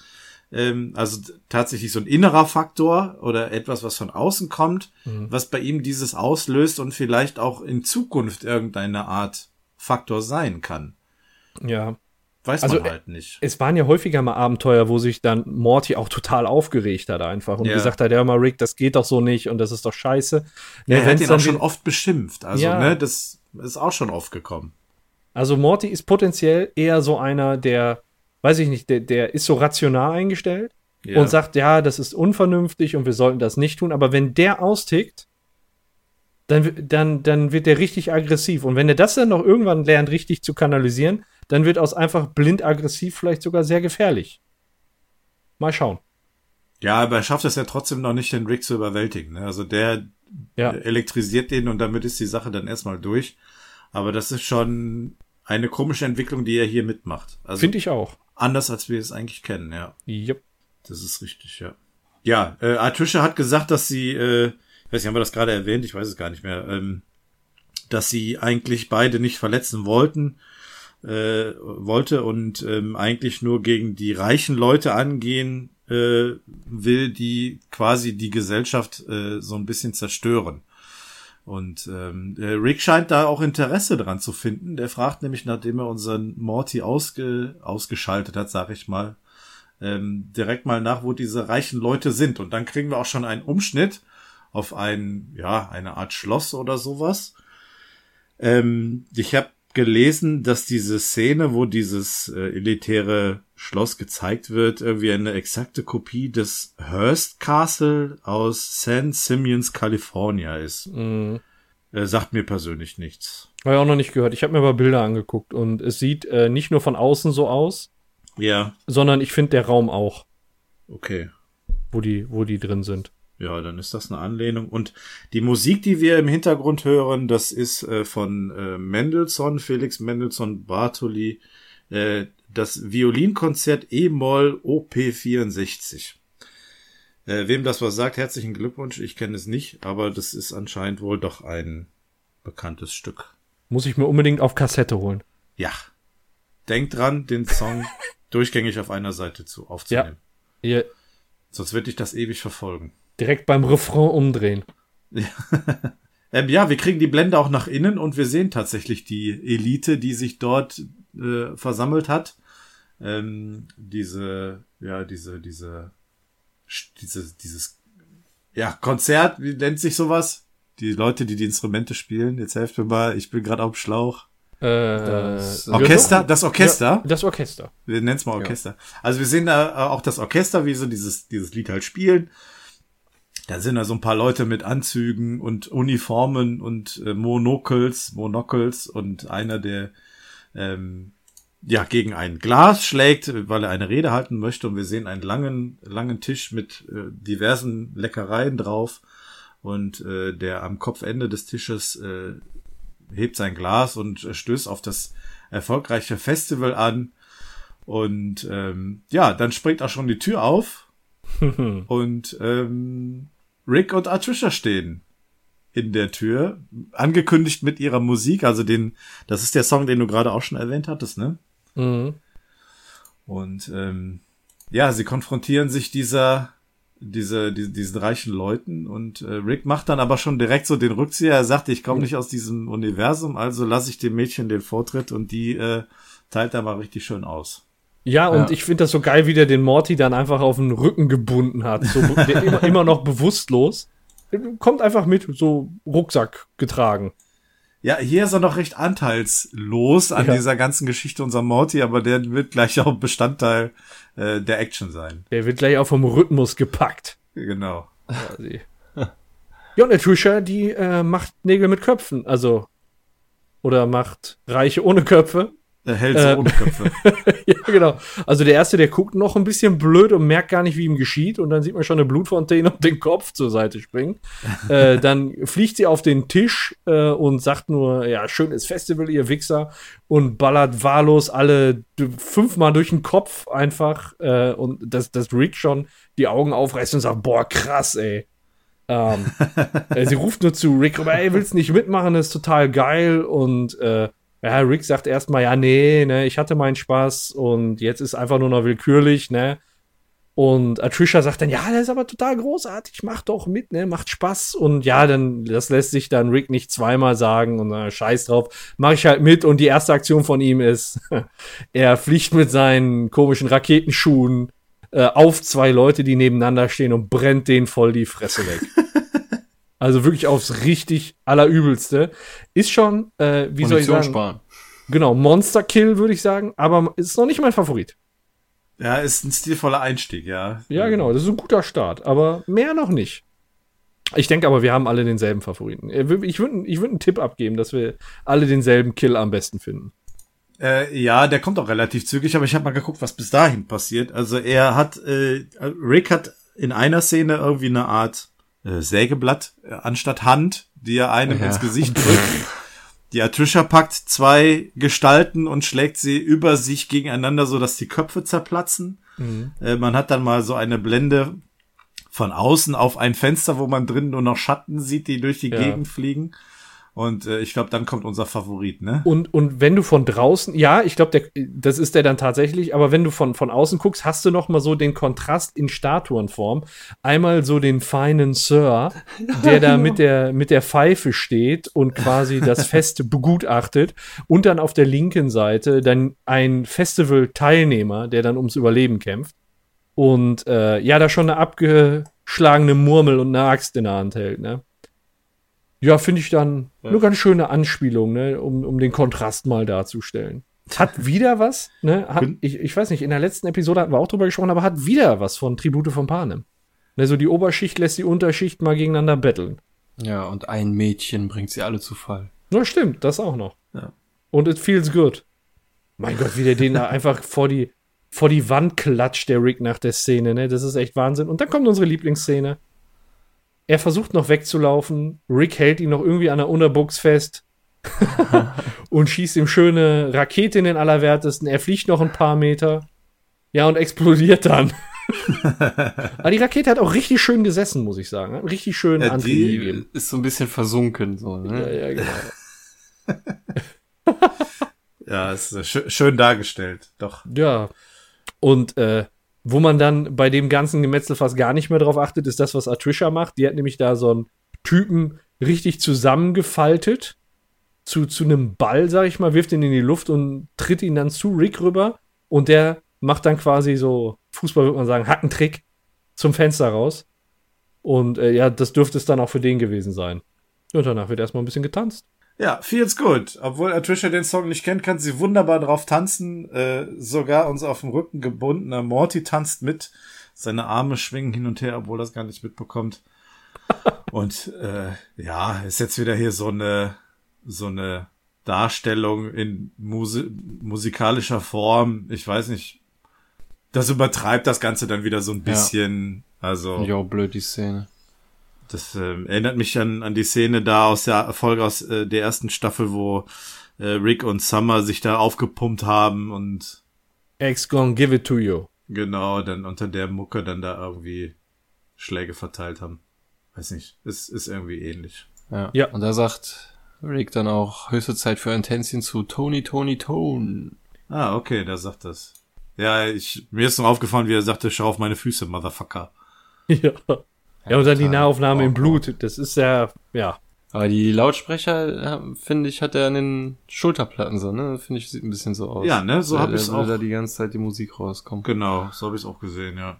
Ähm, also tatsächlich so ein innerer Faktor oder etwas, was von außen kommt, was bei ihm dieses auslöst und vielleicht auch in Zukunft irgendeine Art Faktor sein kann. Ja. Weiß Also, man halt nicht. Es waren ja häufiger mal Abenteuer, wo sich dann Morty auch total aufgeregt hat einfach und Ja. gesagt hat, ja mal Rick, das geht doch so nicht und das ist doch scheiße. Ja, Ne, er hat ihn dann auch schon oft beschimpft. Also, Ja. ne, das ist auch schon oft gekommen. Also Morty ist potenziell eher so einer, der, weiß ich nicht, der, der ist so rational eingestellt Ja. und sagt, ja, das ist unvernünftig und wir sollten das nicht tun. Aber wenn der austickt, dann, dann, dann wird der richtig aggressiv. Und wenn er das dann noch irgendwann lernt, richtig zu kanalisieren, dann wird aus einfach blind aggressiv vielleicht sogar sehr gefährlich. Mal schauen. Ja, aber er schafft es ja trotzdem noch nicht, den Rick zu überwältigen. Ne? Also der Ja. elektrisiert den und damit ist die Sache dann erstmal durch. Aber das ist schon eine komische Entwicklung, die er hier mitmacht. Also Finde ich auch. anders, als wir es eigentlich kennen, ja. Yep. Das ist richtig, ja. Ja, äh, Artusha hat gesagt, dass sie, äh, ich weiß nicht, haben wir das gerade erwähnt? Ich weiß es gar nicht mehr, ähm, dass sie eigentlich beide nicht verletzen wollten, äh, wollte und ähm, eigentlich nur gegen die reichen Leute angehen äh, will, die quasi die Gesellschaft äh, so ein bisschen zerstören. Und ähm, der Rick scheint da auch Interesse dran zu finden. Der fragt nämlich, nachdem er unseren Morty ausge, ausgeschaltet hat, sag ich mal, ähm, direkt mal nach, wo diese reichen Leute sind. Und dann kriegen wir auch schon einen Umschnitt auf ein, ja, eine Art Schloss oder sowas. Ähm, ich habe gelesen, dass diese Szene, wo dieses äh, elitäre Schloss gezeigt wird, irgendwie eine exakte Kopie des Hearst Castle aus San Simeons, California ist. Mhm. Äh, sagt mir persönlich nichts. Habe ich auch noch nicht gehört. Ich habe mir aber Bilder angeguckt und es sieht äh, nicht nur von außen so aus, Ja, sondern ich finde der Raum auch, okay. wo die, wo die drin sind. Ja, dann ist das eine Anlehnung. Und die Musik, die wir im Hintergrund hören, das ist äh, von äh, Mendelssohn, Felix Mendelssohn Bartoli, äh, das Violinkonzert E-Moll OP 64. Äh, wem das was sagt, herzlichen Glückwunsch. Ich kenne es nicht, aber das ist anscheinend wohl doch ein bekanntes Stück. Muss ich mir unbedingt auf Kassette holen. Ja. Denkt dran, den Song durchgängig auf einer Seite zu aufzunehmen. Ihr Sonst wird dich das ewig verfolgen. Direkt beim Refrain umdrehen. Ähm, ja, wir kriegen die Blende auch nach innen und wir sehen tatsächlich die Elite, die sich dort äh, versammelt hat. Ähm, diese, ja, diese, diese, diese, dieses, ja, Konzert, wie nennt sich sowas? Die Leute, die die Instrumente spielen. Jetzt helft mir mal, ich bin gerade auf dem Schlauch. Äh, Das- ja, Orchester, das Orchester. Ja, das Orchester. Wir nennen es mal Orchester. Also wir sehen da auch das Orchester, wie so dieses, dieses Lied halt spielen. Da sind da so ein paar Leute mit Anzügen und Uniformen und äh, Monokels, Monokels und einer, der ähm, ja gegen ein Glas schlägt, weil er eine Rede halten möchte. Und wir sehen einen langen, langen Tisch mit äh, diversen Leckereien drauf. Und äh, der am Kopfende des Tisches äh, hebt sein Glas und äh, stößt auf das erfolgreiche Festival an. Und ähm, ja, dann springt auch schon die Tür auf und ähm, Rick und Artrisha stehen in der Tür, angekündigt mit ihrer Musik, also den, das ist der Song, den du gerade auch schon erwähnt hattest, ne? Mhm. Und ähm, ja, sie konfrontieren sich dieser, diese, die, diesen reichen Leuten und äh, Rick macht dann aber schon direkt so den Rückzieher. Er sagt, ich komme nicht aus diesem Universum, also lasse ich dem Mädchen den Vortritt und die äh, teilt da mal richtig schön aus. Ja, und Ja. ich finde das so geil, wie der den Morty dann einfach auf den Rücken gebunden hat. So, der immer, immer noch bewusstlos. Kommt einfach mit, so Rucksack getragen. Ja, hier ist er noch recht anteilslos an Ja. dieser ganzen Geschichte unser Morty, aber der wird gleich auch Bestandteil äh, der Action sein. Der wird gleich auch vom Rhythmus gepackt. Genau. Quasi. Ja, und der Trisha, die äh, macht Nägel mit Köpfen. Also, oder macht Reiche ohne Köpfe. Er hält so Äh, ohne Köpfe. ja, genau. Also der erste, der guckt noch ein bisschen blöd und merkt gar nicht, wie ihm geschieht. Und dann sieht man schon eine Blutfontäne und den Kopf zur Seite springen. äh, dann fliegt sie auf den Tisch äh, und sagt nur, ja, schönes Festival, ihr Wichser. Und ballert wahllos alle fünfmal durch den Kopf einfach. Äh, und dass das Rick schon die Augen aufreißt und sagt, boah, krass, ey. Ähm, äh, sie ruft nur zu Rick rüber, ey, willst nicht mitmachen, das ist total geil. Und äh, ja, Rick sagt erstmal, ja, nee, ne, ich hatte meinen Spaß und jetzt ist einfach nur noch willkürlich, ne. Und Trisha sagt dann, ja, das ist aber total großartig, mach doch mit, ne, macht Spaß. Und ja, dann, das lässt sich dann Rick nicht zweimal sagen und äh, scheiß drauf, mach ich halt mit. Und die erste Aktion von ihm ist, er fliegt mit seinen komischen Raketenschuhen äh, auf zwei Leute, die nebeneinander stehen und brennt denen voll die Fresse weg. also wirklich aufs richtig allerübelste. Ist schon, äh, wie soll ich Munition sagen? sparen. Genau, Monster Kill, würde ich sagen, aber ist noch nicht mein Favorit. Ja, ist ein stilvoller Einstieg, ja. Ja, genau, das ist ein guter Start, aber mehr noch nicht. Ich denke aber, wir haben alle denselben Favoriten. Äh, Ich würde ich würd einen Tipp abgeben, dass wir alle denselben Kill am besten finden. Äh, ja, der kommt auch relativ zügig, aber ich habe mal geguckt, was bis dahin passiert. Also er hat, äh, Rick hat in einer Szene irgendwie eine Art äh, Sägeblatt äh, anstatt Hand, die er einem Ja. ins Gesicht drückt. Die Atrisha packt zwei Gestalten und schlägt sie über sich gegeneinander, so dass die Köpfe zerplatzen. Äh, man hat dann mal so eine Blende von außen auf ein Fenster, wo man drin nur noch Schatten sieht, die durch die Ja. Gegend fliegen. Und äh, ich glaube, dann kommt unser Favorit, ne? Und, und wenn du von draußen, ja, ich glaube, das ist der dann tatsächlich, aber wenn du von, von außen guckst, hast du noch mal so den Kontrast in Statuenform. Einmal so den feinen Sir, der da mit der, mit der Pfeife steht und quasi das Fest begutachtet. Und dann auf der linken Seite dann ein Festival-Teilnehmer, der dann ums Überleben kämpft. Und äh, ja, da schon eine abgeschlagene Murmel und eine Axt in der Hand hält, ne? Ja, finde ich dann eine ganz schöne Anspielung, ne, um, um den Kontrast mal darzustellen. Hat wieder was, ne? Hat, ich, ich weiß nicht, in der letzten Episode hatten wir auch drüber gesprochen, aber hat wieder was von Tribute von Panem. Ne, so die Oberschicht lässt die Unterschicht mal gegeneinander betteln. Ja, und ein Mädchen bringt sie alle zu Fall. Na, stimmt, das auch noch. Ja. Und it feels good. Mein Gott, wie der den da einfach vor die, vor die Wand klatscht, der Rick nach der Szene, ne? Das ist echt Wahnsinn. Und dann kommt unsere Lieblingsszene. Er versucht noch wegzulaufen. Rick hält ihn noch irgendwie an der Unterbuchs fest. und schießt ihm schöne Rakete in den Allerwertesten. Er fliegt noch ein paar Meter. Ja, und explodiert dann. Aber die Rakete hat auch richtig schön gesessen, muss ich sagen. Hat Richtig schön Ja, Antrieb die- gegeben. Ist so ein bisschen versunken, so, Ja, ne? ja, genau. Ja, ist schö schön dargestellt, doch. Ja. Und äh, wo man dann bei dem ganzen Gemetzel fast gar nicht mehr drauf achtet, ist das, was Atrisha macht. Die hat nämlich da so einen Typen richtig zusammengefaltet zu, zu einem Ball, sag ich mal, wirft ihn in die Luft und tritt ihn dann zu Rick rüber. Und der macht dann quasi so, Fußball würde man sagen, Hackentrick zum Fenster raus. Und äh, ja, das dürfte es dann auch für den gewesen sein. Und danach wird erstmal ein bisschen getanzt. Ja, feels good. Obwohl Atrisha den Song nicht kennt, kann sie wunderbar drauf tanzen. Äh, sogar uns auf dem Rücken gebundener Morty tanzt mit. Seine Arme schwingen hin und her, obwohl er das gar nicht mitbekommt. Und äh, ja, ist jetzt wieder hier so eine so eine Darstellung in Musi musikalischer Form. Ich weiß nicht. Das übertreibt das Ganze dann wieder so ein bisschen. Also Finde ich auch blöd, die Szene. Das ähm, erinnert mich an, an die Szene da aus der Folge aus äh, der ersten Staffel, wo äh, Rick und Summer sich da aufgepumpt haben und Ex gonna give it to you. genau dann unter der Mucke dann da irgendwie Schläge verteilt haben. Weiß nicht, ist, ist irgendwie ähnlich. Ja. Ja. Und da sagt Rick dann auch höchste Zeit für ein Tänzchen zu Tony, Tony, Tone. Ah, okay, der sagt das. Ja, ich, mir ist noch aufgefallen, wie er sagte, schau auf meine Füße, Motherfucker. Ja. Ja, und dann die. Nahaufnahme im Blut. Das ist ja, ja. Aber die Lautsprecher, äh, finde ich, hat er an den Schulterplatten so, ne? Finde ich, sieht ein bisschen so aus. Ja, ne, so hab Da- ich's da würde auch. da die ganze Zeit die Musik rauskommen. Genau, so habe ich auch gesehen, ja.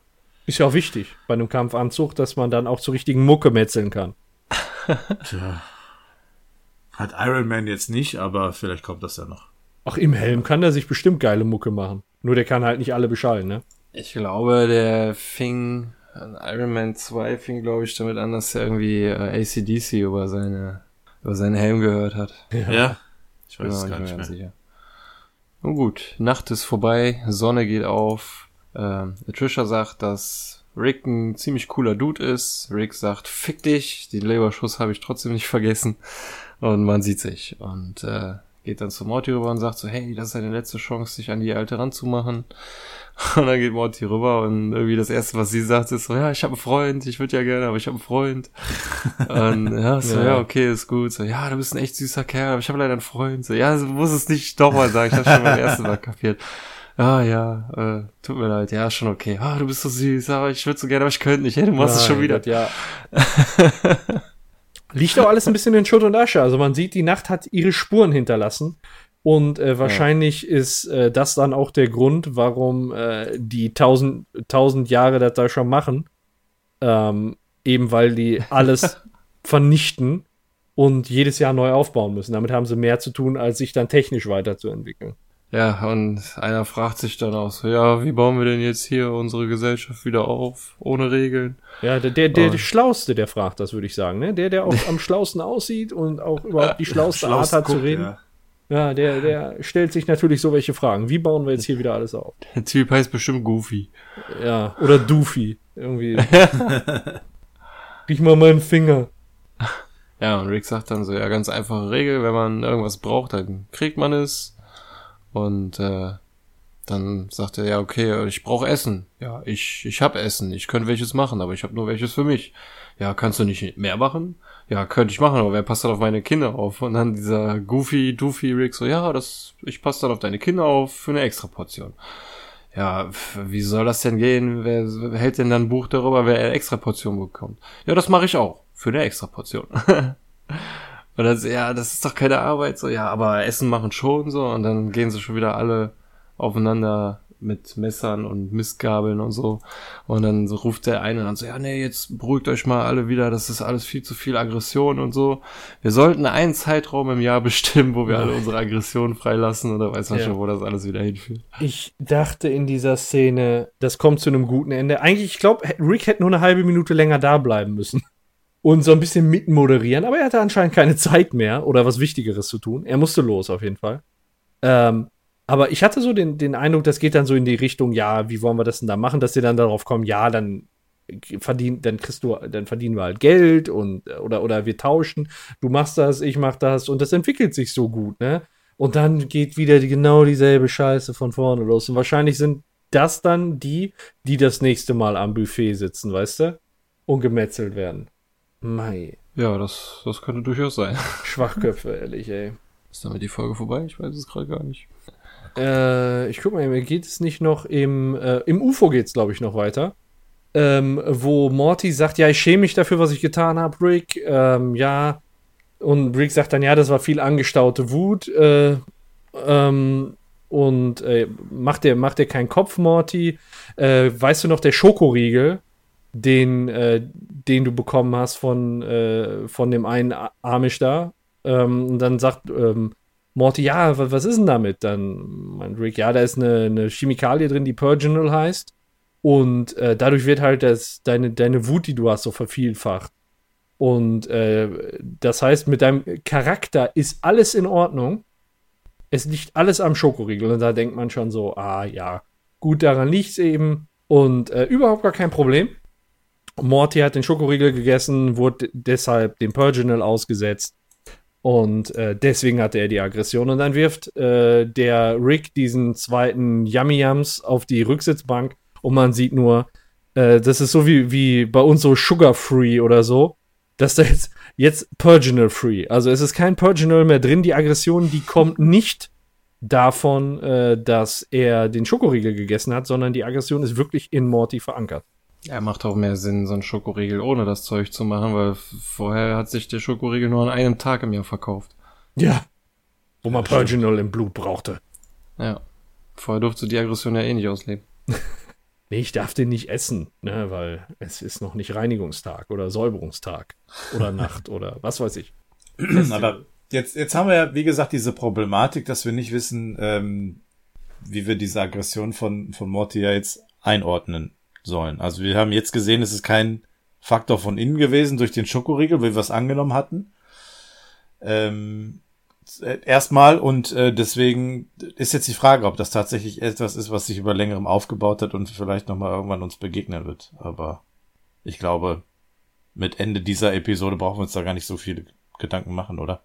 Ist ja auch wichtig bei einem Kampfanzug, dass man dann auch zur richtigen Mucke metzeln kann. Tja. Hat Iron Man jetzt nicht, aber vielleicht kommt das ja noch. Ach, im Helm kann der sich bestimmt geile Mucke machen. Nur der kann halt nicht alle beschallen, ne? Ich glaube, der fing, Iron Man 2 fing, glaube ich, damit an, dass er irgendwie äh, ACDC über seine, über seinen Helm gehört hat. Ja. Ich weiß mir es gar nicht mehr. ganz sicher. Nun gut, Nacht ist vorbei, Sonne geht auf. Ähm, Trisha sagt, dass Rick ein ziemlich cooler Dude ist. Rick sagt, fick dich, den Leberschuss habe ich trotzdem nicht vergessen. Und man sieht sich. Und äh, geht dann zu Morty rüber und sagt so, hey, das ist deine letzte Chance, sich an die Alte ranzumachen. Und dann geht Morty rüber und irgendwie das Erste, was sie sagt, ist so, ja, ich habe einen Freund, ich würde ja gerne, aber ich habe einen Freund. und ja, so, ja. ja. okay, ist gut. So, ja, du bist ein echt süßer Kerl, aber ich habe leider einen Freund. So, ja, du musst es nicht nochmal sagen, ich habe schon beim ersten Mal kapiert. Ah ja, äh, tut mir leid, ja, schon okay. Ah, du bist so süß, aber ich würde so gerne, aber ich könnte nicht. Hey, du machst es schon wieder. Gott, ja. Liegt auch alles ein bisschen in Schutt und Asche. Also man sieht, die Nacht hat ihre Spuren hinterlassen. Und äh, wahrscheinlich ja. ist äh, das dann auch der Grund, warum äh, die tausend, tausend Jahre das da schon machen. Ähm, eben weil die alles vernichten und jedes Jahr neu aufbauen müssen. Damit haben sie mehr zu tun, als sich dann technisch weiterzuentwickeln. Ja, und einer fragt sich dann auch so, ja, wie bauen wir denn jetzt hier unsere Gesellschaft wieder auf, ohne Regeln? Ja, der, der, der, der Schlauste, der fragt das, würde ich sagen, ne? Der, der auch am schlausten aussieht und auch überhaupt die schlauste Art hat guckt, zu reden. Ja. Ja, der, der stellt sich natürlich so welche Fragen. Wie bauen wir jetzt hier wieder alles auf? Der Typ heißt bestimmt Goofy. Ja, oder Doofy. Irgendwie. Riech mal meinen Finger. Ja, und Rick sagt dann so, ja, ganz einfache Regel, wenn man irgendwas braucht, dann kriegt man es. Und äh, dann sagt er, ja, okay, ich brauche Essen. Ja, ich, ich hab Essen. Ich könnte welches machen, aber ich habe nur welches für mich. Ja, kannst du nicht mehr machen? ja, könnte ich machen, aber wer passt dann auf meine Kinder auf? Und dann dieser Goofy, Doofy Rick so, ja, das, ich passe dann auf deine Kinder auf für eine extra Portion. Ja, wie soll das denn gehen? Wer hält denn dann ein Buch darüber, wer eine extra Portion bekommt? Ja, das mache ich auch. Für eine extra Portion. und dann, ja, das ist doch keine Arbeit. So, ja, aber Essen machen schon so. Und dann gehen sie schon wieder alle aufeinander mit Messern und Mistgabeln und so. Und dann so ruft der eine dann so, ja, nee, jetzt beruhigt euch mal alle wieder, das ist alles viel zu viel Aggression und so. Wir sollten einen Zeitraum im Jahr bestimmen, wo wir alle unsere Aggressionen freilassen oder weiß man ja. schon, wo das alles wieder hinführt. Ich dachte in dieser Szene, das kommt zu einem guten Ende. Eigentlich, ich glaube, Rick hätte nur eine halbe Minute länger da bleiben müssen und so ein bisschen mitmoderieren, aber er hatte anscheinend keine Zeit mehr oder was Wichtigeres zu tun. Er musste los auf jeden Fall. Ähm, aber ich hatte so den, den Eindruck, das geht dann so in die Richtung, ja, wie wollen wir das denn da machen, dass sie dann darauf kommen, ja, dann verdienen, dann kriegst du, dann verdienen wir halt Geld und oder oder wir tauschen, du machst das, ich mach das und das entwickelt sich so gut, ne? Und dann geht wieder die, genau dieselbe Scheiße von vorne los. Und wahrscheinlich sind das dann die, die das nächste Mal am Buffet sitzen, weißt du? Und gemetzelt werden. Mai. Ja, das, das könnte durchaus sein. Schwachköpfe, ehrlich, ey. Ist damit die Folge vorbei? Ich weiß es gerade gar nicht. Äh, ich guck mal, geht es nicht noch im, äh, im UFO geht es, glaube ich, noch weiter. Ähm, wo Morty sagt, ja, ich schäme mich dafür, was ich getan habe, Rick. Ähm, ja. Und Rick sagt dann, ja, das war viel angestaute Wut. Äh, ähm, und äh, mach dir, mach dir keinen Kopf, Morty. Äh, weißt du noch, der Schokoriegel, den, äh, den du bekommen hast von, äh, von dem einen Amish da? Ähm, und dann sagt ähm, Morty, ja, was ist denn damit? Dann meint Rick, ja, da ist eine, eine Chemikalie drin, die Purginal heißt. Und äh, dadurch wird halt das, deine, deine Wut, die du hast, so vervielfacht. Und äh, das heißt, mit deinem Charakter ist alles in Ordnung. Es liegt alles am Schokoriegel. Und da denkt man schon so, ah ja, gut, daran liegt es eben. Und äh, überhaupt gar kein Problem. Morty hat den Schokoriegel gegessen, wurde deshalb dem Purginal ausgesetzt. Und äh, deswegen hatte er die Aggression. Und dann wirft äh, der Rick diesen zweiten Yummy Yums auf die Rücksitzbank und man sieht nur, äh, das ist so wie, wie bei uns so Sugar Free oder so, dass da jetzt, jetzt Purginal Free. Also es ist kein Purginal mehr drin. Die Aggression, die kommt nicht davon, äh, dass er den Schokoriegel gegessen hat, sondern die Aggression ist wirklich in Morty verankert. Er macht auch mehr Sinn, so ein Schokoriegel ohne das Zeug zu machen, weil vorher hat sich der Schokoriegel nur an einem Tag im Jahr verkauft. Ja. Wo man ja, Purginal im Blut brauchte. Ja. Vorher durfte die Aggression ja eh nicht ausleben. nee, ich darf den nicht essen, ne, weil es ist noch nicht Reinigungstag oder Säuberungstag oder Nacht oder was weiß ich. Aber jetzt, jetzt haben wir ja, wie gesagt, diese Problematik, dass wir nicht wissen, ähm, wie wir diese Aggression von, von Morty ja jetzt einordnen sollen. Also wir haben jetzt gesehen, es ist kein Faktor von innen gewesen durch den Schokoriegel, wie wir es angenommen hatten. Ähm, äh, erstmal und äh, deswegen ist jetzt die Frage, ob das tatsächlich etwas ist, was sich über längerem aufgebaut hat und vielleicht noch mal irgendwann uns begegnen wird. Aber ich glaube, mit Ende dieser Episode brauchen wir uns da gar nicht so viele Gedanken machen, oder?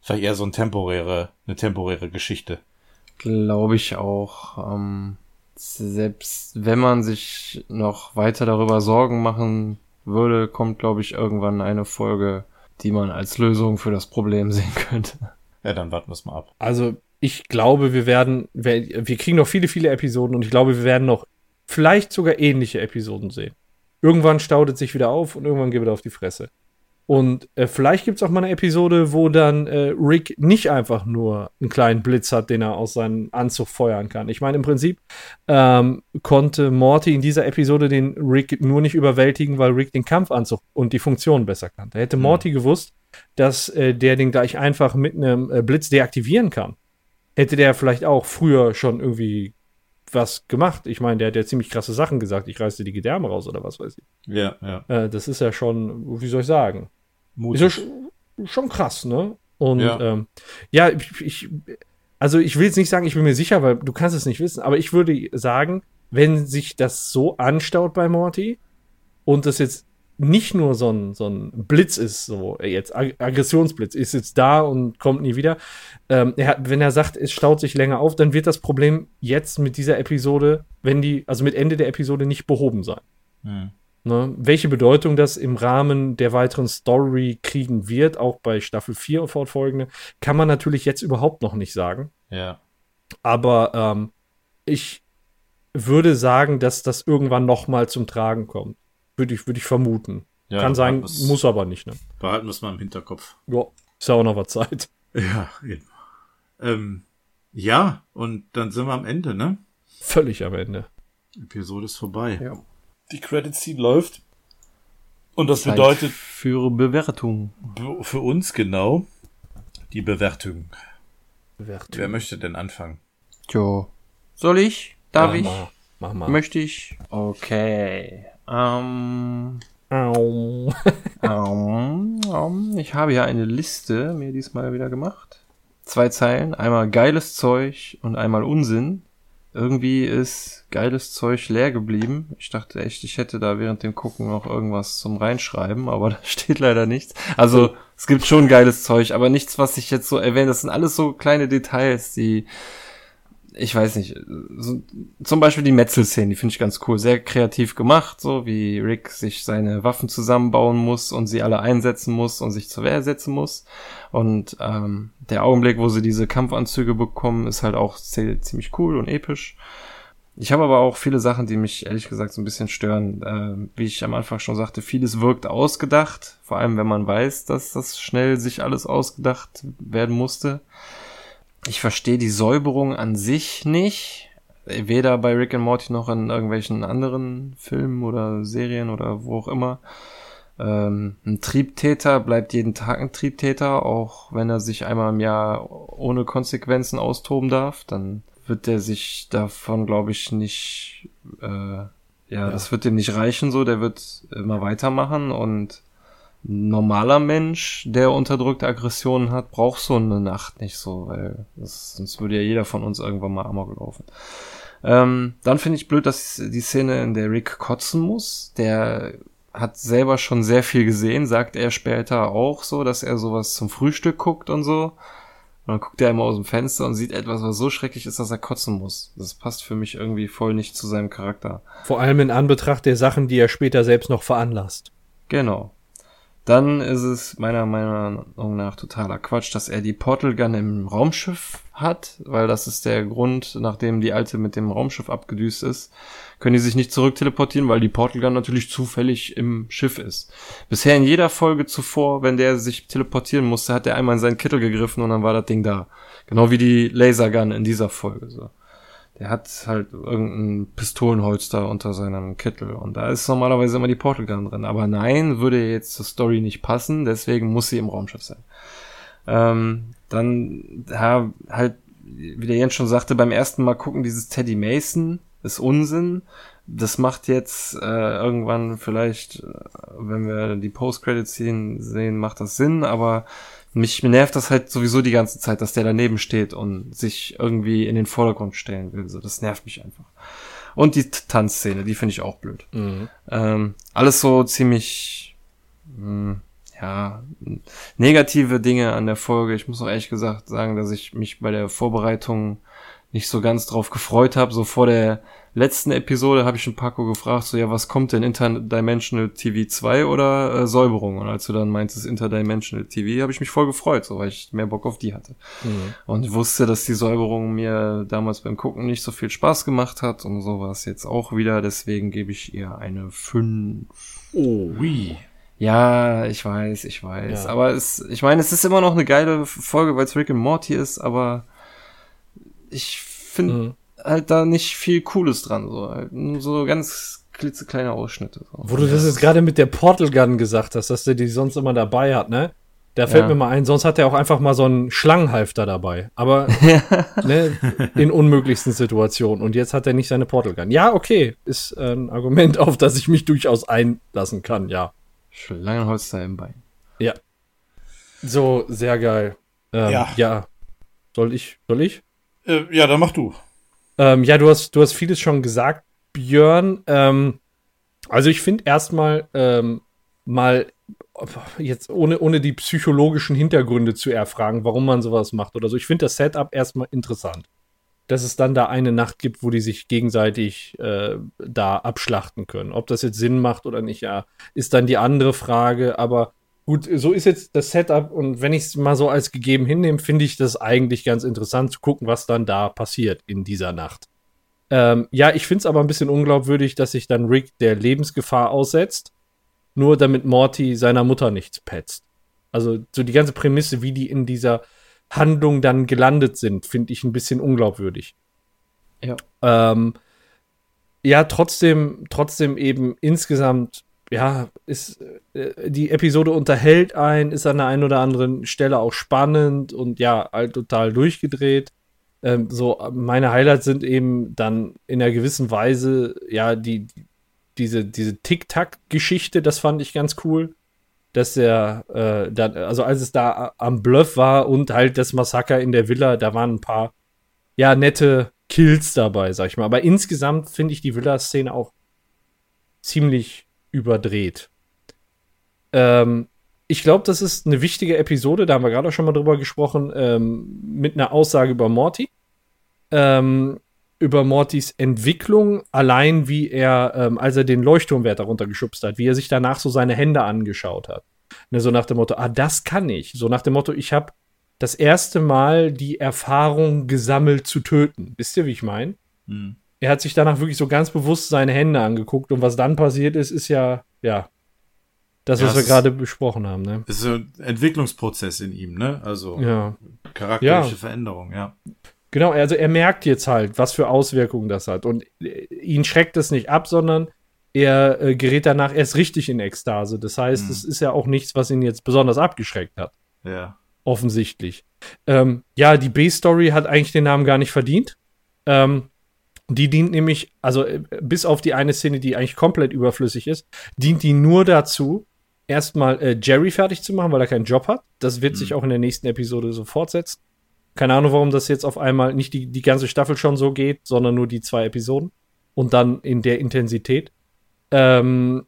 Vielleicht eher so ein temporäre, eine temporäre Geschichte. Glaube ich auch. Ähm, selbst wenn man sich noch weiter darüber Sorgen machen würde, kommt, glaube ich, irgendwann eine Folge, die man als Lösung für das Problem sehen könnte. Ja, dann warten wir es mal ab. Also ich glaube, wir werden, wir, wir kriegen noch viele, viele Episoden und ich glaube, wir werden noch vielleicht sogar ähnliche Episoden sehen. Irgendwann staudet sich wieder auf und irgendwann geht er auf die Fresse. Und äh, vielleicht gibt es auch mal eine Episode, wo dann äh, Rick nicht einfach nur einen kleinen Blitz hat, den er aus seinem Anzug feuern kann. Ich meine, im Prinzip ähm, konnte Morty in dieser Episode den Rick nur nicht überwältigen, weil Rick den Kampfanzug und die Funktion besser kannte. Hätte Mhm. Morty gewusst, dass äh, der den gleich einfach mit einem äh, Blitz deaktivieren kann, hätte der vielleicht auch früher schon irgendwie was gemacht. Ich meine, der hat ja ziemlich krasse Sachen gesagt. Ich reiße die Gedärme raus oder was weiß ich. Ja, ja. Äh, das ist ja schon, wie soll ich sagen? Ist Mutig. ja schon, krass, ne? Und Ja. ähm, ja ich, ich, also ich will jetzt nicht sagen, ich bin mir sicher, weil du kannst es nicht wissen, aber ich würde sagen, wenn sich das so anstaut bei Morty und das jetzt nicht nur so ein, so ein Blitz ist, so jetzt Ag Aggressionsblitz, ist jetzt da und kommt nie wieder. Ähm, er hat, wenn er sagt, es staut sich länger auf, dann wird das Problem jetzt mit dieser Episode, wenn die, also mit Ende der Episode nicht behoben sein. Hm. Ne? Welche Bedeutung das im Rahmen der weiteren Story kriegen wird, auch bei Staffel 4 und fortfolgende, kann man natürlich jetzt überhaupt noch nicht sagen. Ja. Aber ähm, ich würde sagen, dass das irgendwann noch mal zum Tragen kommt. Würde ich, würde ich vermuten. ja kann sein, wir's- muss aber nicht. Ne? Behalten wir es mal im Hinterkopf. Ja, ist ja auch noch was Zeit. Ja, eben. Ähm, ja, und dann sind wir am Ende, ne? Völlig am Ende. Episode ist vorbei. Ja. Die Credit Scene läuft. Und das Zeit bedeutet für Bewertung. für uns genau die Bewertung. Bewertung. Wer möchte denn anfangen? Jo. Soll ich? Darf Mach ich? mal. Mach mal. Möchte ich? Okay. Ähm, Au. ähm, ähm, ich habe ja eine Liste mir diesmal wieder gemacht. Zwei Zeilen. Einmal geiles Zeug und einmal Unsinn. Irgendwie ist geiles Zeug leer geblieben. Ich dachte echt, ich hätte da während dem Gucken noch irgendwas zum Reinschreiben, aber da steht leider nichts. Also, es gibt schon geiles Zeug, aber nichts, was ich jetzt so erwähne. Das sind alles so kleine Details, die, ich weiß nicht, so, zum Beispiel die Metzelszenen, die finde ich ganz cool. Sehr kreativ gemacht, so wie Rick sich seine Waffen zusammenbauen muss und sie alle einsetzen muss und sich zur Wehr setzen muss. Und ähm, der Augenblick, wo sie diese Kampfanzüge bekommen, ist halt auch zie- ziemlich cool und episch. Ich habe aber auch viele Sachen, die mich ehrlich gesagt so ein bisschen stören. Ähm, wie ich am Anfang schon sagte, vieles wirkt ausgedacht, vor allem wenn man weiß, dass das schnell sich alles ausgedacht werden musste. Ich verstehe die Säuberung an sich nicht. Weder bei Rick and Morty noch in irgendwelchen anderen Filmen oder Serien oder wo auch immer. Ähm, ein Triebtäter bleibt jeden Tag ein Triebtäter, auch wenn er sich einmal im Jahr ohne Konsequenzen austoben darf. Dann wird der sich davon, glaube ich, nicht, äh, ja, das wird dem nicht reichen so. Der wird immer weitermachen und normaler Mensch, der unterdrückte Aggressionen hat, braucht so eine Nacht nicht so, weil das, sonst würde ja jeder von uns irgendwann mal Amok laufen. Ähm, dann finde ich blöd, dass die Szene, in der Rick kotzen muss, der hat selber schon sehr viel gesehen, sagt er später auch so, dass er sowas zum Frühstück guckt und so. Und dann guckt er immer aus dem Fenster und sieht etwas, was so schrecklich ist, dass er kotzen muss. Das passt für mich irgendwie voll nicht zu seinem Charakter. Vor allem in Anbetracht der Sachen, die er später selbst noch veranlasst. Genau. Dann ist es meiner Meinung nach totaler Quatsch, dass er die Portal Gun im Raumschiff hat, weil das ist der Grund, nachdem die alte mit dem Raumschiff abgedüst ist, können die sich nicht zurück teleportieren, weil die Portal Gun natürlich zufällig im Schiff ist. Bisher in jeder Folge zuvor, wenn der sich teleportieren musste, hat er einmal in seinen Kittel gegriffen und dann war das Ding da. Genau wie die Lasergun in dieser Folge, so. Der hat halt irgendein Pistolenholster unter seinem Kittel und da ist normalerweise immer die Portal Gun drin. Aber nein, würde jetzt zur Story nicht passen, deswegen muss sie im Raumschiff sein. Ähm, dann, ja, halt, wie der Jens schon sagte, beim ersten Mal gucken, dieses Teddy Mason ist Unsinn. das macht jetzt äh, irgendwann vielleicht, äh, wenn wir die Post-Credit-Scene sehen, macht das Sinn, aber mich nervt das halt sowieso die ganze Zeit, dass der daneben steht und sich irgendwie in den Vordergrund stellen will. So, das nervt mich einfach. Und die Tanzszene, die finde ich auch blöd. Mhm. Ähm, alles so ziemlich, mh, ja, negative Dinge an der Folge. Ich muss auch ehrlich gesagt sagen, dass ich mich bei der Vorbereitung nicht so ganz drauf gefreut habe. So vor der letzten Episode habe ich schon Paco gefragt, so ja, was kommt denn Interdimensional TV 2 oder äh, Säuberung? Und als du dann meintest Interdimensional TV, habe ich mich voll gefreut, so weil ich mehr Bock auf die hatte. Mhm. Und wusste, dass die Säuberung mir damals beim Gucken nicht so viel Spaß gemacht hat und so war es jetzt auch wieder. Deswegen gebe ich ihr eine 5. Oh, wie. Ja, ich weiß, ich weiß. Ja. Aber es, ich meine, es ist immer noch eine geile Folge, weil es Rick and Morty ist, aber ich finde Mhm. Halt da nicht viel Cooles dran, so, halt nur so ganz klitzekleine Ausschnitte. So. Wo du das jetzt gerade mit der Portal Gun gesagt hast, dass der die sonst immer dabei hat, ne? Da fällt Ja. mir mal ein, sonst hat er auch einfach mal so einen Schlangenhalfter dabei. Aber ne, in unmöglichsten Situationen. Und jetzt hat er nicht seine Portal Gun. Ja, okay, ist ein Argument, auf das ich mich durchaus einlassen kann, ja. Schlangenholster im Bein. So, sehr geil. Ähm, Ja. ja. Soll ich? Soll ich? Äh, ja, dann mach du. Ähm, ja, du hast, du hast vieles schon gesagt, Björn. Ähm, also ich finde erstmal ähm, mal jetzt ohne, ohne die psychologischen Hintergründe zu erfragen, warum man sowas macht oder so. Ich finde das Setup erstmal interessant. Dass es dann da eine Nacht gibt, wo die sich gegenseitig äh, da abschlachten können. Ob das jetzt Sinn macht oder nicht, ja, ist dann die andere Frage. Aber gut, so ist jetzt das Setup und wenn ich es mal so als gegeben hinnehme, finde ich das eigentlich ganz interessant zu gucken, was dann da passiert in dieser Nacht. Ähm, ja, ich finde es aber ein bisschen unglaubwürdig, dass sich dann Rick der Lebensgefahr aussetzt, nur damit Morty seiner Mutter nichts petzt. Also so die ganze Prämisse, wie die in dieser Handlung dann gelandet sind, finde ich ein bisschen unglaubwürdig. Ja. Ähm, ja, trotzdem, trotzdem eben insgesamt, ja, ist äh, die Episode unterhält ein, ist an der einen oder anderen Stelle auch spannend und ja, halt total durchgedreht. Ähm, so, meine Highlights sind eben dann in einer gewissen Weise, ja, die, diese, diese Tic-Tac-Geschichte, das fand ich ganz cool. Dass er, äh, dann, also als es da am Bluff war und halt das Massaker in der Villa, da waren ein paar, ja, nette Kills dabei, sag ich mal. Aber insgesamt finde ich die Villa-Szene auch ziemlich überdreht. Ähm, ich glaube, das ist eine wichtige Episode, da haben wir gerade auch schon mal drüber gesprochen, ähm, mit einer Aussage über Morty. Ähm, über Mortys Entwicklung, allein wie er, ähm, als er den Leuchtturmwärter runtergeschubst hat, wie er sich danach so seine Hände angeschaut hat. Ne, so nach dem Motto, ah, das kann ich. So nach dem Motto, ich habe das erste Mal die Erfahrung gesammelt zu töten. Wisst ihr, wie ich meine? Hm. Er hat sich danach wirklich so ganz bewusst seine Hände angeguckt und was dann passiert ist, ist ja, ja, das, Ja, was wir gerade besprochen haben, ne? Ist so ein Entwicklungsprozess in ihm, ne? Also Ja. charakterische Ja. Veränderung, ja. Genau, also er merkt jetzt halt, was für Auswirkungen das hat. Und äh, ihn schreckt es nicht ab, sondern er äh, gerät danach erst richtig in Ekstase. Das heißt, Mhm. es ist ja auch nichts, was ihn jetzt besonders abgeschreckt hat. Ja. Offensichtlich. Ähm, ja, die B-Story hat eigentlich den Namen gar nicht verdient. Ähm, die dient nämlich, also äh, bis auf die eine Szene, die eigentlich komplett überflüssig ist, dient die nur dazu, erstmal äh, Jerry fertig zu machen, weil er keinen Job hat. Das wird sich auch in der nächsten Episode so fortsetzen. Keine Ahnung, warum das jetzt auf einmal nicht die, die ganze Staffel schon so geht, sondern nur die zwei Episoden. Und dann in der Intensität. Ähm,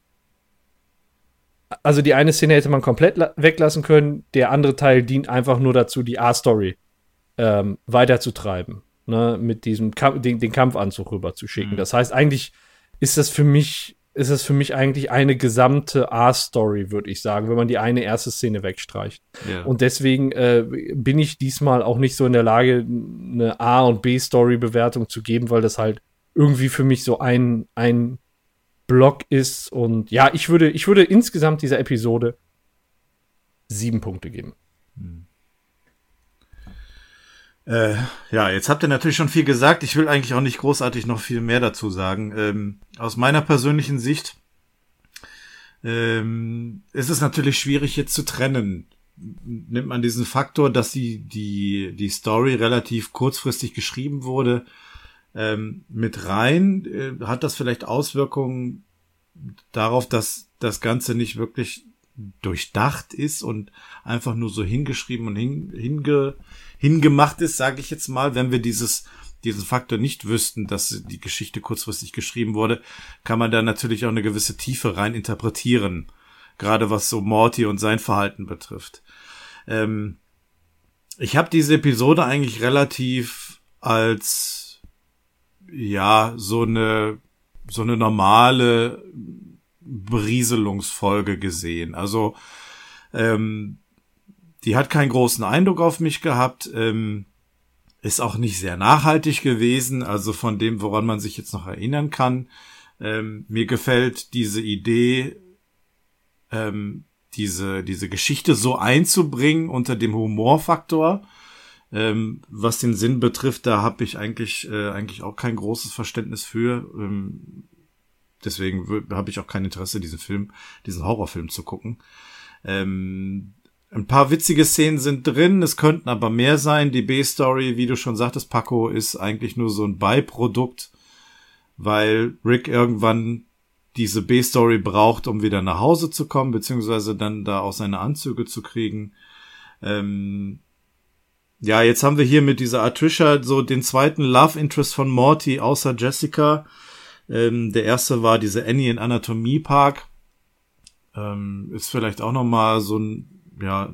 also die eine Szene hätte man komplett la- weglassen können. Der andere Teil dient einfach nur dazu, die A-Story ähm, weiterzutreiben. Ne, mit diesem Kamp den, den Kampfanzug rüber zu schicken. Mhm. Das heißt, eigentlich ist das für mich, ist das für mich eigentlich eine gesamte A-Story, würde ich sagen, wenn man die eine erste Szene wegstreicht. ja. Und deswegen äh, bin ich diesmal auch nicht so in der Lage, eine A- und B-Story-Bewertung zu geben, weil das halt irgendwie für mich so ein, ein Block ist. Und ja, ich würde, ich würde insgesamt dieser Episode sieben Punkte geben. Äh, ja, jetzt habt ihr natürlich schon viel gesagt. Ich will eigentlich auch nicht großartig noch viel mehr dazu sagen. Ähm, aus meiner persönlichen Sicht ähm, ist es natürlich schwierig jetzt zu trennen. Nimmt man diesen Faktor, dass die, die, die Story relativ kurzfristig geschrieben wurde, ähm, mit rein. Äh, hat das vielleicht Auswirkungen darauf, dass das Ganze nicht wirklich durchdacht ist und einfach nur so hingeschrieben und hin, hinge, hingemacht ist, sage ich jetzt mal, wenn wir dieses diesen Faktor nicht wüssten, dass die Geschichte kurzfristig geschrieben wurde, kann man da natürlich auch eine gewisse Tiefe rein interpretieren, gerade was so Morty und sein Verhalten betrifft. Ähm, ich habe diese Episode eigentlich relativ als ja so eine so eine normale Berieselungsfolge gesehen. Also ähm, die hat keinen großen Eindruck auf mich gehabt, ähm, ist auch nicht sehr nachhaltig gewesen, also von dem, woran man sich jetzt noch erinnern kann. Ähm, mir gefällt diese Idee, ähm, diese, diese Geschichte so einzubringen unter dem Humorfaktor. Ähm, was den Sinn betrifft, da habe ich eigentlich, äh, eigentlich auch kein großes Verständnis für. Ähm, deswegen habe ich auch kein Interesse, diesen Film, diesen Horrorfilm zu gucken. Ähm, ein paar witzige Szenen sind drin, es könnten aber mehr sein. Die B-Story, wie du schon sagtest, Paco, ist eigentlich nur so ein Beiprodukt, weil Rick irgendwann diese B-Story braucht, um wieder nach Hause zu kommen, beziehungsweise dann da auch seine Anzüge zu kriegen. Ähm ja, jetzt haben wir hier mit dieser Atrisha so den zweiten Love Interest von Morty außer Jessica. Ähm, der erste war diese Annie in Anatomie Park. Ähm, ist vielleicht auch noch mal so ein ja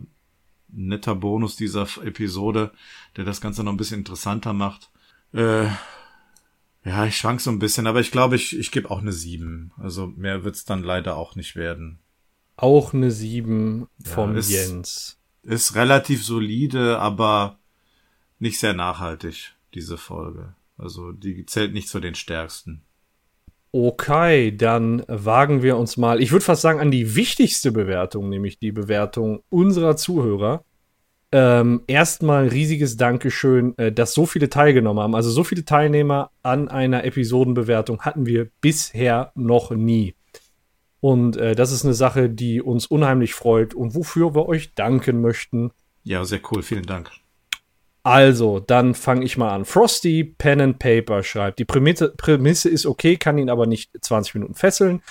netter Bonus dieser Episode, der das Ganze noch ein bisschen interessanter macht. Äh, ja, ich schwank so ein bisschen, aber ich glaube, ich, ich gebe auch eine 7. Also mehr wird's dann leider auch nicht werden. Auch eine 7 vom ja, ist, Jens. Ist relativ solide, aber nicht sehr nachhaltig, diese Folge. Also die zählt nicht zu den stärksten. Okay, dann wagen wir uns mal, ich würde fast sagen, an die wichtigste Bewertung, nämlich die Bewertung unserer Zuhörer. Ähm, erstmal riesiges Dankeschön, äh, dass so viele teilgenommen haben. Also so viele Teilnehmer an einer Episodenbewertung hatten wir bisher noch nie. Und äh, das ist eine Sache, die uns unheimlich freut und wofür wir euch danken möchten. Ja, sehr cool, vielen Dank. Also, dann fange ich mal an. Frosty Pen and Paper schreibt, die Prämisse, Prämisse ist okay, kann ihn aber nicht 20 Minuten fesseln.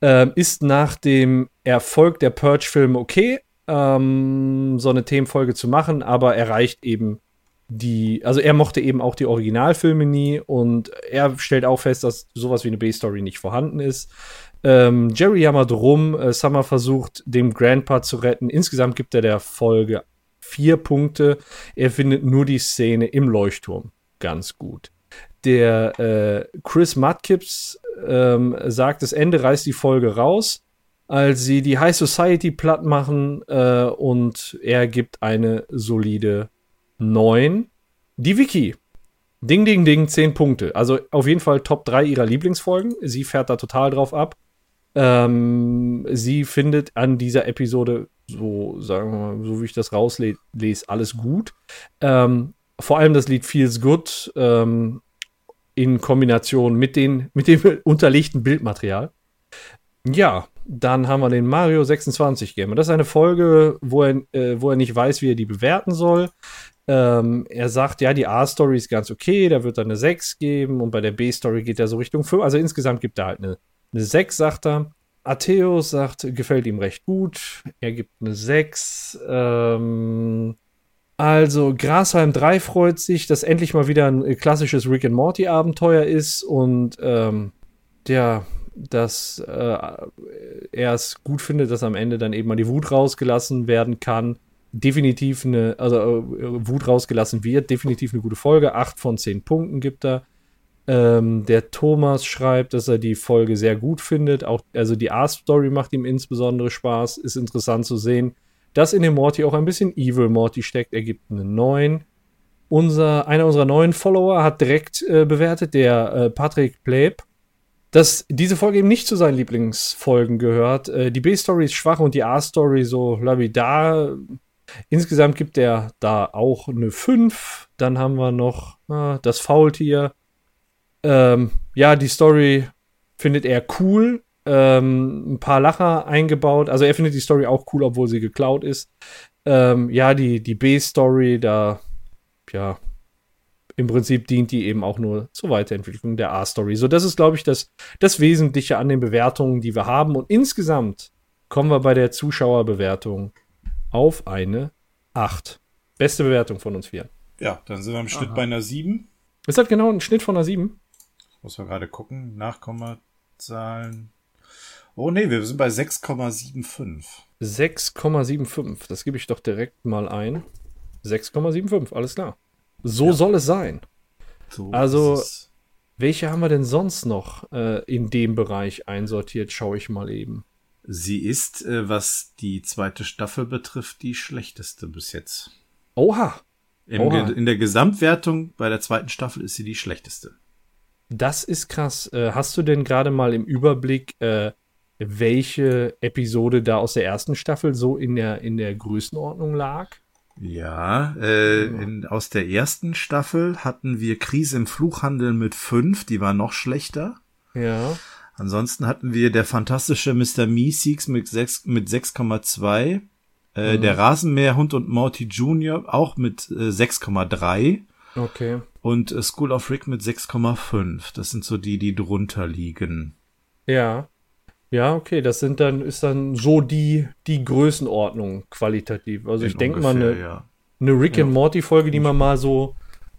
Ähm, ist nach dem Erfolg der Purge-Filme okay, ähm, so eine Themenfolge zu machen, aber erreicht eben die, also er mochte eben auch die Originalfilme nie und er stellt auch fest, dass sowas wie eine B-Story nicht vorhanden ist. Ähm, Jerry jammert rum, äh, Summer versucht, dem Grandpa zu retten. Insgesamt gibt er der Folge vier Punkte. Er findet nur die Szene im Leuchtturm ganz gut. Der äh, Chris Mudkips ähm, sagt, das Ende reißt die Folge raus als sie die High Society platt machen äh, und er gibt eine solide 9. Die Wiki. Ding, ding, ding, 10 Punkte. Also auf jeden Fall Top 3 ihrer Lieblingsfolgen. Sie fährt da total drauf ab. Ähm, sie findet an dieser Episode, so sagen wir mal, so wie ich das rauslese, alles gut. Ähm, vor allem das Lied Feels Good ähm, in Kombination mit, den, mit dem unterlegten Bildmaterial. Ja, dann haben wir den Mario 26 Gamer. Das ist eine Folge, wo er, äh, wo er nicht weiß, wie er die bewerten soll. Ähm, er sagt, ja, die A-Story ist ganz okay, da wird er eine 6 geben und bei der B-Story geht er so Richtung 5. Also insgesamt gibt er halt eine, eine 6, sagt er. Atheus sagt, gefällt ihm recht gut. Er gibt eine 6. Ähm, also, Grasheim 3 freut sich, dass endlich mal wieder ein klassisches Rick and Morty Abenteuer ist und ähm, der dass äh, er es gut findet, dass am Ende dann eben mal die Wut rausgelassen werden kann. Definitiv eine, also äh, Wut rausgelassen wird, definitiv eine gute Folge. Acht von zehn Punkten gibt er. Ähm, der Thomas schreibt, dass er die Folge sehr gut findet. Auch, also die A-Story macht ihm insbesondere Spaß. Ist interessant zu sehen, dass in dem Morty auch ein bisschen Evil Morty steckt. Er gibt eine 9. Unser, einer unserer neuen Follower hat direkt äh, bewertet, der äh, Patrick Pleb dass diese Folge eben nicht zu seinen Lieblingsfolgen gehört. Äh, die B-Story ist schwach und die A-Story so da. Insgesamt gibt er da auch eine 5. Dann haben wir noch äh, das Faultier. Ähm, ja, die Story findet er cool. Ähm, ein paar Lacher eingebaut. Also er findet die Story auch cool, obwohl sie geklaut ist. Ähm, ja, die, die B-Story, da, ja, im Prinzip dient die eben auch nur zur Weiterentwicklung der A-Story. So, das ist, glaube ich, das, das Wesentliche an den Bewertungen, die wir haben. Und insgesamt kommen wir bei der Zuschauerbewertung auf eine 8. Beste Bewertung von uns vier. Ja, dann sind wir im Schnitt bei einer 7. Ist das genau ein Schnitt von einer 7? Muss man gerade gucken. Nachkommazahlen. Oh nee, wir sind bei 6,75. 6,75. Das gebe ich doch direkt mal ein. 6,75, alles klar. So soll es sein. So Also- es. Welche haben wir denn sonst noch äh, in dem Bereich einsortiert? Schaue ich mal eben. Sie ist, äh, was die zweite Staffel betrifft, die schlechteste bis jetzt. Oha, Im Oha. In der Gesamtwertung bei der zweiten Staffel ist sie die schlechteste. Das ist krass. Äh, hast du denn gerade mal im Überblick, äh, welche Episode da aus der ersten Staffel so in der, in der Größenordnung lag? Ja, äh, in, aus der ersten Staffel hatten wir Krise im Fluchhandel mit 5, die war noch schlechter. Ja. Ansonsten hatten wir der fantastische Mr. Meeseeks mit 6 mit 6,2. Äh, Der Rasenmäherhund und Morty Jr. auch mit äh, 6,3. Okay. Und äh, School of Rick mit 6,5. Das sind so die, die drunter liegen. Ja. Ja, okay, das sind dann, ist dann so die, die Größenordnung qualitativ. Also ich In denke mal, eine, ja. eine Rick and Morty Folge, die man mal so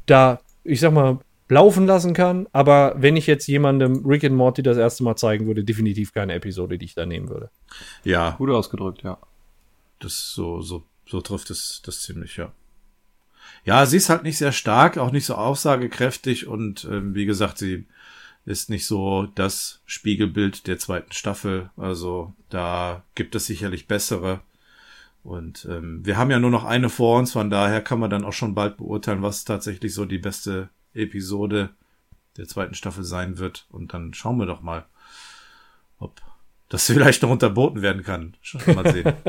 da, ich sag mal, laufen lassen kann. Aber wenn ich jetzt jemandem Rick and Morty das erste Mal zeigen würde, definitiv keine Episode, die ich da nehmen würde. Ja, Gut ausgedrückt, ja. das so, so, so trifft es das ziemlich, ja. Ja, sie ist halt nicht sehr stark, auch nicht so aussagekräftig und ähm, wie gesagt, sie ist nicht so das Spiegelbild der zweiten Staffel. Also da gibt es sicherlich bessere. Und ähm, wir haben ja nur noch eine vor uns, von daher kann man dann auch schon bald beurteilen, was tatsächlich so die beste Episode der zweiten Staffel sein wird. Und dann schauen wir doch mal, ob das vielleicht noch unterboten werden kann. Schon mal sehen.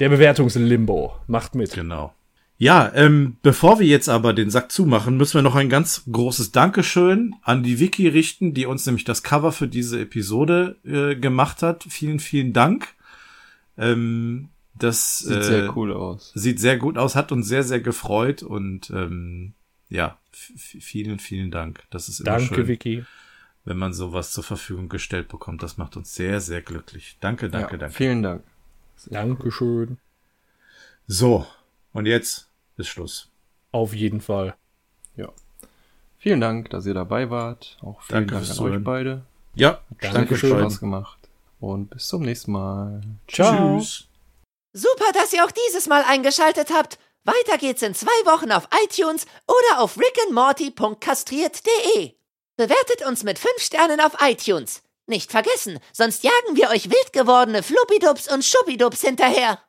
Der Bewertungslimbo macht mit. Genau. Ja, ähm, bevor wir jetzt aber den Sack zumachen, müssen wir noch ein ganz großes Dankeschön an die Wiki richten, die uns nämlich das Cover für diese Episode äh, gemacht hat. Vielen, vielen Dank. Ähm, das Sieht äh, sehr cool aus. sieht sehr gut aus, hat uns sehr, sehr gefreut und ähm, ja, vielen, vielen Dank. Das ist immer Danke, schön, Vicky. wenn man sowas zur Verfügung gestellt bekommt. Das macht uns sehr, sehr glücklich. Danke, danke, ja, danke. Vielen Dank. Dankeschön. So, und jetzt ist Schluss. Auf jeden Fall. Ja. Vielen Dank, dass ihr dabei wart. Auch vielen Danke Dank fürs an euch beide. Ja, Dankeschön. danke Hat schön. Spaß gemacht. Und bis zum nächsten Mal. Ciao. Tschüss. Super, dass ihr auch dieses Mal eingeschaltet habt. Weiter geht's in zwei Wochen auf iTunes oder auf rickandmorty.kastriert.de. Bewertet uns mit fünf Sternen auf iTunes. Nicht vergessen, sonst jagen wir euch wild gewordene Fluppidups und Schuppidups hinterher.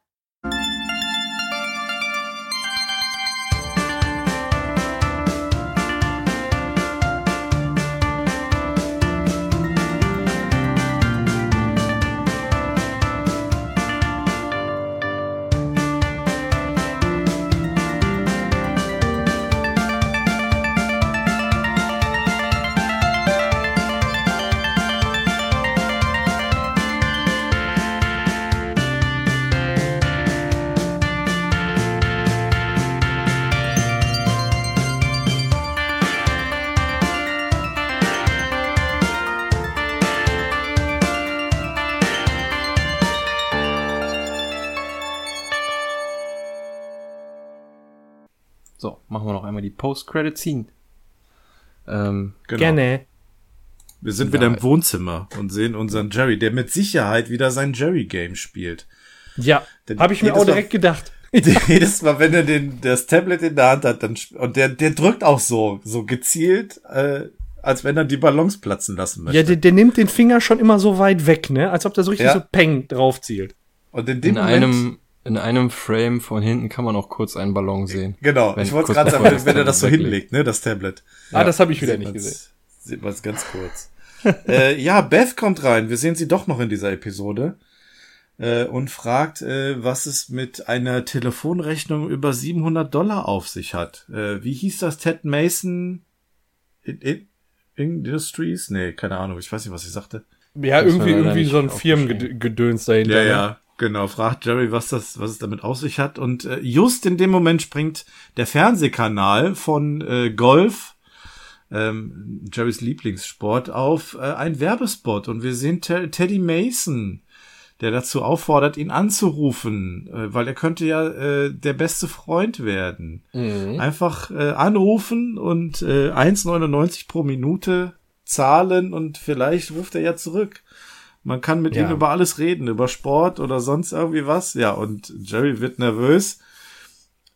Post-Credit-Scene. Ähm, Genau. Gerne. Wir sind Ja. wieder im Wohnzimmer und sehen unseren Jerry, der mit Sicherheit wieder sein Jerry-Game spielt. Ja, Denn habe ich mir auch Mal- direkt gedacht. Jedes Mal, wenn er den, das Tablet in der Hand hat, dann, und der, der drückt auch so, so gezielt, äh, als wenn er die Ballons platzen lassen möchte. Ja, der, der nimmt den Finger schon immer so weit weg, ne? Als ob der so richtig Ja. so peng drauf zielt. und in dem in Moment, einem, in einem Frame von hinten kann man auch kurz einen Ballon sehen. genau, wenn- ich wollte gerade sagen, wenn, wenn er das so Tablet hinlegt, ne, das Tablet. ah, das habe ich wieder nicht gesehen. Sieht man es ganz kurz. äh, ja, Beth kommt rein. Wir sehen sie doch noch in dieser Episode. Äh, und fragt, äh, was es mit einer Telefonrechnung über 700 Dollar auf sich hat. Äh, wie hieß das? Ted Mason in, in, Industries? Nee, keine Ahnung. Ich weiß nicht, was sie sagte. Ja, Das irgendwie, irgendwie so ein. Firmengedöns dahinter. Ja, ne? ja. Genau, fragt Jerry, was das, was es damit auf sich hat. Und äh, just in dem Moment springt der Fernsehkanal von äh, Golf, ähm, Jerrys Lieblingssport, auf äh, ein Werbespot. Und wir sehen Te Teddy Mason, der dazu auffordert, ihn anzurufen, äh, weil er könnte ja äh, der beste Freund werden. Einfach äh, anrufen und äh, 1,99 pro Minute zahlen und vielleicht ruft er ja zurück. Man kann mit Ja. ihm über alles reden, über Sport oder sonst irgendwie was. Ja, und Jerry wird nervös,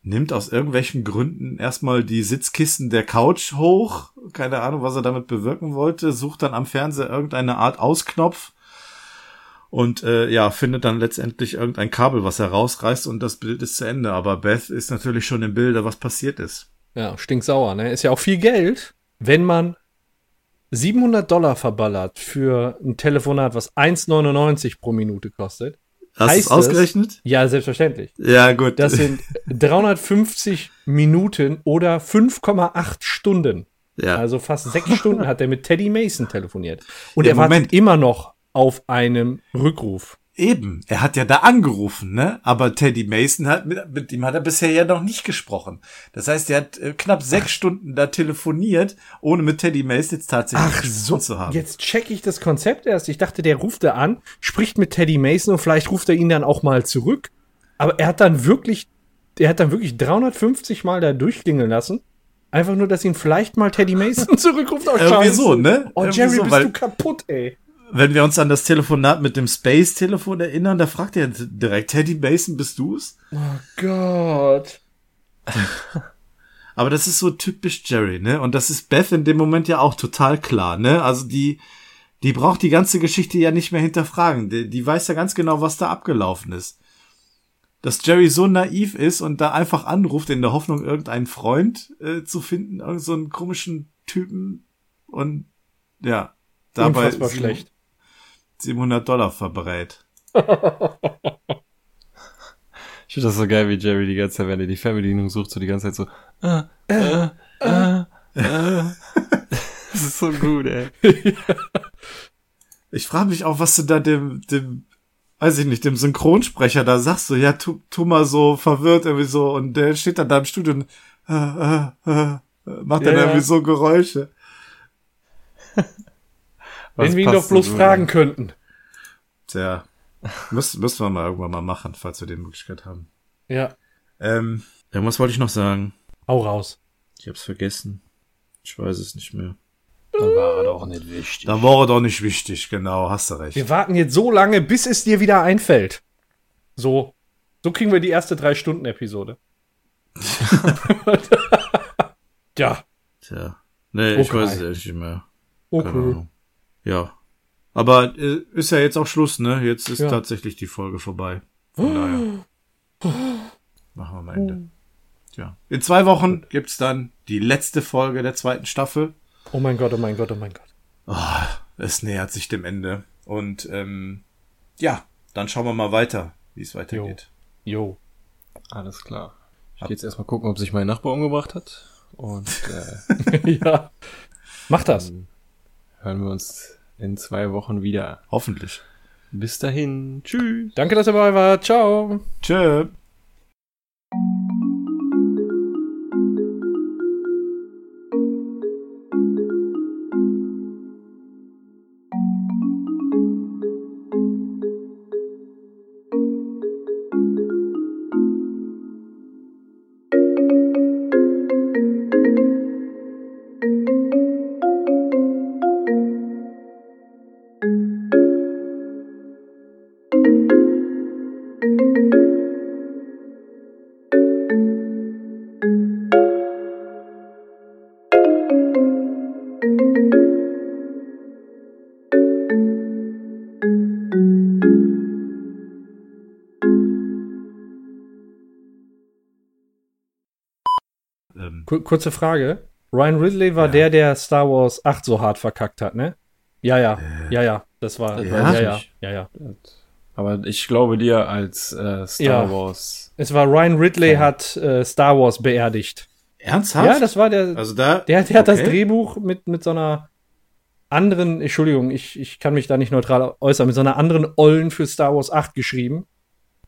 nimmt aus irgendwelchen Gründen erstmal die Sitzkissen der Couch hoch. Keine Ahnung, was er damit bewirken wollte. Sucht dann am Fernseher irgendeine Art Ausknopf. Und äh, ja, findet dann letztendlich irgendein Kabel, was er rausreißt und das Bild ist zu Ende. Aber Beth ist natürlich schon im Bilde, was passiert ist. Ja, stinksauer, ne? Ist ja auch viel Geld, wenn man 700 Dollar verballert für ein Telefonat, was 1,99 pro Minute kostet. Hast du es ausgerechnet? Ja, selbstverständlich. Ja, gut. Das sind 350 Minuten oder 5,8 Stunden. ja. Also fast sechs Stunden hat er mit Teddy Mason telefoniert. Und Ja, er wartet Moment. immer noch auf einen Rückruf. Eben, er hat ja da angerufen, ne? Aber Teddy Mason hat mit, mit ihm hat er bisher ja noch nicht gesprochen. Das heißt, er hat äh, knapp sechs Stunden da telefoniert, ohne mit Teddy Mason jetzt tatsächlich gesprochen zu haben. Jetzt check ich das Konzept erst. Ich dachte, der ruft da an, spricht mit Teddy Mason und vielleicht ruft er ihn dann auch mal zurück. Aber er hat dann wirklich, er hat dann wirklich 350 Mal da durchklingeln lassen. Einfach nur, dass ihn vielleicht mal Teddy Mason zurückruft. Oh, Irgendwie so, ne? Oh, Jerry, so, bist du kaputt, ey. Wenn wir uns an das Telefonat mit dem Space-Telefon erinnern, da fragt er direkt, Teddy Mason, bist du's? Oh Gott. Aber das ist so typisch Jerry, ne? Und das ist Beth in dem Moment ja auch total klar, ne? Also die, die braucht die ganze Geschichte ja nicht mehr hinterfragen. Die, die weiß ja ganz genau, was da abgelaufen ist. Dass Jerry so naiv ist und da einfach anruft in der Hoffnung, irgendeinen Freund äh, zu finden, irgend so einen komischen Typen und ja, dabei Unfassbar schlecht. 700 Dollar verbrät. Ich finde das so geil, wie Jerry die ganze Zeit, wenn er die Fernbedienung sucht, so die ganze Zeit so, äh, äh, äh, äh. Das ist so gut, ey. Ich frage mich auch, was du da dem, dem, weiß ich nicht, dem Synchronsprecher da sagst, so, ja, tu, tu mal so verwirrt irgendwie so, und der steht dann da im Studio und äh, äh, äh, macht dann ja. irgendwie so Geräusche. Was Wenn wir ihn doch bloß so fragen ey? könnten. Tja, müssen, müssen wir mal irgendwann mal machen, falls wir die Möglichkeit haben. Ja. Ähm, irgendwas wollte ich noch sagen. Hau raus. Ich hab's vergessen. Ich weiß es nicht mehr. Dann war er doch nicht wichtig. Da war er doch nicht wichtig, genau, hast du recht. Wir warten jetzt so lange, bis es dir wieder einfällt. So. So kriegen wir die erste drei Stunden Episode. ja. Tja. Nee, ich Okay. weiß es ehrlich nicht mehr. Okay. Ja. Aber äh, ist ja jetzt auch Schluss, ne? Jetzt ist Ja. tatsächlich die Folge vorbei. Von daher. Machen wir mal Ende. Tja. In zwei Wochen gibt's dann die letzte Folge der zweiten Staffel. Oh mein Gott, oh mein Gott, oh mein Gott. Ah, es nähert sich dem Ende. Und ähm, ja, dann schauen wir mal weiter, wie es weitergeht. Jo. Alles klar. Ich gehe jetzt erstmal gucken, ob sich mein Nachbar umgebracht hat. Und äh, ja. Mach das. Hören wir uns in zwei Wochen wieder. Hoffentlich. Bis dahin. Tschüss. Danke, dass ihr dabei wart. Ciao. Tschö. Kurze Frage. Ryan Ridley war der, der Star Wars 8 so hart verkackt hat, ne? Ja, ja. Ja, ja. Das war. Das Ja, ja, ja. ja, ja. Aber ich glaube dir als äh, Star Ja. Wars. Es war Ryan Ridley Okay. hat äh, Star Wars beerdigt. ernsthaft? Ja, das war der. also da. Der, der hat das okay. Drehbuch mit, mit so einer anderen, Entschuldigung, ich, ich kann mich da nicht neutral äußern, mit so einer anderen Ollen für Star Wars 8 geschrieben.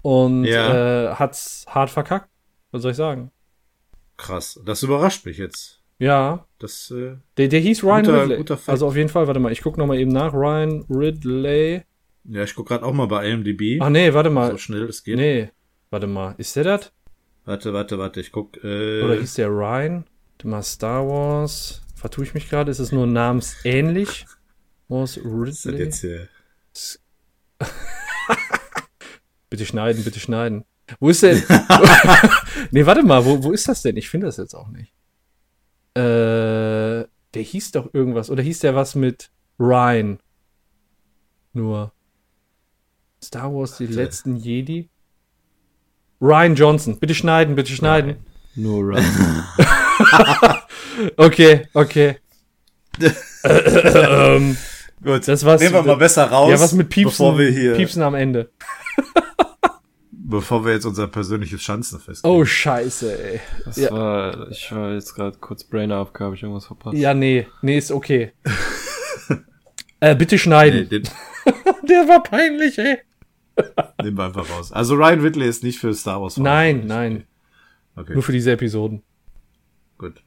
und Ja. äh, hat's hart verkackt. Was soll ich sagen? Krass. Das überrascht mich jetzt. Ja, Das, äh, der, der hieß Ryan Guter- Ridley. guter also auf jeden Fall, warte mal, ich guck noch mal eben nach. Ryan Ridley. ja, ich guck gerade auch mal bei IMDb. Ach nee, warte mal. so schnell es geht. nee, warte mal. Ist der das? Warte, warte, warte, ich guck, äh, Oder hieß der Ryan? Warte mal, Star Wars. Vertue ich mich gerade? Ist es nur namensähnlich? Was ist das Ridley? jetzt hier? Bitte schneiden, bitte schneiden. Wo ist denn? nee, warte mal, wo, wo ist das denn? Ich finde das jetzt auch nicht. Äh, der hieß doch irgendwas. Oder hieß der was mit Ryan? Nur. Star Wars, die letzten Jedi? Ryan Johnson. Bitte schneiden, bitte schneiden. Nur Ryan. Okay, okay. ähm, Gut, Das war's- nehmen wir mal besser raus, ja, was mit Piepsen, bevor wir hier, Piepsen am Ende. Bevor wir jetzt unser persönliches Schanzen festlegen. Oh, scheiße, ey. Das Ja. war, ich war jetzt gerade kurz Brain AFK, habe ich irgendwas verpasst. Ja, nee, nee, ist okay. äh, bitte schneiden. Nee, den Der war peinlich, ey. nehmen wir einfach raus. Also Ryan Whitley ist nicht für Star Wars. Nein, nein. Okay, Nur für diese Episoden. gut.